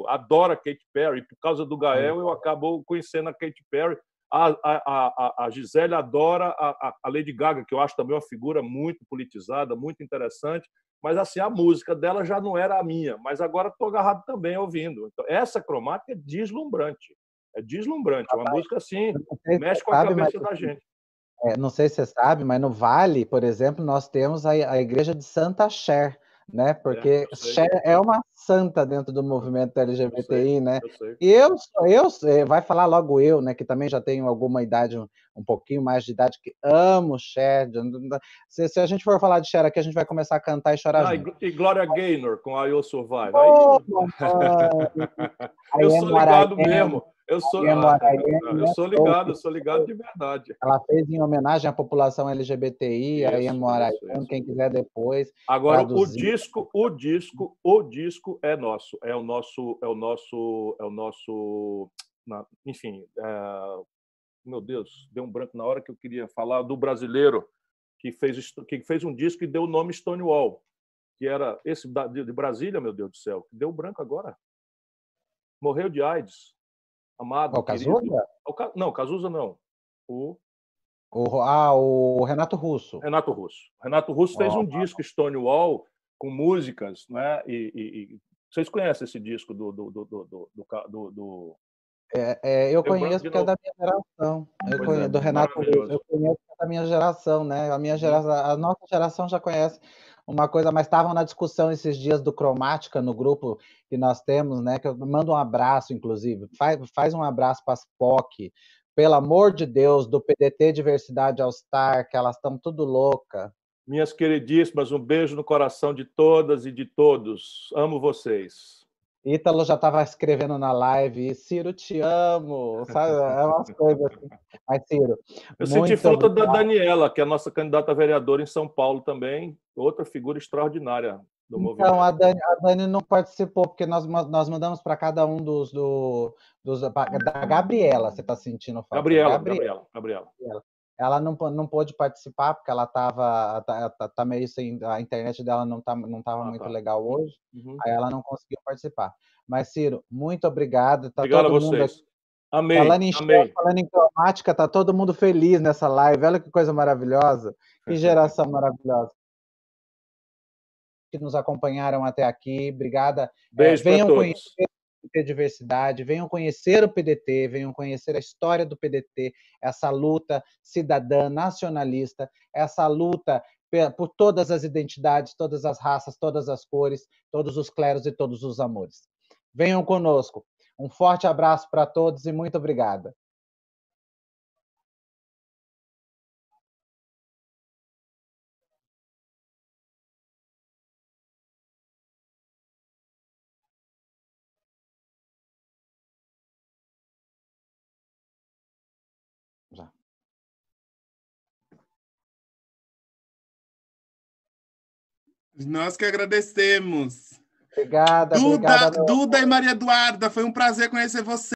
adora Katy Perry, por causa do Gael eu acabo conhecendo a Katy Perry. A, a, a, a Gisele adora a, a Lady Gaga, que eu acho também uma figura muito politizada, muito interessante, mas assim, a música dela já não era a minha, mas agora estou agarrado também ouvindo. Então, essa cromática é deslumbrante. É deslumbrante. Uma música assim, mexe com a sabe, cabeça da gente. É, não sei se você sabe, mas no Vale, por exemplo, nós temos a, a igreja de Santa Cher, né? Porque é, Cher é uma santa dentro do movimento LGBTI, eu né? Eu, eu, eu, vai falar logo eu, né? Que também já tenho alguma idade, um, um pouquinho mais de idade, que amo Cher. Se, se, a gente for falar de Cher aqui, a gente vai começar a cantar e chorar. Ah, junto. E Gloria Gaynor com I Will Survive. Oh, Aí, eu sou ligado mesmo. Eu sou, ah, eu sou ligado, eu sou ligado de verdade. Ela fez em homenagem à população LGBTI, isso, a Ian quem quiser depois. Agora traduzir. o disco, o disco, o disco é nosso, é o nosso, é o nosso, é o nosso, enfim, é, meu Deus, deu um branco na hora que eu queria falar do brasileiro que fez que fez um disco e deu o nome Stonewall, que era esse de Brasília, meu Deus do céu, deu branco agora. Morreu de AIDS amado. O Cazuza? Não, Cazuza não. O... o... Ah, o Renato Russo. Renato Russo. Renato Russo oh, fez um disco Stonewall com músicas, né? E, e, e, vocês conhecem esse disco do do, do, do, do, do... É, é, eu conheço porque é da minha geração. Eu conheço, é, do Renato. Eu conheço da minha geração, né? A minha geração, a nossa geração já conhece uma coisa, mas estavam na discussão esses dias do Cromática no grupo que nós temos, né? Que eu mando um abraço, inclusive. Faz, faz um abraço para as POC, pelo amor de Deus, do PDT Diversidade All Star, que elas estão tudo louca. Minhas queridíssimas, um beijo no coração de todas e de todos. Amo vocês. Ítalo já estava escrevendo na live, Ciro, te amo, sabe? É umas coisas assim. Mas, Ciro. Eu senti falta obrigado. da Daniela, que é a nossa candidata a vereadora em São Paulo também, outra figura extraordinária do então, movimento. Então, a Dani, a Dani não participou, porque nós, nós mandamos para cada um dos, do, dos. Da Gabriela, você está sentindo falta? Gabriela, Gabriela, Gabriela. Gabriela. Ela não, não pôde participar porque ela estava tá, tá, tá, meio sem a internet dela não tá não estava ah, muito tá. legal hoje, uhum. aí ela não conseguiu participar. Mas Ciro, muito obrigado. Tá obrigado todo a vocês. Mundo... Amém. Falando em amém. falando em cromática, tá todo mundo feliz nessa live. Olha que coisa maravilhosa, que geração maravilhosa que nos acompanharam até aqui. Obrigada. É, Beijo é, venham conhecer ter diversidade, venham conhecer o PDT, venham conhecer a história do PDT, essa luta cidadã nacionalista, essa luta por todas as identidades, todas as raças, todas as cores, todos os cleros e todos os amores. Venham conosco. Um forte abraço para todos e muito obrigada. Nós que agradecemos. Obrigada, Duda, obrigada, Duda e Maria Eduarda, foi um prazer conhecer você.